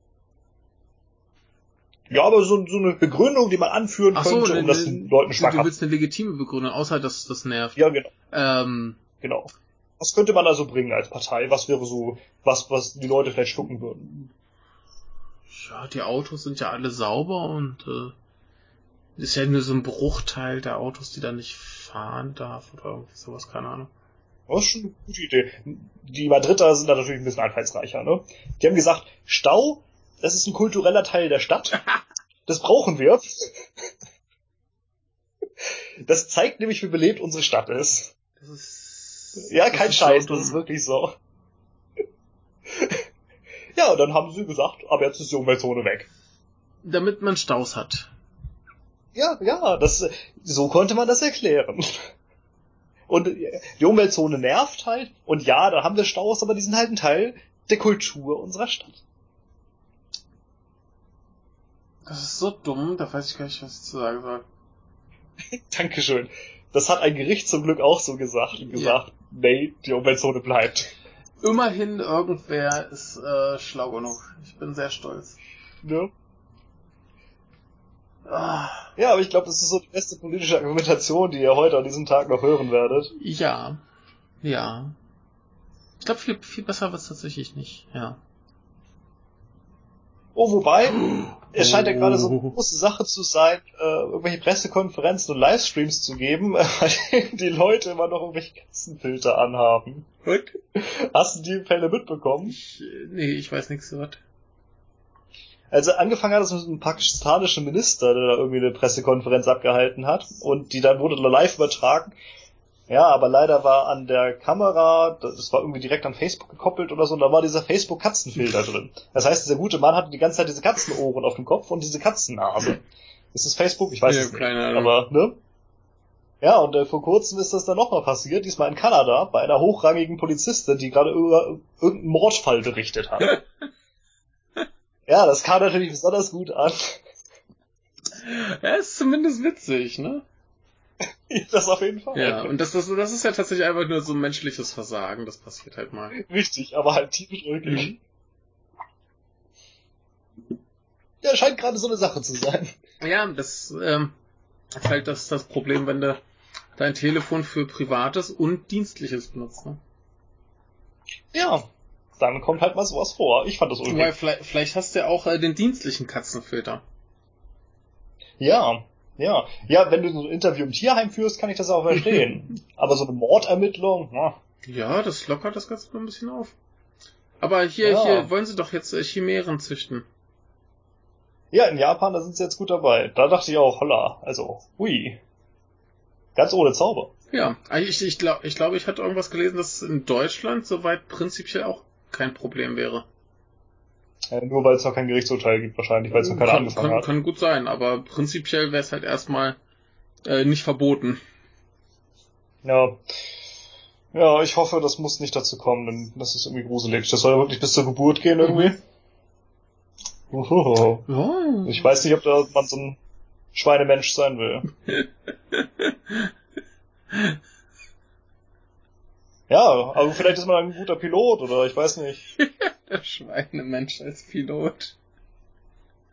S1: Ja, aber so, so eine Begründung, die man anführen
S2: Ach so,
S1: könnte,
S2: ne,
S1: um das
S2: ne,
S1: den Leuten
S2: Du, du
S1: schmackhaft.
S2: willst eine legitime Begründung, außer dass das nervt.
S1: Ja, genau,
S2: Ähm,
S1: genau. Was könnte man da so bringen als Partei? Was wäre so, was, was die Leute vielleicht schlucken würden?
S2: ja, die Autos sind ja alle sauber und äh, ist ja nur so ein Bruchteil der Autos, die da nicht fahren darf oder irgendwie sowas, keine Ahnung.
S1: Das ist schon eine gute Idee. Die Madrider sind da natürlich ein bisschen einfallsreicher, ne? Die haben gesagt, Stau, das ist ein kultureller Teil der Stadt. Das brauchen wir. Das zeigt nämlich, wie belebt unsere Stadt ist.
S2: Ist.
S1: Ja, kein
S2: ist
S1: Scheiß, das ist wirklich so. Ja, und dann haben sie gesagt, aber jetzt ist die Umweltzone weg.
S2: damit man Staus hat.
S1: Ja, ja, das, so konnte man das erklären. Und die Umweltzone nervt halt. Und ja, da haben wir Staus, aber die sind halt ein Teil der Kultur unserer Stadt.
S2: Das ist so dumm, da weiß ich gar nicht, was ich zu sagen soll.
S1: Dankeschön. Das hat ein Gericht zum Glück auch so gesagt und gesagt, ja. nee, die Umweltzone bleibt.
S2: Immerhin irgendwer ist äh, schlau genug. Ich bin sehr stolz.
S1: Ja. Ja, aber ich glaube, das ist so die beste politische Argumentation, die ihr heute an diesem Tag noch hören werdet.
S2: Ja. Ja. Ich glaube, viel, viel besser wird's tatsächlich nicht, ja.
S1: Oh, wobei, es scheint ja gerade so eine große Sache zu sein, äh, irgendwelche Pressekonferenzen und Livestreams zu geben, weil die Leute immer noch irgendwelche Katzenfilter anhaben.
S2: Und?
S1: Hast du die Fälle mitbekommen?
S2: Ich, nee, ich weiß nichts gehört.
S1: Also angefangen hat es mit einem pakistanischen Minister, der da irgendwie eine Pressekonferenz abgehalten hat und die dann wurde live übertragen ja, aber leider war an der Kamera, das war irgendwie direkt an Facebook gekoppelt oder so, und da war dieser Facebook-Katzenfilter drin. Das heißt, dieser gute Mann hatte die ganze Zeit diese Katzenohren auf dem Kopf und diese Katzennase. Ist das Facebook? Ich weiß ja, es nicht. Aber, ne? Ja, und äh, vor kurzem ist das dann nochmal passiert, diesmal in Kanada, bei einer hochrangigen Polizistin, die gerade über irgendeinen Mordfall berichtet hat. ja, das kam natürlich besonders gut an.
S2: Ja, ist zumindest witzig, ne?
S1: das auf jeden Fall.
S2: Ja, und das, das, das ist ja tatsächlich einfach nur so ein menschliches Versagen, das passiert halt mal.
S1: Richtig, aber halt tief drücklich. Mhm. Ja, scheint gerade so eine Sache zu sein.
S2: Ja, das ähm, ist halt das, das Problem, wenn du dein Telefon für Privates und Dienstliches benutzt. Ne?
S1: Ja, dann kommt halt mal sowas vor. Ich fand das
S2: irgendwie. Vielleicht, vielleicht hast du ja auch äh, den dienstlichen Katzenfilter.
S1: Ja, ja, ja, wenn du so ein Interview im Tierheim führst, kann ich das auch verstehen. Aber so eine Mordermittlung, na.
S2: Ja, das lockert das Ganze noch ein bisschen auf. Aber hier, ja. hier wollen sie doch jetzt äh, Chimären züchten.
S1: Ja, in Japan, da sind sie jetzt gut dabei. Da dachte ich auch, holla, also, hui. Ganz ohne Zauber.
S2: Ja, ich, ich glaube, ich, glaub, ich hatte irgendwas gelesen, dass in Deutschland soweit prinzipiell auch kein Problem wäre.
S1: Äh, nur weil es noch kein Gerichtsurteil gibt wahrscheinlich, weil es noch keiner angefangen
S2: kann,
S1: hat.
S2: Kann gut sein, aber prinzipiell wäre es halt erstmal äh, nicht verboten.
S1: Ja. Ja, ich hoffe, das muss nicht dazu kommen, denn das ist irgendwie gruselig. Das soll ja wirklich bis zur Geburt gehen irgendwie. Uhuhu. Ja. Ich weiß nicht, ob da man so ein Schweinemensch sein will. ja, aber vielleicht ist man ein guter Pilot oder ich weiß nicht.
S2: Der Schweinemensch als Pilot.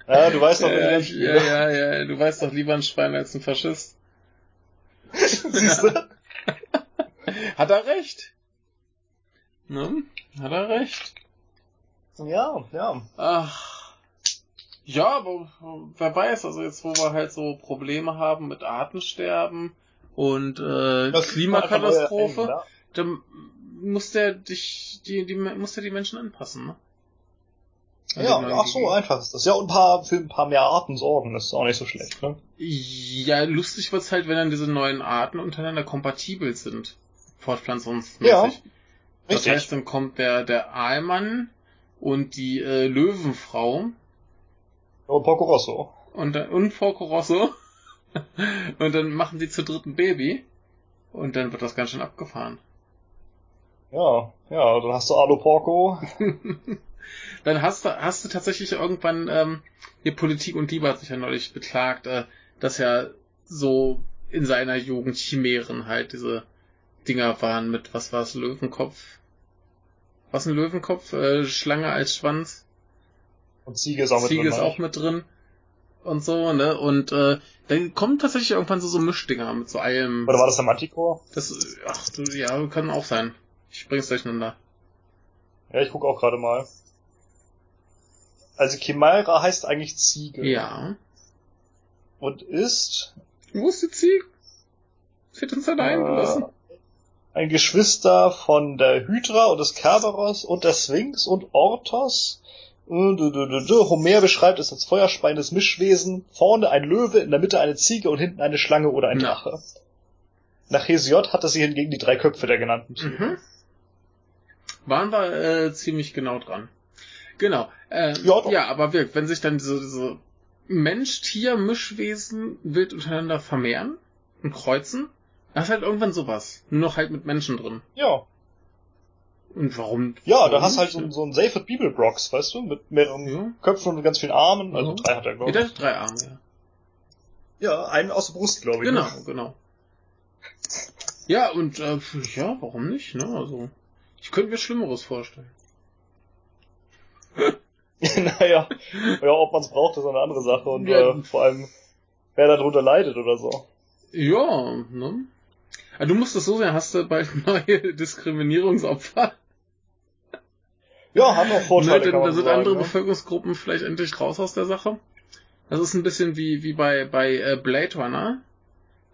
S1: Ja, du weißt doch,
S2: ja, ich, ja, ja, ja, du weißt doch lieber ein Schwein als ein Faschist.
S1: Siehst du?
S2: Hat er recht. Ne? Hat er recht.
S1: Ja, ja.
S2: Ach. Ja, aber wer weiß, also jetzt wo wir halt so Probleme haben mit Artensterben und äh, Klimakatastrophe, ja. Dann muss der dich, die, die, muss der die Menschen anpassen, ne?
S1: Ja, ach so, einfach ist das. Ja, und ein paar, für ein paar mehr Arten sorgen, das ist auch nicht so schlecht, ne?
S2: Ja, lustig wird's halt, wenn dann diese neuen Arten untereinander kompatibel sind. Fortpflanzungsmäßig.
S1: Ja. Richtig.
S2: Das heißt, dann kommt der, der Aalmann und die äh, Löwenfrau.
S1: Und Porco Rosso.
S2: Und, und Porco Rosso. und dann machen die zu dritten Baby. Und dann wird das ganz schön abgefahren.
S1: Ja, ja, dann hast du Alu Porco.
S2: dann hast du, hast du tatsächlich irgendwann, ähm, die Politik und Liebe hat sich ja neulich beklagt, äh, dass ja so in seiner Jugend Chimären halt diese Dinger waren mit, was war es, Löwenkopf? Was ein Löwenkopf? Äh, Schlange als Schwanz.
S1: Und Ziege ist auch mit
S2: Ziege drin. Ziege ist auch mit drin. Und so, ne? Und äh, dann kommen tatsächlich irgendwann so, so Mischdinger mit so allem.
S1: Oder war das der Manticore?
S2: Das, ach du, ja, kann auch sein. Ich bring's durcheinander.
S1: Ja, ich guck auch gerade mal. Also Chimera heißt eigentlich Ziege.
S2: Ja.
S1: Und ist.
S2: Wo ist die Ziege? Sie hat uns allein äh, gelassen.
S1: Ein Geschwister von der Hydra und des Kerberos und der Sphinx und Orthos. Homer beschreibt es als feuerspeiendes Mischwesen. Vorne ein Löwe, in der Mitte eine Ziege und hinten eine Schlange oder ein Drache. Ja. Nach Hesiod hatte sie hingegen die drei Köpfe der genannten Tiere. Mhm
S2: waren wir äh, ziemlich genau dran. Genau. Äh, ja, ja, aber wirklich, wenn sich dann diese, diese Mensch, Tier, Mischwesen wild untereinander vermehren und kreuzen. Das ist halt irgendwann sowas. Nur noch halt mit Menschen drin.
S1: Ja.
S2: Und warum?
S1: Ja,
S2: warum
S1: da hast halt
S2: nicht?
S1: so, so ein Safed People Brox, weißt du, mit mehreren
S2: Ja.
S1: Köpfen und ganz vielen Armen. Also
S2: Ja.
S1: drei hat er,
S2: Ja,
S1: glaube ich.
S2: hat drei Arme, ja.
S1: Ja, einen aus der Brust, glaube ich.
S2: Genau,
S1: Ne?
S2: genau. Ja, und äh, ja, warum nicht, ne? Also, ich könnte mir Schlimmeres vorstellen.
S1: naja, ja, ob man es braucht, ist eine andere Sache. Und
S2: Ja.
S1: äh, vor allem, wer darunter leidet oder so.
S2: Ja, ne? Ah, du musst es so sehen, hast du bald neue Diskriminierungsopfer.
S1: Ja, haben auch Vorteile,
S2: ne, denn da sind
S1: sagen,
S2: andere
S1: ne?
S2: Bevölkerungsgruppen vielleicht endlich raus aus der Sache. Das ist ein bisschen wie, wie bei, bei äh, Blade Runner.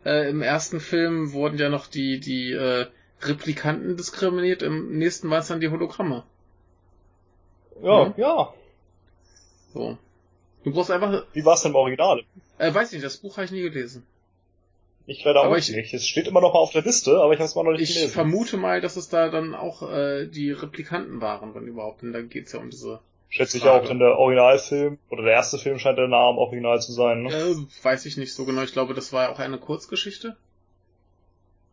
S2: Äh, Im ersten Film wurden ja noch die, die äh, Replikanten diskriminiert, im nächsten waren es dann die Hologramme.
S1: Ja,
S2: Mhm.
S1: ja.
S2: So. Du brauchst einfach,
S1: Wie war es denn im Original?
S2: äh, weiß nicht, das Buch habe ich nie gelesen.
S1: Ich leider
S2: Aber
S1: auch
S2: ich-
S1: nicht. Es steht immer noch mal auf der Liste, aber ich habe es mal noch nicht
S2: Ich
S1: gelesen.
S2: vermute mal, dass es da dann auch äh, die Replikanten waren, wenn überhaupt. Denn da geht's ja um diese.
S1: Schätze ich
S2: Frage.
S1: auch, denn der Originalfilm oder der erste Film scheint der am Original zu sein. Ne?
S2: Äh, weiß ich nicht so genau. Ich glaube, das war auch eine Kurzgeschichte.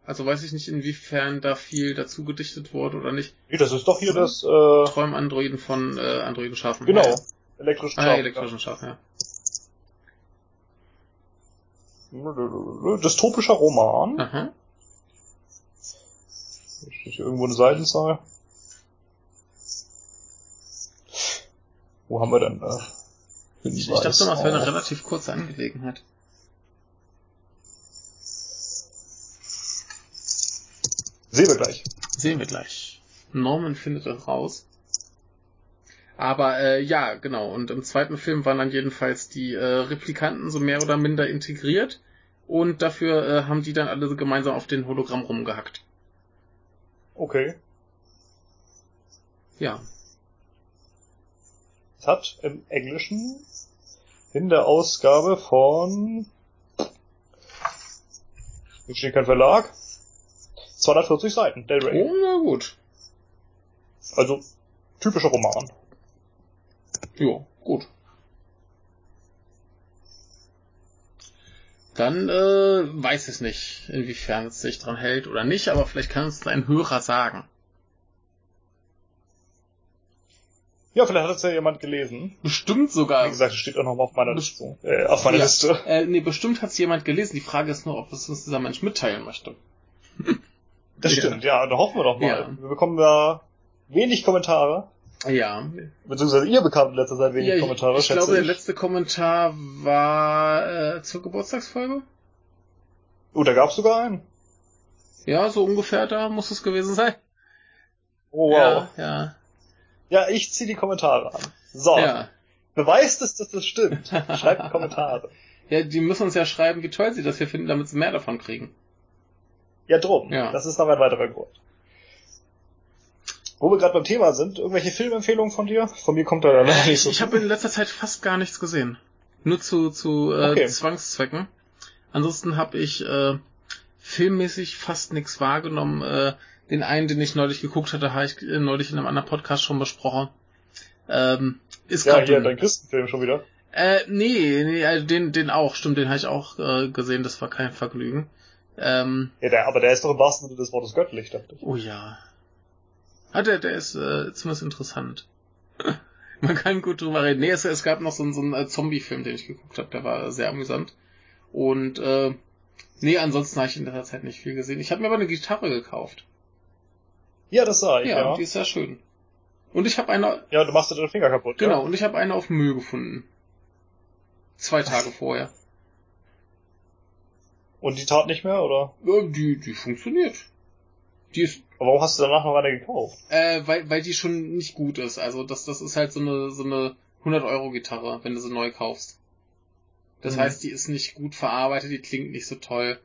S2: Also weiß ich nicht, inwiefern da viel dazu gedichtet wurde oder nicht.
S1: Nee, das ist doch hier das äh,
S2: Träumandroiden von äh, Androiden schaffen.
S1: genau
S2: Ja.
S1: elektrische
S2: Ah,
S1: Schaf.
S2: elektrischen Schafen, ja.
S1: Dystopischer Roman.
S2: Aha.
S1: Hier irgendwo eine Seitenzahl? Wo haben wir denn? Äh,
S2: Ich, ich dachte mal, es wäre eine
S1: auf?
S2: relativ kurze Angelegenheit.
S1: Sehen wir gleich.
S2: Sehen wir gleich. Norman findet das raus. Aber äh, ja, genau. Und im zweiten Film waren dann jedenfalls die äh, Replikanten so mehr oder minder integriert. Und dafür äh, haben die dann alle so gemeinsam auf den Hologramm rumgehackt.
S1: Okay.
S2: Ja.
S1: Es hat im Englischen in der Ausgabe von kein Verlag 240 Seiten, Del Rey.
S2: Oh, na gut.
S1: Also typischer Roman.
S2: Ja, gut. Dann äh, weiß es nicht, inwiefern es sich dran hält oder nicht, aber vielleicht kann es ein Hörer sagen.
S1: Ja, vielleicht hat es ja jemand gelesen.
S2: Bestimmt sogar.
S1: Wie gesagt, es steht auch noch mal auf meiner Liste. Äh, auf meiner
S2: Ja.
S1: Liste.
S2: Äh, nee, bestimmt hat es jemand gelesen. Die Frage ist nur, ob es uns dieser Mensch mitteilen möchte.
S1: Das stimmt, ja, da hoffen wir doch mal.
S2: Ja.
S1: Wir bekommen ja wenig Kommentare.
S2: Ja.
S1: Beziehungsweise ihr bekamt in letzter Zeit wenig
S2: ja ich,
S1: Kommentare,
S2: ich glaube, der
S1: ich.
S2: letzte Kommentar war äh, zur Geburtstagsfolge.
S1: Oh, da gab's sogar einen.
S2: Ja, so ungefähr da muss es gewesen sein.
S1: Oh, wow.
S2: Ja, ja.
S1: Ja, ich zieh die Kommentare an. So,
S2: Ja.
S1: beweist es, dass das stimmt. Schreibt Kommentare.
S2: Ja, die müssen uns ja schreiben, wie toll sie das hier finden, damit sie mehr davon kriegen.
S1: Ja, drum.
S2: Ja.
S1: Das ist noch ein weiterer Grund. Wo wir gerade beim Thema sind, irgendwelche Filmempfehlungen von dir? Von mir kommt da leider nicht
S2: Ich,
S1: so
S2: ich habe in letzter Zeit fast gar nichts gesehen. Nur zu, zu äh,
S1: Okay.
S2: Zwangszwecken. Ansonsten habe ich äh, filmmäßig fast nichts wahrgenommen. Äh, den einen, den ich neulich geguckt hatte, habe ich äh, neulich in einem anderen Podcast schon besprochen. Ähm, ist
S1: Ja, hier,
S2: dünn.
S1: dein Christenfilm schon wieder.
S2: Äh, nee, nee, äh, den, den auch, stimmt, den habe ich auch äh, gesehen, das war kein Vergnügen. Ähm,
S1: Ja, der, aber der ist doch im wahrsten Sinne des Wortes göttlich, dachte ich.
S2: oh ja. Ah, der, der ist äh, zumindest interessant. Man kann gut drüber reden. Nee, es, es gab noch so, einen- so einen äh, Zombie-Film, den ich geguckt habe, der war sehr amüsant. Und äh, nee, ansonsten habe ich in letzter Zeit nicht viel gesehen. Ich habe mir aber eine Gitarre gekauft.
S1: Ja, das sah ich,
S2: Ja,
S1: ja.
S2: die ist sehr schön. Und ich habe eine,
S1: Ja, du machst dir den Finger kaputt.
S2: genau,
S1: Ja?
S2: und ich habe eine auf Müll gefunden. Zwei Tage vorher.
S1: Und die tat nicht mehr, oder?
S2: Ja, die, die funktioniert. Die ist,
S1: Aber warum hast du danach noch eine gekauft?
S2: äh, weil, weil die schon nicht gut ist. Also das, das ist halt so eine, so eine 100 Euro Gitarre, wenn du sie neu kaufst. Das
S1: Mhm.
S2: heißt, die ist nicht gut verarbeitet, die klingt nicht so toll.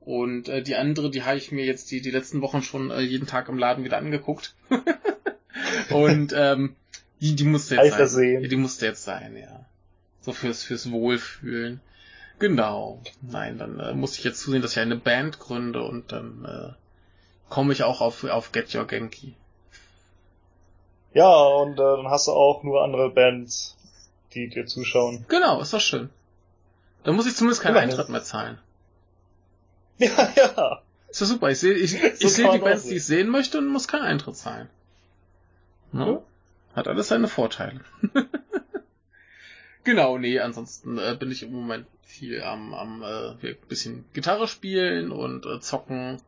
S2: Und äh, die andere, die habe ich mir jetzt die, die letzten Wochen schon äh, jeden Tag im Laden wieder angeguckt. Und ähm, die, die musste jetzt
S1: ich
S2: sein.
S1: versehen.
S2: Ja, die musste jetzt sein, ja. So fürs, fürs Wohlfühlen. Genau. Nein, dann äh, muss ich jetzt zusehen, dass ich eine Band gründe und dann äh, komme ich auch auf, auf Get Your Genki.
S1: Ja, und äh, dann hast du auch nur andere Bands, die dir zuschauen.
S2: Genau, ist doch schön. Da muss ich zumindest keinen
S1: Immerhin.
S2: Eintritt mehr zahlen.
S1: Ja, ja.
S2: Ist ja super. Ich sehe ich, ich
S1: So
S2: sehe
S1: kann
S2: die Bands, die ich sehen möchte und muss keinen Eintritt zahlen.
S1: Ja.
S2: Hat alles seine Vorteile. genau, nee, ansonsten äh, bin ich im Moment viel am, am äh, ein bisschen Gitarre spielen und äh, zocken,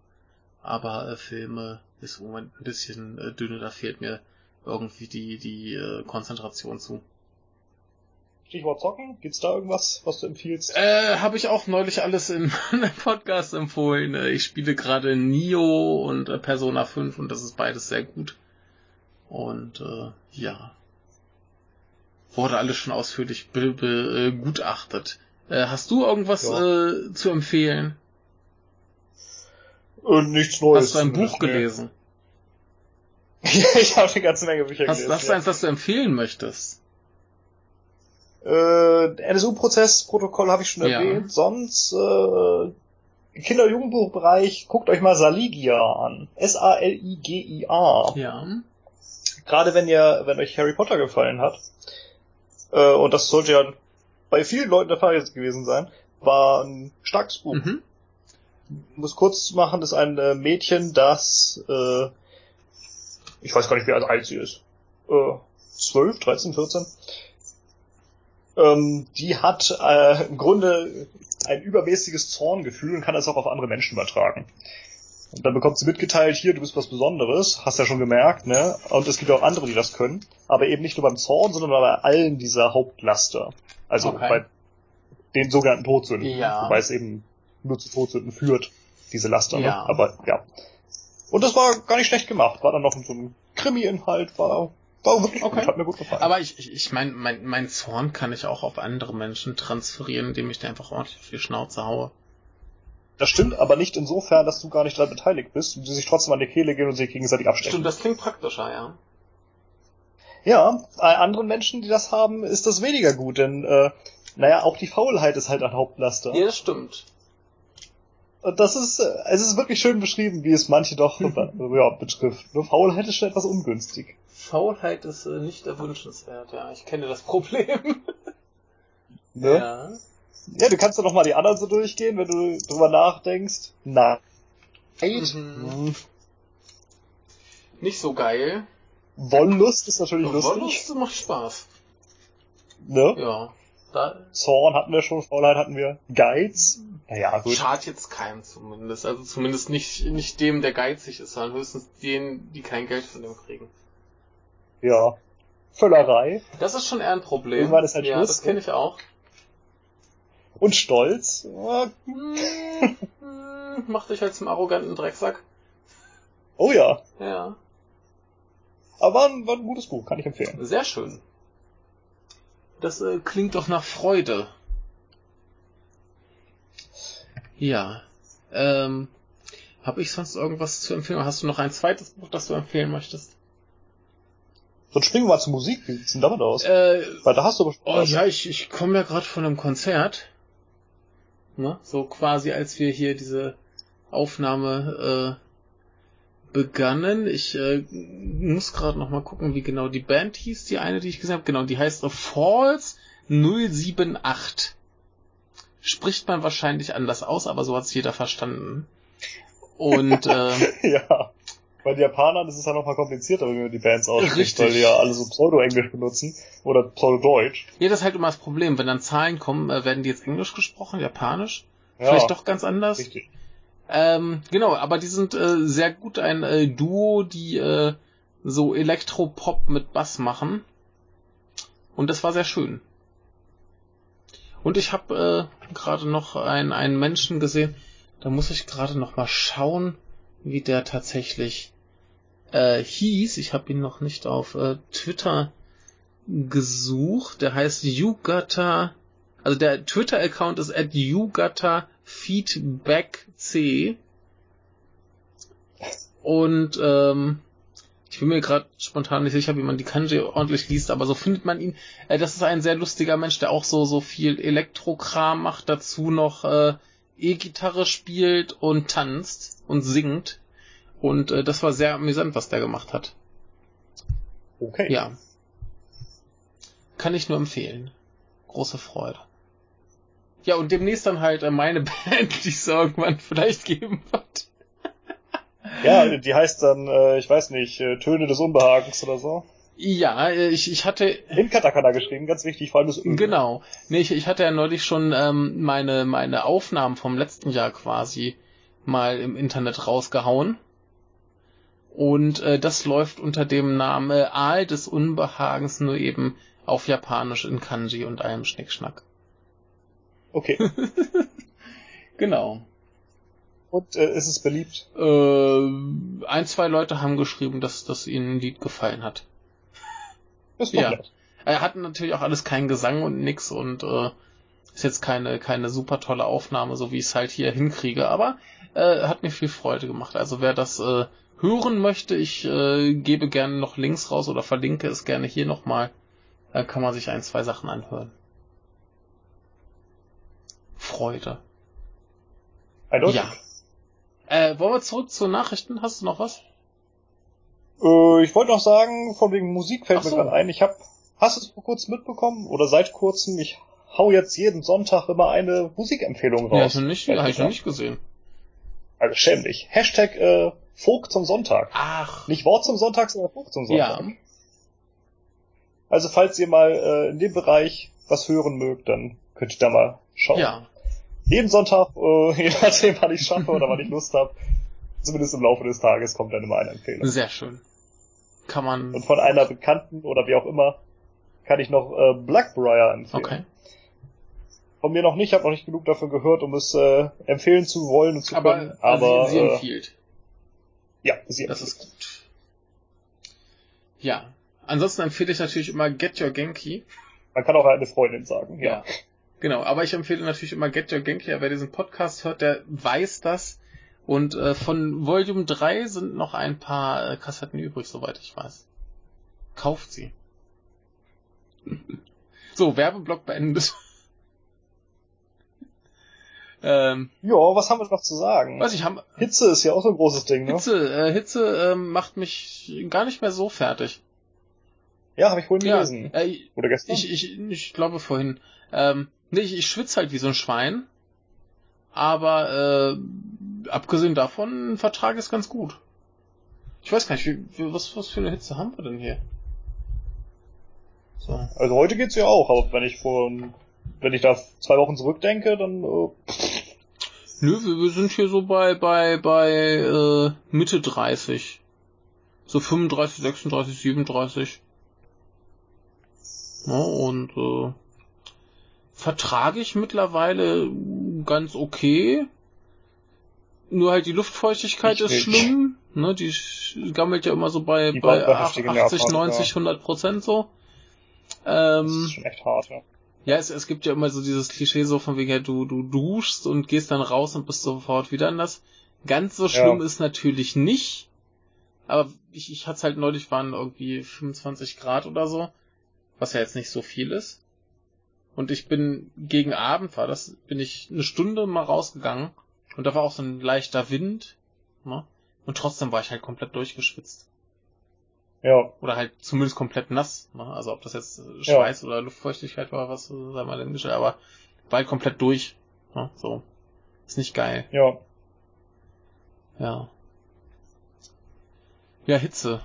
S2: aber äh, Filme ist im Moment ein bisschen äh, dünne, da fehlt mir irgendwie die, die äh, Konzentration zu.
S1: Stichwort Zocken, gibt's da irgendwas, was du empfiehlst?
S2: Äh, habe ich auch neulich alles in meinem Podcast empfohlen. Äh, Ich spiele gerade Nio und äh, Persona 5 und das ist beides sehr gut. Und äh, ja. Wurde alles schon ausführlich be be äh, begutachtet. Äh, hast du irgendwas
S1: Ja.
S2: äh, zu empfehlen?
S1: Und nichts Neues.
S2: hast du ein Buch gelesen?
S1: Ja, ich habe eine ganze Menge Bücher
S2: Hast,
S1: gelesen.
S2: hast du
S1: ja.
S2: eins, das du empfehlen möchtest?
S1: Äh, NSU-Prozessprotokoll habe ich schon
S2: Ja.
S1: erwähnt. Sonst äh, Kinder- und Jugendbuchbereich, guckt euch mal Saligia an. S-A-L-I-G-I-A.
S2: Ja.
S1: Gerade wenn ihr, wenn euch Harry Potter gefallen hat, äh, und das sollte ja bei vielen Leuten der Fall jetzt gewesen sein, war ein starkes Buch.
S2: Mhm.
S1: muss kurz machen, das ist ein äh, Mädchen, das, äh, ich weiß gar nicht, wie alt sie ist, äh, 12, 13, 14. Ähm, die hat äh, im Grunde ein übermäßiges Zorngefühl und kann das auch auf andere Menschen übertragen. Und dann bekommt sie mitgeteilt, hier, du bist was Besonderes, hast ja schon gemerkt, ne? Und es gibt auch andere, die das können. Aber eben nicht nur beim Zorn, sondern bei allen dieser Hauptlaster. Also
S2: Okay.
S1: bei den sogenannten Todsünden.
S2: Ja.
S1: Wobei es eben nur zu Todsünden führt, diese Laster.
S2: Ja.
S1: Ne? Aber ja. Und das war gar nicht schlecht gemacht. War dann noch so ein Krimi-Inhalt, war, war wirklich
S2: Okay.
S1: gut, hat mir gut gefallen.
S2: Aber ich, ich, ich meine, mein, mein Zorn kann ich auch auf andere Menschen transferieren, indem ich da einfach ordentlich auf die Schnauze haue.
S1: das stimmt aber nicht insofern, dass du gar nicht daran beteiligt bist und die sich trotzdem an die Kehle gehen und sich gegenseitig abstechen.
S2: Stimmt, das klingt praktischer, ja.
S1: Ja, bei anderen Menschen, die das haben, ist das weniger gut, denn äh, naja, auch die Faulheit ist halt ein Hauptlaster.
S2: Ja, das stimmt.
S1: Und das ist, äh, es ist wirklich schön beschrieben, wie es manche doch ja, betrifft. Nur Faulheit ist schon etwas ungünstig.
S2: Faulheit ist äh, nicht erwünschenswert, ja. Ich kenne das Problem.
S1: Ne?
S2: Ja.
S1: Ja, du kannst ja noch mal die anderen so durchgehen, wenn du drüber nachdenkst. Nein.
S2: Mhm. Nicht so geil.
S1: Wollust ist natürlich lustig.
S2: Wollust macht Spaß.
S1: Ne?
S2: Ja. Da
S1: Zorn hatten wir schon, Faulheit hatten wir. Geiz. Naja, gut.
S2: schadet jetzt keinem zumindest. Also zumindest nicht, nicht dem, der geizig ist, sondern höchstens denen, die kein Geld von dem kriegen.
S1: Ja. Völlerei.
S2: Das ist schon eher ein Problem.
S1: Irgendwann ist halt
S2: ja,
S1: Schluss,
S2: das
S1: ne?
S2: kenne ich auch.
S1: Und Stolz. Ja,
S2: Hm, hm, Mach dich halt zum arroganten Drecksack.
S1: Oh ja.
S2: Ja.
S1: Aber war ein, war ein gutes Buch, kann ich empfehlen.
S2: Sehr schön. Das äh, klingt doch nach Freude. Ja. Ähm, habe ich sonst irgendwas zu empfehlen? Hast du noch ein zweites Buch, das du empfehlen möchtest?
S1: Sonst springen wir mal zur Musik. Wie sieht's denn damit aus?
S2: Äh,
S1: Weil da hast du aber
S2: oh
S1: was.
S2: ja, ich, ich komme ja gerade von einem Konzert. Ne? So quasi, als wir hier diese Aufnahme äh, begannen. Ich äh, muss gerade noch mal gucken, wie genau die Band hieß, die eine, die ich gesehen habe. Genau, die heißt Falls 078. Spricht man wahrscheinlich anders aus, aber so hat's jeder verstanden. Und äh,
S1: ja. Bei den Japanern ist es ja noch mal komplizierter, wenn man die Bands ausspricht,
S2: Richtig.
S1: weil die ja alle so Pseudo-Englisch benutzen oder Pseudo-Deutsch.
S2: ja, das ist halt immer das Problem. Wenn dann Zahlen kommen, äh, werden die jetzt Englisch gesprochen, Japanisch?
S1: Ja,
S2: Vielleicht doch ganz anders?
S1: Richtig.
S2: Ähm, genau, aber die sind äh, sehr gut ein äh, Duo, die äh, so Elektropop mit Bass machen. Und das war sehr schön. Und ich habe äh, gerade noch ein, einen Menschen gesehen, da muss ich gerade noch mal schauen, wie der tatsächlich äh, hieß. Ich habe ihn noch nicht auf äh, Twitter gesucht. Der heißt Yugata, also der Twitter-Account ist at Yugata feedbackc und ähm, ich bin mir gerade spontan nicht sicher, wie man die Kanji ordentlich liest, aber so findet man ihn. Äh, das ist ein sehr lustiger Mensch, der auch so so viel Elektrokram macht, dazu noch äh, E-Gitarre spielt und tanzt und singt. Und äh, das war sehr amüsant, was der gemacht hat.
S1: Okay.
S2: Ja. kann ich nur empfehlen. Große Freude. Ja, und demnächst dann halt äh, meine Band, die es irgendwann vielleicht geben wird.
S1: Ja, die heißt dann, äh, ich weiß nicht, äh, Töne des Unbehagens oder so.
S2: Ja, äh, ich, ich hatte.
S1: In Katakana geschrieben, ganz wichtig, vor allem das
S2: Öl. Genau. Nee, ich, ich hatte ja neulich schon ähm, meine, meine Aufnahmen vom letzten Jahr quasi mal im Internet rausgehauen. Und äh, das läuft unter dem Namen Aal des Unbehagens, nur eben auf Japanisch in Kanji und allem Schnickschnack.
S1: Okay.
S2: genau.
S1: Und äh, ist es beliebt?
S2: Äh, ein, zwei Leute haben geschrieben, dass, dass ihnen ein Lied gefallen hat.
S1: Das ist ja. Nett.
S2: Er hat natürlich auch alles keinen Gesang und nix und äh, ist jetzt keine, keine super tolle Aufnahme, so wie ich es halt hier hinkriege, aber äh, hat mir viel Freude gemacht. Also wer das äh, hören möchte, ich äh, gebe gerne noch Links raus oder verlinke es gerne hier nochmal. Da kann man sich ein, zwei Sachen anhören. Freude. Ja. Äh, wollen wir zurück zu Nachrichten? Hast du noch was?
S1: Äh, ich wollte noch sagen, von wegen Musik fällt Ach mir so. gerade ein. Ich hab, hast du es vor kurzem mitbekommen? Oder seit kurzem? Ich hau jetzt jeden Sonntag immer eine Musikempfehlung raus.
S2: Ja, ich noch nicht, hab ich noch nicht gesehen.
S1: Also schäm dich. Hashtag äh, Folk zum Sonntag.
S2: Ach.
S1: Nicht Wort zum Sonntag, sondern Folk zum Sonntag.
S2: Ja.
S1: Also falls ihr mal äh, in dem Bereich was hören mögt, dann könnt ihr da mal schauen.
S2: Ja.
S1: Jeden Sonntag, äh, je nachdem, wann ich schaffe oder wann ich Lust habe, zumindest im Laufe des Tages kommt dann immer eine Empfehlung.
S2: Sehr schön. Kann man.
S1: Und von einer Bekannten oder wie auch immer kann ich noch äh, Blackbriar empfehlen.
S2: Okay.
S1: Von mir noch nicht, habe noch nicht genug dafür gehört, um es äh, empfehlen zu wollen und zu
S2: aber,
S1: können. Aber
S2: sie, sie äh, empfiehlt.
S1: Ja, sie
S2: Das ist gut. Ja. Ansonsten empfehle ich natürlich immer Get Your Genki.
S1: Man kann auch eine Freundin sagen, ja. ja.
S2: Genau, aber ich empfehle natürlich immer Get Your Genki. Wer diesen Podcast hört, der weiß das. Und äh, von Volume 3 sind noch ein paar äh, Kassetten übrig, soweit ich weiß. Kauft sie. so, Werbeblock beendet.
S1: ähm, ja, was haben wir noch zu sagen?
S2: Was ich haben,
S1: Hitze ist ja auch so ein großes Ding, ne?
S2: Hitze, äh, Hitze äh, macht mich gar nicht mehr so fertig.
S1: Ja, habe ich vorhin
S2: ja,
S1: gelesen.
S2: Äh,
S1: Oder gestern?
S2: Ich, ich, ich glaube vorhin. Ähm, nee, ich, ich schwitze halt wie so ein Schwein. Aber äh, abgesehen davon vertrage ich es ganz gut. Ich weiß gar nicht, wie, was, was für eine Hitze haben wir denn hier?
S1: So. Also heute geht's ja auch, aber wenn ich vor wenn ich da zwei Wochen zurückdenke, dann äh,
S2: Nö, wir, wir sind hier so bei bei bei äh, Mitte 30. So 35, 36, 37. Ja, und äh, vertrage ich mittlerweile ganz okay. Nur halt die Luftfeuchtigkeit ich ist schlimm. Ne, die gammelt ja immer so bei, bei 80, 90, 100 Prozent so. Ähm, das
S1: ist schon echt hart, ja.
S2: Ja, es, es gibt ja immer so dieses Klischee so von wegen, ja, du, du duschst und gehst dann raus und bist sofort wieder anders. Ganz so schlimm ja. ist natürlich nicht. Aber ich, ich hatte halt neulich waren irgendwie 25 Grad oder so. Was ja jetzt nicht so viel ist. Und ich bin gegen Abend war das, bin ich eine Stunde mal rausgegangen und da war auch so ein leichter Wind, ne? Und trotzdem war ich halt komplett durchgeschwitzt.
S1: Ja.
S2: Oder halt zumindest komplett nass, ne? Also ob das jetzt Schweiß ja. oder Luftfeuchtigkeit war, was sei mal denn aber war halt komplett durch. Ne? So. Ist nicht geil.
S1: Ja.
S2: Ja. Ja, Hitze.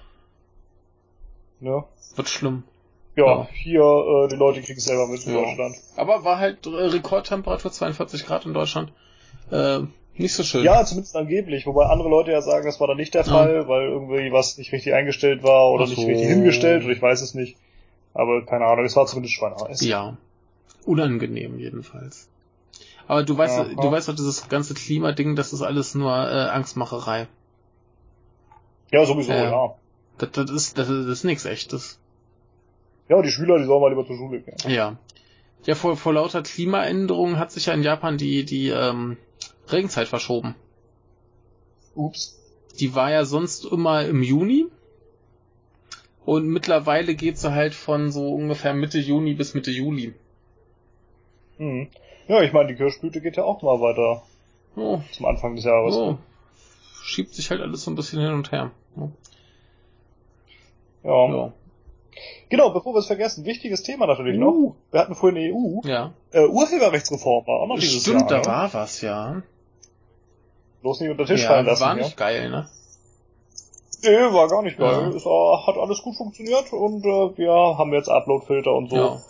S1: Ja.
S2: Wird schlimm.
S1: Ja, ja. hier, äh, die Leute kriegen es selber mit in ja. Deutschland.
S2: Aber war halt äh, Rekordtemperatur 42 Grad in Deutschland. Äh, nicht so schön.
S1: Ja, zumindest angeblich, wobei andere Leute ja sagen, das war dann nicht der Fall, ja. weil irgendwie was nicht richtig eingestellt war oder so. nicht richtig hingestellt oder ich weiß es nicht. Aber keine Ahnung, es war zumindest schweineheiß.
S2: Ja. Unangenehm jedenfalls. Aber du weißt, Aha. du weißt doch, dieses ganze Klimading, das ist alles nur äh, Angstmacherei.
S1: Ja, sowieso, ja.
S2: Das, das ist, das ist, das ist nichts echtes.
S1: Ja, die Schüler, die sollen mal lieber zur Schule gehen.
S2: Ja. Ja, vor, vor lauter Klimaänderungen hat sich ja in Japan die, die ähm, Regenzeit verschoben.
S1: Ups.
S2: Die war ja sonst immer im Juni. Und mittlerweile geht sie halt von so ungefähr Mitte Juni bis Mitte Juli.
S1: Hm. Ja, ich meine, die Kirschblüte geht ja auch mal weiter.
S2: Oh.
S1: Zum Anfang des Jahres.
S2: Oh. Schiebt sich halt alles so ein bisschen hin und her.
S1: Ja. ja. Genau, bevor wir es vergessen, wichtiges Thema natürlich
S2: Uh.
S1: noch. Wir hatten vorhin die EU.
S2: Ja.
S1: Äh, Urheberrechtsreform war auch noch dieses
S2: Stimmt,
S1: Jahr.
S2: da
S1: ne?
S2: war was, ja.
S1: Bloß nicht unter den Tisch
S2: ja,
S1: fallen lassen.
S2: war
S1: ja.
S2: nicht geil, ne?
S1: Nee, war gar nicht geil.
S2: Ja.
S1: Es war, hat alles gut funktioniert und äh, wir haben jetzt Upload-Filter und so.
S2: Ja.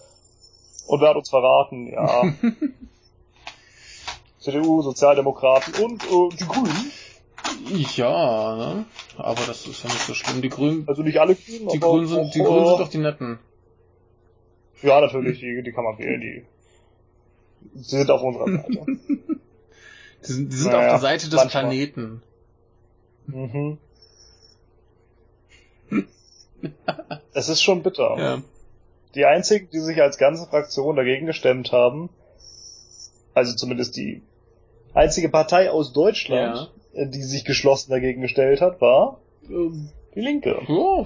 S1: Und wer hat uns verraten? Ja. CDU, Sozialdemokraten und äh, die Grünen.
S2: Ja, ne? Aber das ist ja nicht so schlimm. Die Grünen,
S1: Also nicht alle Grünen,
S2: die
S1: aber
S2: Grünen sind,
S1: auch,
S2: die Grünen sind doch die Netten.
S1: Ja, natürlich, die, die kann man wählen, die. Sie sind auf unserer Seite.
S2: Die sind, die sind
S1: Naja,
S2: auf der Seite des
S1: manchmal.
S2: Planeten.
S1: mhm. Es ist schon bitter.
S2: Ja.
S1: Die einzigen, die sich als ganze Fraktion dagegen gestemmt haben, also zumindest die einzige Partei aus Deutschland, äh, die sich geschlossen dagegen gestellt hat, war ähm, die Linke.
S2: Oh,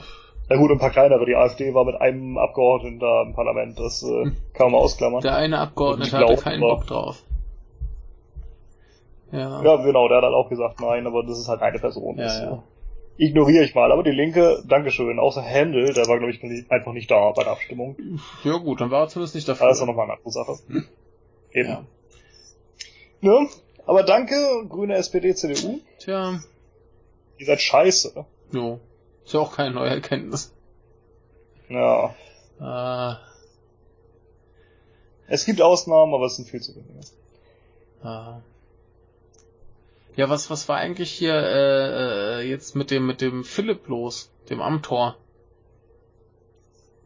S1: Na gut, ein paar kleinere. Die AfD war mit einem Abgeordneten da im Parlament. Das äh, kann man ausklammern.
S2: der eine Abgeordnete hatte keinen
S1: aber-
S2: Bock drauf. Ja.
S1: Ja, genau, der hat halt auch gesagt, nein, aber das ist halt eine Person.
S2: Ja,
S1: das
S2: ja.
S1: äh, ignoriere ich mal. Aber die Linke, Dankeschön. Außer Händel, der war, glaube ich, einfach nicht da bei der Abstimmung.
S2: Ja gut, dann war er zumindest nicht
S1: Da
S2: dafür.
S1: ist doch nochmal eine andere Sache. Eben.
S2: ja.
S1: Ne? Aber danke, Grüne, SPD, CDU.
S2: Tja,
S1: Ihr seid scheiße.
S2: jo. Ist ja auch keine neue Erkenntnis.
S1: Ja.
S2: Äh,
S1: Es gibt Ausnahmen, aber es sind viel zu wenige.
S2: äh. Ja, was, was war eigentlich hier äh, äh, jetzt mit dem mit dem Philipp los, dem Amtor?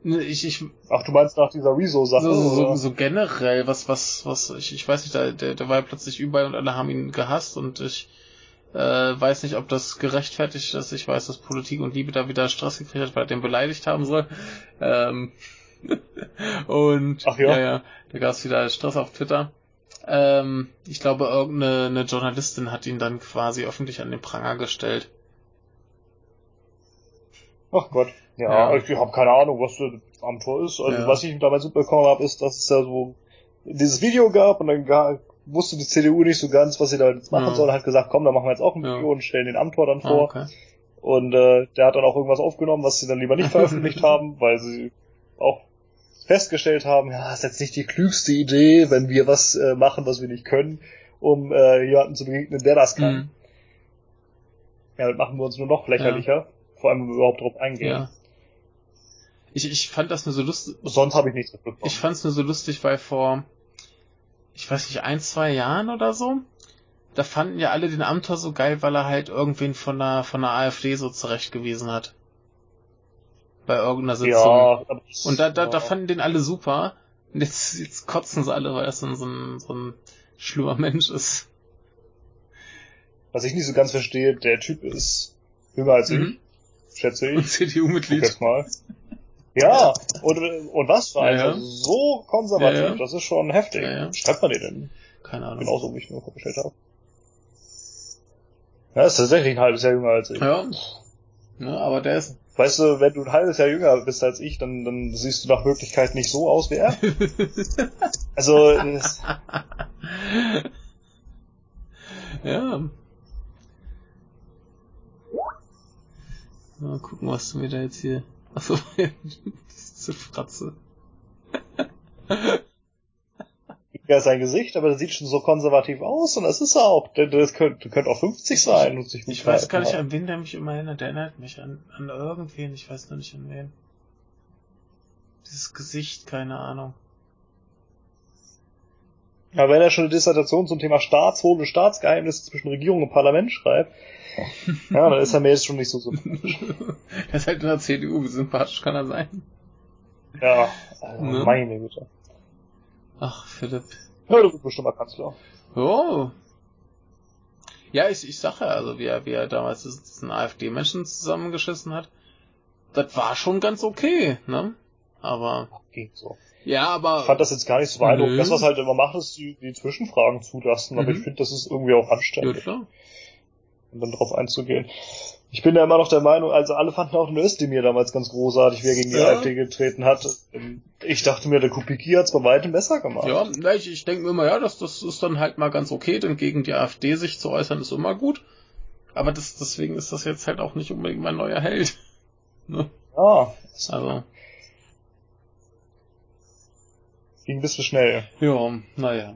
S2: Ne, Ich, ich
S1: Ach, du meinst nach dieser Rezo-Sache?
S2: so, so, so generell, was, was, was, ich, ich weiß nicht, der, der, der war ja plötzlich überall und alle haben ihn gehasst und ich äh, weiß nicht, ob das gerechtfertigt ist. Ich weiß, dass Politik und Liebe da wieder Stress gekriegt hat, weil er den beleidigt haben soll. Ähm, und
S1: Ach ja?
S2: ja, ja da gab es wieder Stress auf Twitter. Ähm, ich glaube, irgendeine eine Journalistin hat ihn dann quasi öffentlich an den Pranger gestellt.
S1: Ach Gott. Ja,
S2: Ja.
S1: ich habe keine Ahnung, was am Tor ist. Also
S2: Ja.
S1: was ich damals mitbekommen habe, ist, dass es ja so dieses Video gab und dann ga, wusste die CDU nicht so ganz, was sie da jetzt machen
S2: Ja.
S1: soll, und hat gesagt, komm, dann machen wir jetzt auch ein
S2: Ja.
S1: Video und stellen den Amtor dann
S2: Ah,
S1: vor.
S2: okay.
S1: Und äh, der hat dann auch irgendwas aufgenommen, was sie dann lieber nicht veröffentlicht haben, weil sie auch festgestellt haben, ja, ist jetzt nicht die klügste Idee, wenn wir was äh, machen, was wir nicht können, um äh, jemanden zu begegnen, der das kann.
S2: Mhm.
S1: Ja, damit machen wir uns nur noch lächerlicher, vor allem wenn wir überhaupt drauf eingehen.
S2: Ja. Ich, ich fand das nur so lustig.
S1: Sonst habe ich nichts mitbekommen.
S2: Ich fand's nur so lustig, weil vor, ich weiß nicht, ein, zwei Jahren oder so, da fanden ja alle den Amtor so geil, weil er halt irgendwen von der, von der AfD so zurechtgewiesen hat. Bei irgendeiner Sitzung.
S1: ja, das-
S2: Und da, da, da
S1: ja.
S2: fanden den alle super. Und jetzt, jetzt kotzen sie alle, weil er so ein, so ein, schlimmer Mensch ist.
S1: Was ich nicht so ganz verstehe, der Typ ist jünger als
S2: Mhm.
S1: ich, schätze
S2: Und
S1: ich. Guck
S2: CDU-Mitglied.
S1: jetzt mal. Ja, und, und was für ein,
S2: Ja, ja.
S1: also so konservativ,
S2: Ja,
S1: das ist schon heftig. Schreibt man den denn?
S2: Keine Ahnung.
S1: Genauso, wie ich mir vorgestellt habe. Ja, ist tatsächlich ein halbes Jahr jünger als ich.
S2: Ja. ja. Aber der ist,
S1: Weißt du, wenn du ein halbes Jahr jünger bist als ich, dann, dann siehst du nach Möglichkeit nicht so aus wie er. Also, das,
S2: ja. Mal gucken, was du mir da jetzt hier. Achso, diese Fratze.
S1: ja, sein Gesicht, aber das sieht schon so konservativ aus und das ist er auch. Das könnte, könnte auch 50 sein und sich gut
S2: Ich weiß gar nicht, an wen der mich immer erinnert. Der erinnert mich an, an irgendwen, ich weiß noch nicht an wen. Dieses Gesicht, keine Ahnung.
S1: Aber wenn er schon eine Dissertation zum Thema Staatshohl und Staatsgeheimnisse zwischen Regierung und Parlament schreibt, ja, dann ist er mir jetzt schon nicht so sympathisch.
S2: Er ist halt in der CDU, wie sympathisch kann er sein?
S1: Ja, also
S2: Ne?
S1: meine Güte.
S2: Ach, Philipp.
S1: Ja, du bist bestimmt mal Kanzler.
S2: Oh. Ja, ich, ich sag ja, also wie er, wie er damals diesen AfD-Menschen zusammengeschissen hat, das war schon ganz okay, ne? Aber,
S1: Geht so.
S2: ja, aber,
S1: Ich fand das jetzt gar nicht so beeindruckend. Das, was halt immer macht, ist die, die Zwischenfragen zulassen. Aber
S2: Mhm.
S1: ich finde, das ist irgendwie auch
S2: ja,
S1: anständig,
S2: klar.
S1: Um dann drauf einzugehen. Ich bin ja immer noch der Meinung, also alle fanden auch den Özdemir damals ganz großartig, wie er gegen die
S2: Ja.
S1: AfD getreten hat. Ich dachte mir, der Kupiki hat's bei weitem besser gemacht.
S2: Ja, ich, ich denke mir immer, ja, das, das ist dann halt mal ganz okay, denn gegen die AfD sich zu äußern ist immer gut. Aber das, deswegen ist das jetzt halt auch nicht unbedingt mein neuer Held. Ne?
S1: Ja.
S2: Also,
S1: Ging ein bisschen schnell.
S2: Ja, naja.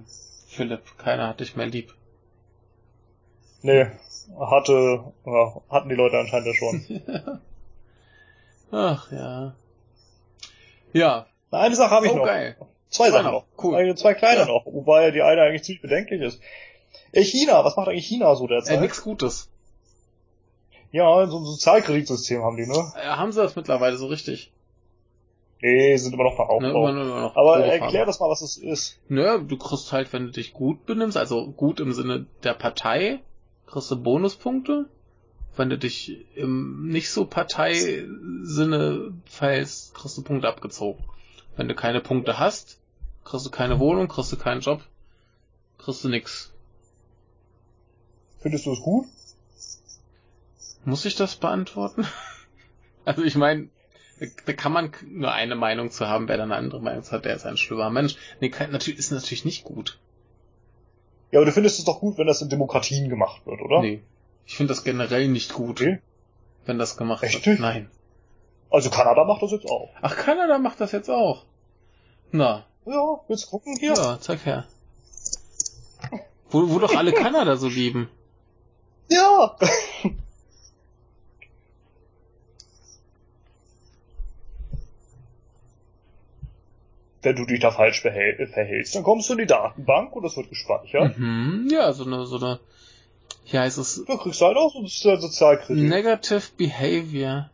S2: Philipp, keiner hat dich mehr lieb.
S1: Nee, hatte, ja, hatten die Leute anscheinend ja schon.
S2: Ach ja. Ja.
S1: Eine Sache habe ich
S2: oh,
S1: noch.
S2: geil.
S1: Zwei Sachen
S2: noch. Cool.
S1: Eine, zwei kleine
S2: Ja.
S1: noch, wobei die eine eigentlich ziemlich bedenklich ist. Äh, China, was macht eigentlich China so
S2: Äh,
S1: derzeit?
S2: nix Gutes.
S1: ja, so ein Sozialkreditsystem haben die, ne?
S2: Äh, haben sie das mittlerweile so richtig?
S1: Nee, sind immer noch beim
S2: Ne,
S1: Aufbau.
S2: immer, immer noch
S1: Aber erklär das mal, was es ist.
S2: Nö, du kriegst halt, wenn du dich gut benimmst, also gut im Sinne der Partei, kriegst du Bonuspunkte. Wenn du dich im nicht so Parteisinne verhältst, kriegst du Punkte abgezogen. Wenn du keine Punkte hast, kriegst du keine Wohnung, kriegst du keinen Job, kriegst du nix.
S1: Findest du es gut?
S2: Muss ich das beantworten? Also ich meine, da kann man nur eine Meinung zu haben, wer dann eine andere Meinung hat, der ist ein schlimmer Mensch. Nee, kann, natürlich, ist natürlich nicht gut.
S1: Ja, aber du findest es doch gut, wenn das in Demokratien gemacht wird, oder?
S2: Nee. Ich finde das generell nicht gut,
S1: Okay.
S2: wenn das gemacht
S1: Echt
S2: wird. Nein.
S1: Also Kanada macht das jetzt auch.
S2: Ach, Kanada macht das jetzt auch. Na,
S1: Ja, willst gucken hier?
S2: ja, zeig her. Wo, wo doch alle Kanada so lieben.
S1: Ja. Wenn du dich da falsch verhältst, dann kommst du in die Datenbank und das wird gespeichert.
S2: Mhm, ja, so eine, so eine, hier heißt es
S1: Da kriegst du halt auch so Sozial- Sozialkredit.
S2: Negative Behavior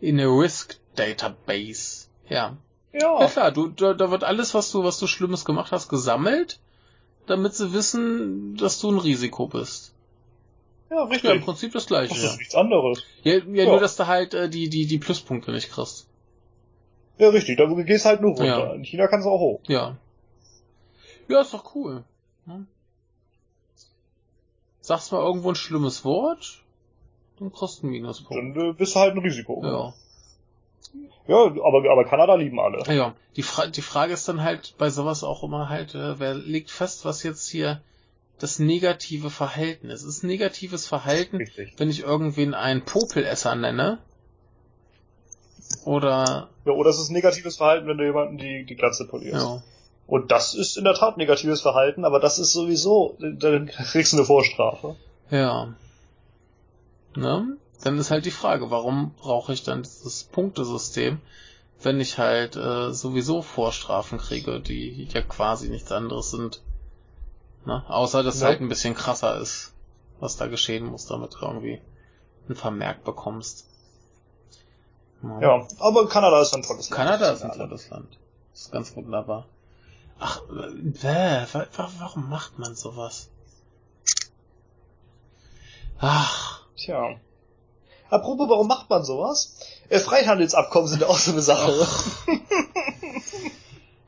S2: in a Risk Database. Ja. Ja
S1: Ja,
S2: klar, du, da, da wird alles, was du, was du Schlimmes gemacht hast, gesammelt, damit sie wissen, dass du ein Risiko bist.
S1: ja,
S2: Ja, im
S1: richtig.
S2: Prinzip das
S1: Das
S2: gleiche,
S1: ist
S2: ja.
S1: nichts anderes.
S2: Ja, ja,
S1: Ja.
S2: nur, dass du halt äh, die, die, die Pluspunkte nicht kriegst.
S1: Ja, richtig. Da gehst halt nur runter.
S2: Ja.
S1: In China kannst du auch hoch.
S2: Ja. Ja, ist doch cool. Hm? Sagst mal irgendwo ein schlimmes Wort, dann kriegst du einen Minuspunkt.
S1: Dann äh, bist du halt ein Risiko.
S2: Ja.
S1: Ja, aber, aber Kanada lieben alle.
S2: Ja, die, Fra die Frage ist dann halt bei sowas auch immer halt, äh, wer legt fest, was jetzt hier das negative Verhalten ist. Ist negatives Verhalten,
S1: Richtig.
S2: wenn ich irgendwen einen Popelesser nenne? Oder,
S1: Ja, oder es ist negatives Verhalten, wenn du jemanden die, die Glatze polierst.
S2: ja.
S1: Und das ist in der Tat negatives Verhalten, aber das ist sowieso, dann kriegst du eine Vorstrafe.
S2: Ja. Ne? Dann ist halt die Frage, warum brauche ich dann dieses Punktesystem, wenn ich halt äh, sowieso Vorstrafen kriege, die ja quasi nichts anderes sind. Ne? Außer, dass es
S1: Ja.
S2: halt ein bisschen krasser ist, was da geschehen muss, damit du irgendwie ein Vermerk bekommst.
S1: Ja, aber Kanada ist ein tolles Land.
S2: Kanada ist ein tolles Land. Das ist ganz wunderbar. Ach, äh, bäh, wa- wa- warum macht man sowas? Ach,
S1: Tja. Apropos, warum macht man sowas? Äh, Freihandelsabkommen sind auch so eine Sache.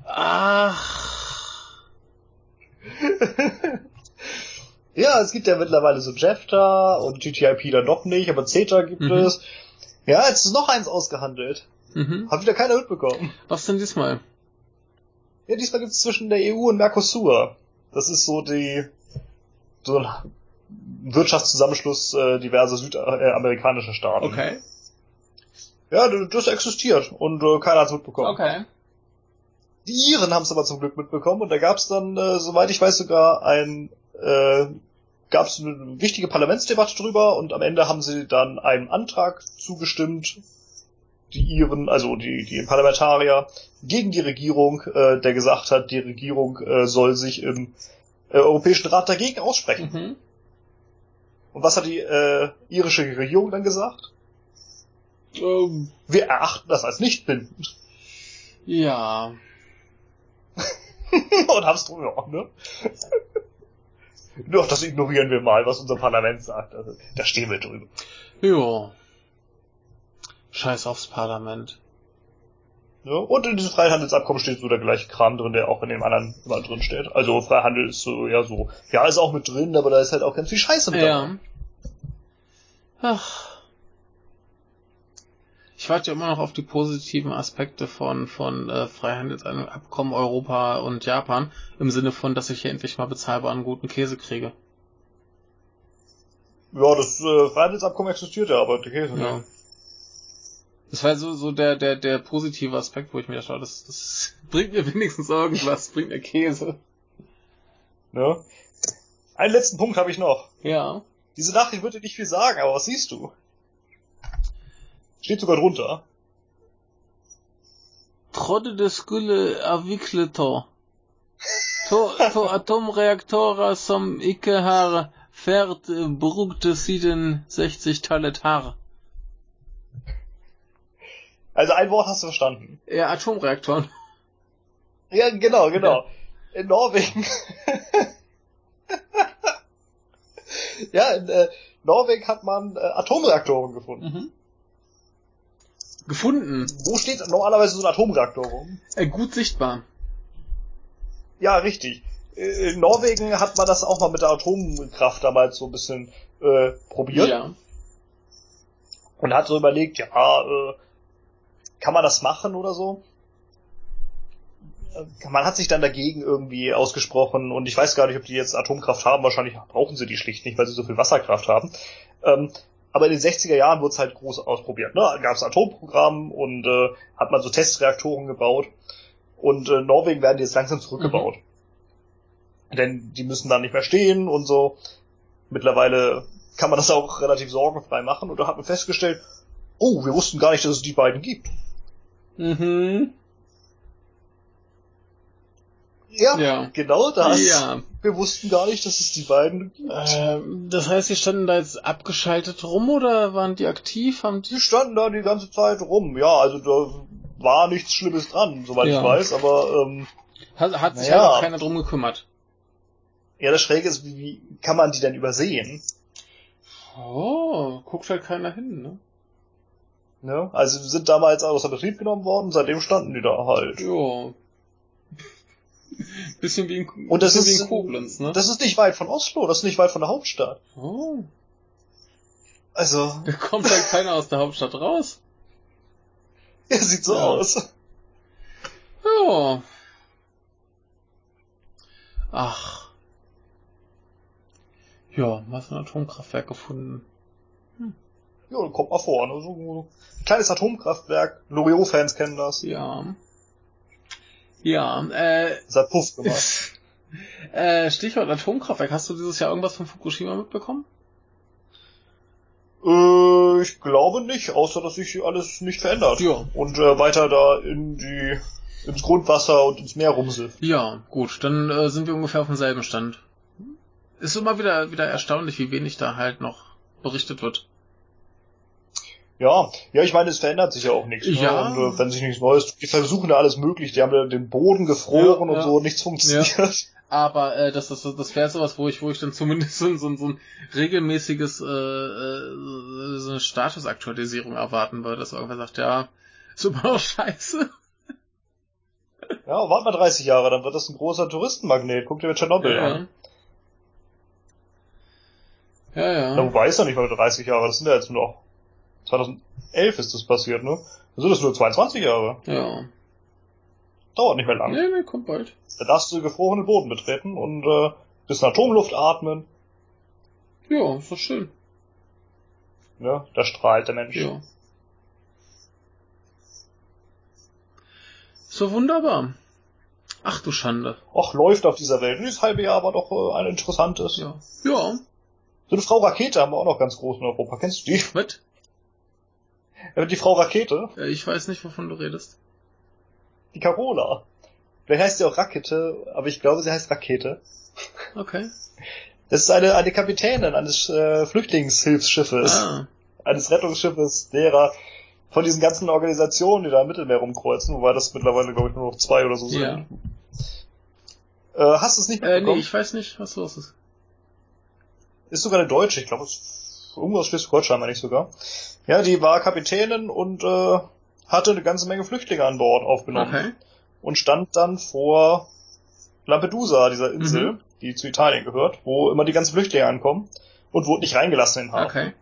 S2: ach.
S1: ja, es gibt ja mittlerweile so JEFTA und GTIP dann doch nicht, aber CETA gibt
S2: Mhm.
S1: es. Ja, jetzt ist noch eins ausgehandelt.
S2: Mhm.
S1: Hat wieder keiner mitbekommen.
S2: Was denn diesmal?
S1: Ja, diesmal gibt es zwischen der EU und Mercosur. Das ist so die so ein Wirtschaftszusammenschluss äh, diverser südamerikanischer Staaten.
S2: Okay.
S1: Ja, das existiert und äh, keiner hat's mitbekommen.
S2: Okay.
S1: Die Iren haben es aber zum Glück mitbekommen und da gab's dann, äh, soweit ich weiß, sogar ein äh, gab's eine wichtige Parlamentsdebatte drüber und am Ende haben sie dann einem Antrag zugestimmt, die Iren, also die, die Parlamentarier, gegen die Regierung, äh, der gesagt hat, die Regierung äh, soll sich im äh, Europäischen Rat dagegen aussprechen.
S2: Mhm.
S1: Und was hat die äh, irische Regierung dann gesagt?
S2: Ähm,
S1: Wir erachten das als nicht bindend.
S2: ja.
S1: und haben's drüber, ja, ne? Doch, das ignorieren wir mal, was unser Parlament sagt. Also, da stehen wir drüber.
S2: Jo. Scheiß aufs Parlament.
S1: Ja, und in diesem Freihandelsabkommen steht so der gleiche Kram drin, der auch in dem anderen immer drin steht. Also Freihandel ist so, ja so, ja, ist auch mit drin, aber da ist halt auch ganz viel Scheiße mit dabei.
S2: Ja. Ach. Ich warte ja immer noch auf die positiven Aspekte von, von äh, Freihandelsabkommen Europa und Japan, im Sinne von, dass ich hier endlich mal bezahlbaren guten Käse kriege.
S1: Ja, das äh, Freihandelsabkommen existiert ja, aber der Käse
S2: Ja.
S1: nicht.
S2: Das war so, so der, der, der positive Aspekt, wo ich mir dachte, das, das bringt mir wenigstens irgendwas, bringt mir Käse.
S1: Ne? Einen letzten Punkt habe ich noch.
S2: Ja.
S1: Diese Nachricht würde nicht viel sagen, aber was siehst du? Steht sogar drunter.
S2: Trodde de skulle avvikleto. To, to atomreaktorer som ikke har fährt brugte siden 60-tallet har.
S1: Also ein Wort hast du verstanden.
S2: Ja, Atomreaktoren.
S1: Ja, genau, genau. In Norwegen. ja, in äh, Norwegen hat man äh, Atomreaktoren gefunden.
S2: Mhm. Gefunden.
S1: Wo steht normalerweise so ein Atomreaktor rum?
S2: Äh, gut sichtbar.
S1: Ja, richtig. Äh, In Norwegen hat man das auch mal mit der Atomkraft damals so ein bisschen äh, probiert
S2: Ja.
S1: und hat so überlegt, ja, äh, kann man das machen oder so? Äh, Man hat sich dann dagegen irgendwie ausgesprochen und ich weiß gar nicht, ob die jetzt Atomkraft haben. Wahrscheinlich brauchen sie die schlicht nicht, weil sie so viel Wasserkraft haben. Ähm, aber in den 60er Jahren wurde es halt groß ausprobiert. Ne? Da gab es Atomprogramm und äh, hat man so Testreaktoren gebaut. Und äh, Norwegen werden die jetzt langsam zurückgebaut. Denn die müssen dann nicht mehr stehen und so. Mittlerweile kann man das auch relativ sorgenfrei machen. Und da hat man festgestellt, oh, wir wussten gar nicht, dass es die beiden gibt.
S2: Mhm.
S1: Ja,
S2: Ja.
S1: genau das.
S2: Ja.
S1: Wir wussten gar nicht, dass es die beiden gibt.
S2: Ähm, das heißt, die standen da jetzt abgeschaltet rum oder waren die aktiv? Haben die
S1: Die standen da die ganze Zeit rum. Ja, also da war nichts Schlimmes dran, soweit
S2: Ja.
S1: ich weiß. Aber ähm,
S2: hat, hat sich halt auch keiner drum gekümmert.
S1: ja, das Schräge ist, wie, wie kann man die denn übersehen?
S2: Oh, guckt halt keiner hin, ne?
S1: Ne? Also sind damals außer Betrieb genommen worden, seitdem standen die da halt.
S2: Ja. Bisschen wie in,
S1: Und das
S2: bisschen
S1: ist,
S2: wie in Koblenz, ne?
S1: das ist nicht weit von Oslo, das ist nicht weit von der Hauptstadt.
S2: oh.
S1: Also,
S2: Da kommt halt keiner aus der Hauptstadt raus.
S1: ja, sieht so
S2: Ja.
S1: aus.
S2: Ja. Ach. Ja, was ein Atomkraftwerk gefunden.
S1: Ja, kommt mal vor. Ne? So ein kleines Atomkraftwerk. Loriot-Fans kennen das.
S2: Ja. Ja, äh,
S1: Das hat Puff gemacht.
S2: äh, Stichwort Atomkraftwerk. Hast du dieses Jahr irgendwas von Fukushima mitbekommen?
S1: äh, ich glaube nicht, außer dass sich alles nicht verändert.
S2: Ja.
S1: Und äh, weiter da in die ins Grundwasser und ins Meer rumsifft.
S2: Ja, gut, dann äh, sind wir ungefähr auf demselben Stand. Ist immer wieder wieder erstaunlich, wie wenig da halt noch berichtet wird.
S1: Ja, ja, ich meine, es verändert sich ja auch nichts.
S2: Ja.
S1: Ne? Und äh, wenn sich nichts Neues, die versuchen ja alles möglich. Die haben ja den Boden gefroren
S2: Ja,
S1: und
S2: ja.
S1: so, nichts funktioniert.
S2: Aber äh, das, das, das wäre sowas, wo ich, wo ich dann zumindest so, so, so ein regelmäßiges äh, äh, so eine Statusaktualisierung erwarten würde, dass irgendwer sagt, ja, ist immer noch scheiße.
S1: Ja, warte mal 30 Jahre, dann wird das ein großer Touristenmagnet. Guck dir mit Tschernobyl an.
S2: Ja,
S1: Ja.
S2: ja.
S1: wobei ist ja nicht mal 30 Jahre, das sind ja jetzt nur noch 2011 ist das passiert, ne? Dann sind das nur 22 Jahre.
S2: Ja.
S1: Dauert nicht mehr lang.
S2: Nee, nee, kommt bald.
S1: Da darfst du gefrorenen Boden betreten und äh, bisschen Atomluft atmen.
S2: Ja, ist doch schön.
S1: Ne? Da strahlt der Mensch.
S2: Ja. So wunderbar. Ach du Schande.
S1: Och, läuft auf dieser Welt. Dieses halbe Jahr war doch äh, ein interessantes.
S2: Ja. Ja.
S1: So eine Frau Rakete haben wir auch noch ganz groß in Europa. Kennst du die?
S2: Was?
S1: Ja, die Frau Rakete,
S2: Äh, Ich weiß nicht, wovon du redest.
S1: die Carola. Vielleicht heißt sie auch Rakete, aber ich glaube, sie heißt Rakete.
S2: Okay.
S1: Das ist eine, eine Kapitänin eines äh, Flüchtlingshilfsschiffes,
S2: Ah.
S1: eines Rettungsschiffes, derer von diesen ganzen Organisationen, die da im Mittelmeer rumkreuzen, wobei das mittlerweile, glaube ich, nur noch zwei oder so sind.
S2: Ja.
S1: Äh, hast du es nicht
S2: Äh,
S1: mitbekommen?
S2: nee, ich weiß nicht, was los ist.
S1: Ist sogar eine Deutsche, ich glaube, es irgendwo aus Schleswig-Holstein, meine ich sogar. Ja, die war Kapitänin und äh, hatte eine ganze Menge Flüchtlinge an Bord aufgenommen.
S2: Okay.
S1: Und stand dann vor Lampedusa, dieser Insel,
S2: Mhm.
S1: die zu Italien gehört, wo immer die ganzen Flüchtlinge ankommen und wurde nicht reingelassen in den Hafen.
S2: Okay.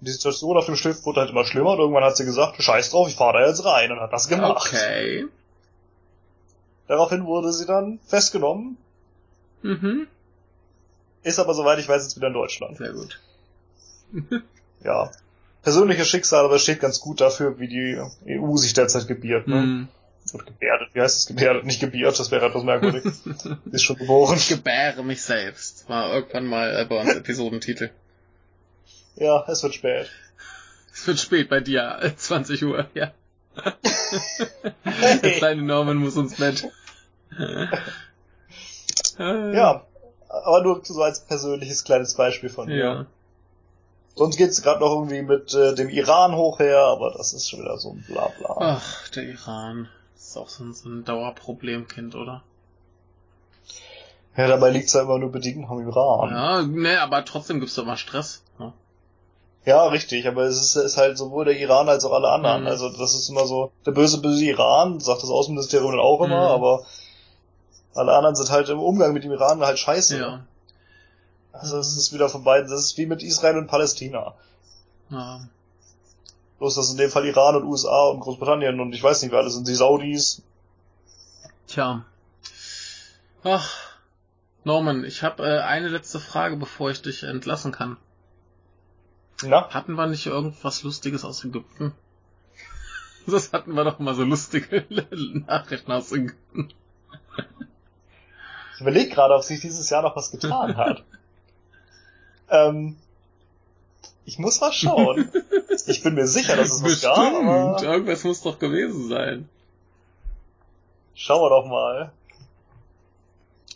S1: Die Situation auf dem Schiff wurde halt immer schlimmer und irgendwann hat sie gesagt, scheiß drauf, ich fahre da jetzt rein und hat das gemacht.
S2: Okay.
S1: Daraufhin wurde sie dann festgenommen,
S2: Mhm.
S1: ist aber soweit ich weiß jetzt wieder in Deutschland.
S2: Sehr gut.
S1: Ja. persönliches Schicksal, aber es steht ganz gut dafür, wie die EU sich derzeit gebiert. Ne?
S2: Hm.
S1: Oder gebärdet, wie heißt es gebärdet? Nicht gebiert, das wäre etwas merkwürdig. ist schon geboren.
S2: Ich gebäre mich selbst. War irgendwann mal äh, bei uns Episodentitel.
S1: Ja, es wird spät.
S2: Es wird spät bei dir, äh, 20 Uhr, ja. Der kleine Norman muss ins Bett.
S1: Ja, aber nur so als persönliches kleines Beispiel von mir.
S2: Ja.
S1: Sonst geht's gerade noch irgendwie mit äh, dem Iran hoch her, aber das ist schon wieder so ein Blabla.
S2: Ach, der Iran. Das ist auch so ein, so ein Dauerproblemkind, oder?
S1: Ja, dabei liegt's ja immer nur bedingt am Iran. Ja,
S2: Ja, ne, aber trotzdem gibt's doch immer Stress. Ne?
S1: richtig, aber es ist, ist halt sowohl der Iran als auch alle anderen.
S2: Mhm.
S1: Also das ist immer so, der böse, böse Iran, sagt das Außenministerium dann auch immer,
S2: Mhm.
S1: aber alle anderen sind halt im Umgang mit dem Iran halt scheiße.
S2: Ja.
S1: Also es ist wieder von beiden, das ist wie mit Israel und Palästina.
S2: ja.
S1: Bloß das in dem Fall Iran und USA und Großbritannien und ich weiß nicht, wer alles sind, die Saudis.
S2: Tja. Ach, Norman, ich habe äh, eine letzte Frage, bevor ich dich entlassen kann.
S1: Na?
S2: Hatten wir nicht irgendwas Lustiges aus Ägypten? Das hatten wir doch mal so lustige Nachrichten aus Ägypten.
S1: Ich überlege gerade, ob sich dieses Jahr noch was getan hat. ähm, ich muss mal schauen. Ich bin mir sicher, dass es was gab, aber
S2: irgendwas muss doch gewesen sein.
S1: schauen wir doch mal.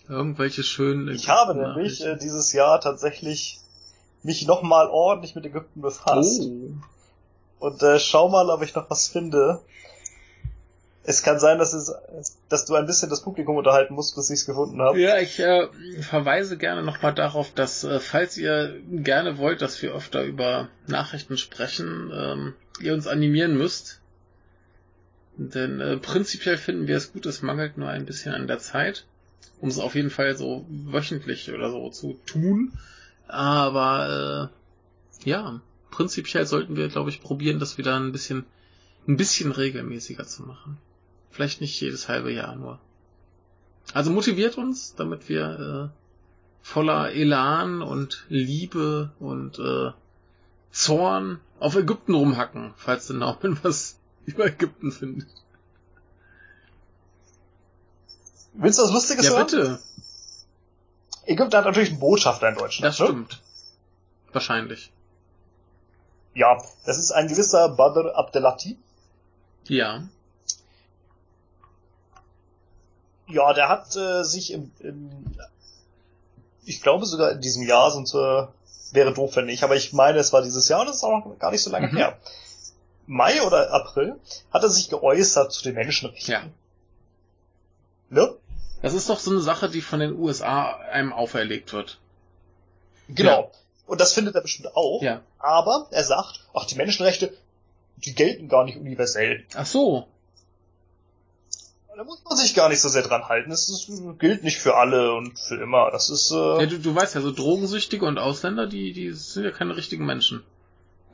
S2: Irgendwelche schönen.
S1: Ich habe nämlich äh, dieses Jahr tatsächlich mich nochmal ordentlich mit Ägypten befasst.
S2: oh.
S1: Und äh, schau mal, ob ich noch was finde. Es kann sein, dass, es, dass du ein bisschen das Publikum unterhalten musst, bis ich es gefunden habe.
S2: Ja, ich äh, verweise gerne nochmal darauf, dass äh, falls ihr gerne wollt, dass wir öfter über Nachrichten sprechen, ähm, ihr uns animieren müsst. Denn äh, prinzipiell finden wir es gut, es mangelt nur ein bisschen an der Zeit, um es auf jeden Fall so wöchentlich oder so zu tun. Aber äh, ja, prinzipiell sollten wir, glaube ich, probieren, das wieder ein bisschen, ein bisschen regelmäßiger zu machen. Vielleicht nicht jedes halbe Jahr nur. Also motiviert uns, damit wir äh, voller Elan und Liebe und äh, Zorn auf Ägypten rumhacken, falls der Norman was über Ägypten findet.
S1: Willst du was Lustiges
S2: Ja,
S1: hören?
S2: bitte.
S1: Ägypten hat natürlich einen Botschafter in Deutschland.
S2: Das
S1: ne?
S2: stimmt. Wahrscheinlich.
S1: Ja, das ist ein gewisser Badr Abdelati.
S2: Ja.
S1: Ja, der hat äh, sich im, im, ich glaube sogar in diesem Jahr, sonst äh, wäre doof, wenn nicht, aber ich meine, es war dieses Jahr und das ist auch noch gar nicht so lange
S2: Mhm.
S1: her. Mai oder April hat er sich geäußert zu den Menschenrechten.
S2: Ja.
S1: Ne?
S2: Das ist doch so eine Sache, die von den USA einem auferlegt wird.
S1: Genau.
S2: Ja.
S1: Und das findet er bestimmt auch.
S2: Ja.
S1: Aber er sagt, ach, die Menschenrechte, die gelten gar nicht universell.
S2: Ach so.
S1: Da muss man sich gar nicht so sehr dran halten. Es ist, gilt nicht für alle und für immer. Das ist,
S2: Ja,
S1: äh,
S2: du, du weißt ja, so Drogensüchtige und Ausländer, die, die sind ja keine richtigen Menschen.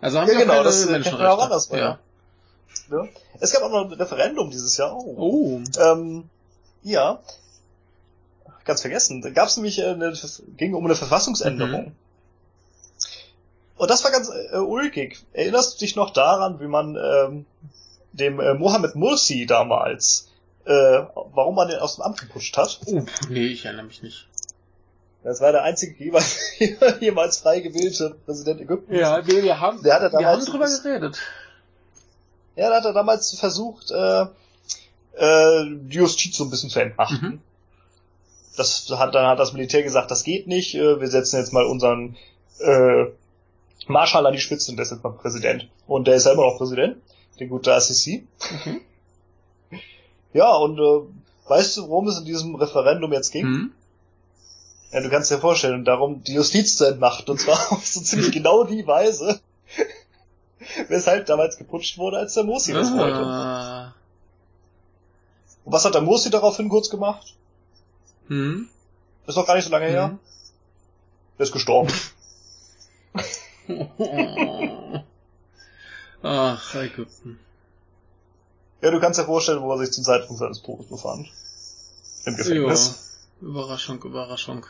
S2: Also haben
S1: Ja,
S2: wir
S1: genau,
S2: keine
S1: das, äh,
S2: Menschenrechte.
S1: auch anderswo,
S2: ja.
S1: ne? es gab auch noch ein Referendum dieses Jahr. Oh.
S2: Oh.
S1: Ähm, ja. Ganz vergessen. Da gab es nämlich äh, eine, ging um eine Verfassungsänderung.
S2: Mhm.
S1: Und das war ganz äh, ulkig. Erinnerst du dich noch daran, wie man ähm, dem äh, Mohammed Mursi damals, äh, warum man den aus dem Amt geputscht hat?
S2: oh. Nee, ich erinnere mich nicht.
S1: Das war der einzige jemals, jemals frei gewählte Präsident Ägyptens.
S2: nee, wir haben,
S1: Der hatte
S2: wir haben drüber geredet.
S1: Ja, da hat er damals versucht, äh, äh, die Justiz so ein bisschen zu entmachten.
S2: Mhm.
S1: Das hat dann hat das Militär gesagt, das geht nicht. Äh, wir setzen jetzt mal unseren äh, Marschall an die Spitze und der ist jetzt mal Präsident. Und der ist ja immer noch Präsident, der gute Assisi.
S2: Mhm.
S1: Ja, und äh, weißt du, worum es in diesem Referendum jetzt ging?
S2: Hm?
S1: Ja, du kannst dir vorstellen, darum die Justiz zu entmachten. Und zwar auf so ziemlich genau die Weise, weshalb damals geputscht wurde, als der Mosi das wollte.
S2: Ah.
S1: Und was hat der Mosi daraufhin kurz gemacht?
S2: Hm?
S1: Ist noch gar nicht so lange her.
S2: Hm?
S1: Der ist gestorben.
S2: Ach, Ägypten.
S1: Ja, du kannst dir vorstellen, wo er sich zum Zeitpunkt seines Todes befand. Im Gefängnis.
S2: Ja. Überraschung, Überraschung.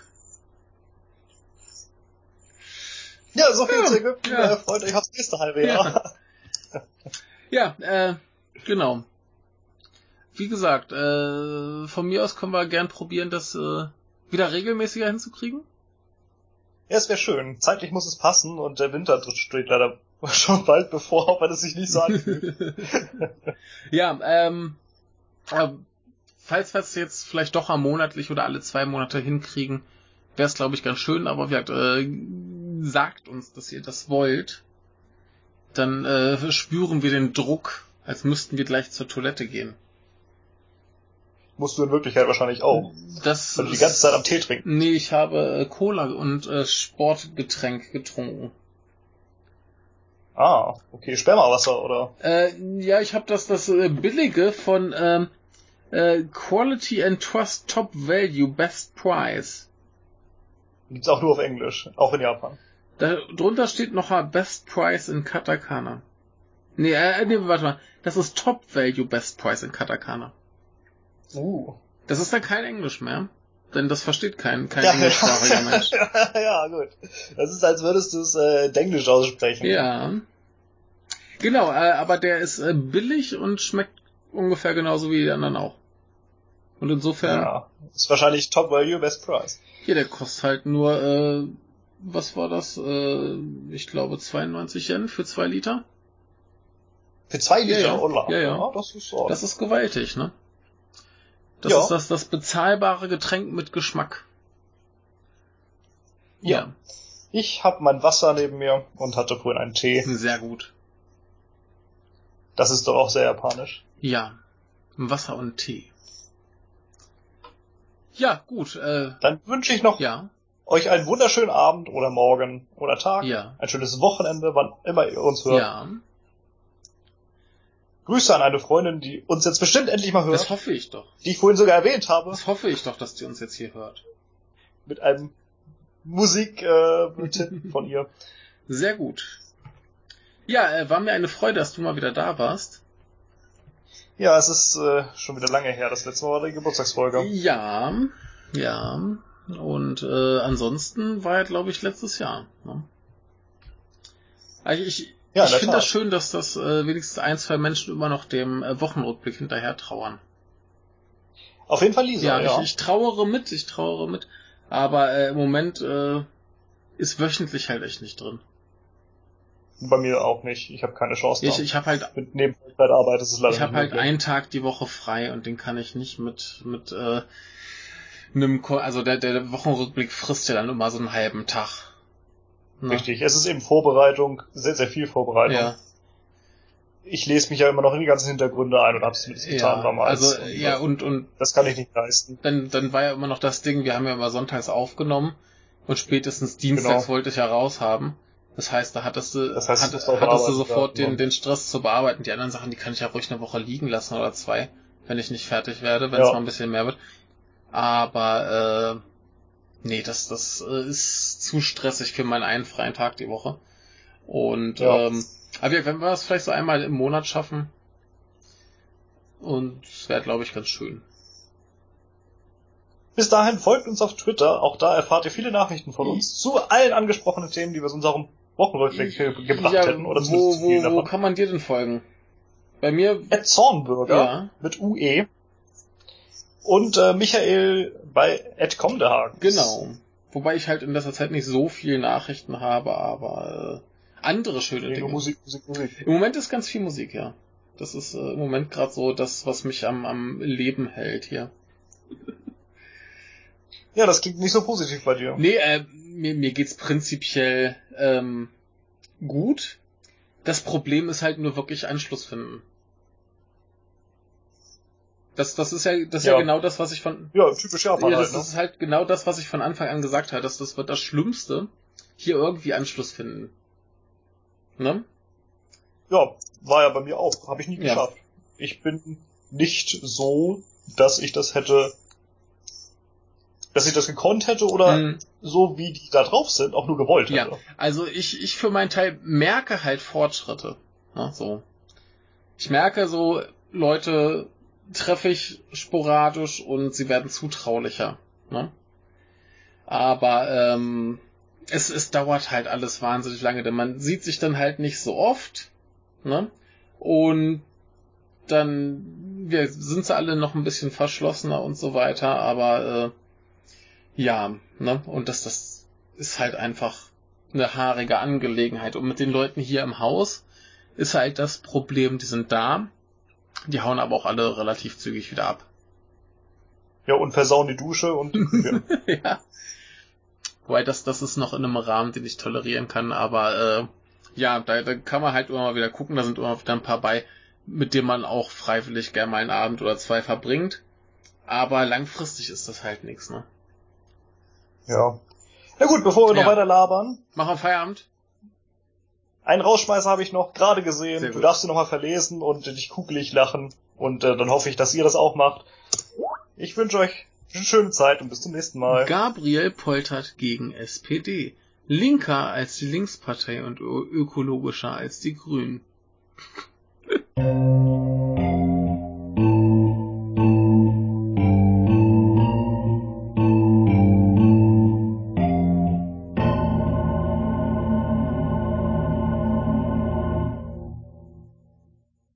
S1: Ja, so viel
S2: Ja,
S1: zu Ägypten.
S2: ja.
S1: Freut euch aufs nächste halbe Jahr.
S2: Ja, äh, genau. Wie gesagt, äh, von mir aus können wir gern probieren, das äh, wieder regelmäßiger hinzukriegen.
S1: Ja, es wäre schön. Zeitlich muss es passen und der Winter steht leider schon bald bevor, auch wenn es sich nicht so anfühlt.
S2: ja, ähm, äh, falls wir es jetzt vielleicht doch mal monatlich oder alle zwei Monate hinkriegen, wäre es, glaube ich, ganz schön, aber wie gesagt, äh, sagt uns, dass ihr das wollt. Dann äh, spüren wir den Druck, als müssten wir gleich zur Toilette gehen.
S1: Musst du in Wirklichkeit wahrscheinlich auch.
S2: Das
S1: Weil du die ganze Zeit am Tee trinken.
S2: Nee, ich habe äh, Cola und äh, Sportgetränk getrunken.
S1: Ah, okay. Spermawasser, oder?
S2: Äh, ja, ich habe das das äh, billige von ähm, äh, Quality and Trust Top Value Best Price.
S1: Gibt's auch nur auf Englisch. Auch in Japan.
S2: Da drunter steht noch Best Price in Katakana. Nee, äh, nee, warte mal. Das ist Top Value Best Price in Katakana.
S1: Uh.
S2: Das ist dann kein Englisch mehr. Denn das versteht kein, kein
S1: Ja,
S2: englischsprachiger Mensch.
S1: ja, gut. Das ist, als würdest du es äh, Englisch aussprechen.
S2: Ja. Genau, äh, aber der ist äh, billig und schmeckt ungefähr genauso wie die anderen auch. Und insofern,
S1: Ja. Ist wahrscheinlich Top Value, Best Price.
S2: hier, der kostet halt nur, äh, was war das? Äh, ich glaube 92 Yen für zwei Liter.
S1: Für zwei
S2: Ja,
S1: Liter
S2: ja.
S1: Ulla.
S2: Ja, ja.
S1: das ist so.
S2: Das ist gewaltig, ne? Das
S1: Ja.
S2: ist das, das bezahlbare Getränk mit Geschmack.
S1: Ja. Ich habe mein Wasser neben mir und hatte vorhin einen Tee.
S2: Sehr gut.
S1: Das ist doch auch sehr japanisch.
S2: Ja. Wasser und Tee. Ja, gut, äh,
S1: Dann wünsche ich noch
S2: ja,
S1: euch einen wunderschönen Abend oder Morgen oder Tag.
S2: Ja.
S1: Ein schönes Wochenende, wann immer ihr uns hört.
S2: ja,
S1: Grüße an eine Freundin, die uns jetzt bestimmt endlich mal hört,
S2: das hoffe ich doch.
S1: die ich vorhin sogar erwähnt habe,
S2: Das hoffe ich doch, dass die uns jetzt hier hört.
S1: mit einem Musik-Tipp äh, von ihr.
S2: Sehr gut. Ja, äh, war mir eine Freude, dass du mal wieder da warst.
S1: Ja, es ist äh, schon wieder lange her. Das letzte Mal war die Geburtstagsfolge.
S2: Ja, ja. Und äh, ansonsten war er, glaube ich, letztes Jahr. Ne? Also ich
S1: Ja,
S2: ich finde das schön, dass das äh, wenigstens ein, zwei Menschen immer noch dem äh, Wochenrückblick hinterher trauern.
S1: Auf jeden Fall Lisa,
S2: Ja,
S1: ja.
S2: Ich, ich trauere mit, ich trauere mit. Aber äh, im Moment äh, ist wöchentlich halt echt nicht drin.
S1: Bei mir auch nicht. Ich habe keine Chance.
S2: Ich,
S1: da.
S2: ich habe halt
S1: mit Nebenzeitarbeit ist es leider
S2: Ich habe halt einen Tag die Woche frei und den kann ich nicht mit mit äh, einem also der der Wochenrückblick frisst ja dann immer so einen halben Tag. Ne?
S1: Richtig. Es ist eben Vorbereitung, sehr, sehr viel Vorbereitung.
S2: Ja,
S1: Ich lese mich ja immer noch in die ganzen Hintergründe ein und habe es zumindest getan
S2: ja.
S1: damals.
S2: Also
S1: Und,
S2: ja und und
S1: Das kann ich nicht leisten.
S2: dann dann war ja immer noch das Ding, wir haben ja immer sonntags aufgenommen und spätestens dienstags
S1: Genau.
S2: wollte ich ja raus haben. Das heißt, da hattest du,
S1: Das heißt, es
S2: hattest, hattest du sofort den,
S1: ne?
S2: den Stress zu bearbeiten. Die anderen Sachen, die kann ich ja ruhig eine Woche liegen lassen oder zwei, wenn ich nicht fertig werde, wenn es
S1: Ja.
S2: mal ein bisschen mehr wird. Aber äh, nee, das, das äh, ist zu stressig für meinen einen freien Tag die Woche. Und
S1: Ja.
S2: ähm, aber wenn wir es vielleicht so einmal im Monat schaffen, und es wäre, glaube ich, ganz schön.
S1: Bis dahin folgt uns auf Twitter. Auch da erfahrt ihr viele Nachrichten von uns zu allen angesprochenen Themen, die wir in unserem Wochenrückblick ge- gebracht
S2: ja,
S1: hätten. Oder
S2: wo, wo, wo kann man dir denn folgen? Bei mir,
S1: Ed Zornbürger
S2: Ja.
S1: mit UE. Und äh, Michael bei Ed Comdehagen.
S2: genau. Wobei ich halt in letzter Zeit nicht so viel Nachrichten habe, aber äh, andere schöne Dinge.
S1: Musik, Musik, Musik.
S2: Im Moment ist ganz viel Musik, ja. Das ist äh, im Moment gerade so das, was mich am, am Leben hält hier.
S1: Ja, das klingt nicht so positiv bei dir.
S2: Nee, äh, mir, mir geht's prinzipiell ähm, gut. Das Problem ist halt nur wirklich Anschluss finden. Das, das ist ja, das ist ja.
S1: Ja.
S2: genau das, was ich von,
S1: Ja, typisch Japan
S2: ja,
S1: halt,
S2: das
S1: ne?
S2: ist halt genau das, was ich von Anfang an gesagt habe. Das, das wird das Schlimmste. Hier irgendwie Anschluss finden. Ne?
S1: Ja, war ja bei mir auch. Habe ich nie
S2: Ja.
S1: geschafft. Ich bin nicht so, dass ich das hätte, dass ich das gekonnt hätte oder
S2: Mhm.
S1: so wie die da drauf sind, auch nur gewollt
S2: Ja.
S1: hätte.
S2: Also ich, ich für meinen Teil merke halt Fortschritte. Ne, so. Ich merke so, Leute treffe ich sporadisch und sie werden zutraulicher. Ne? Aber ähm, es, es dauert halt alles wahnsinnig lange, denn man sieht sich dann halt nicht so oft, ne? Und dann wir sind sie alle noch ein bisschen verschlossener und so weiter, aber äh, ja, ne? Und das, das ist halt einfach eine haarige Angelegenheit. Und mit den Leuten hier im Haus ist halt das Problem, die sind da, die hauen aber auch alle relativ zügig wieder ab.
S1: Ja, und versauen die Dusche und Küche.
S2: ja. Wobei das, das ist noch in einem Rahmen, den ich tolerieren kann, aber äh, ja, da, da kann man halt immer mal wieder gucken, da sind immer wieder ein paar bei, mit denen man auch freiwillig gerne mal einen Abend oder zwei verbringt. Aber langfristig ist das halt nichts, ne?
S1: Ja. Na gut, bevor wir
S2: Ja.
S1: noch weiter labern,
S2: Machen wir Feierabend?
S1: Einen Rausschmeißer habe ich noch gerade gesehen. Du darfst ihn nochmal verlesen und dich kugelig lachen. Und äh, dann hoffe ich, dass ihr das auch macht. Ich wünsche euch eine schöne Zeit und bis zum nächsten Mal.
S2: Gabriel poltert gegen SPD. Linker als die Linkspartei und ökologischer als die Grünen.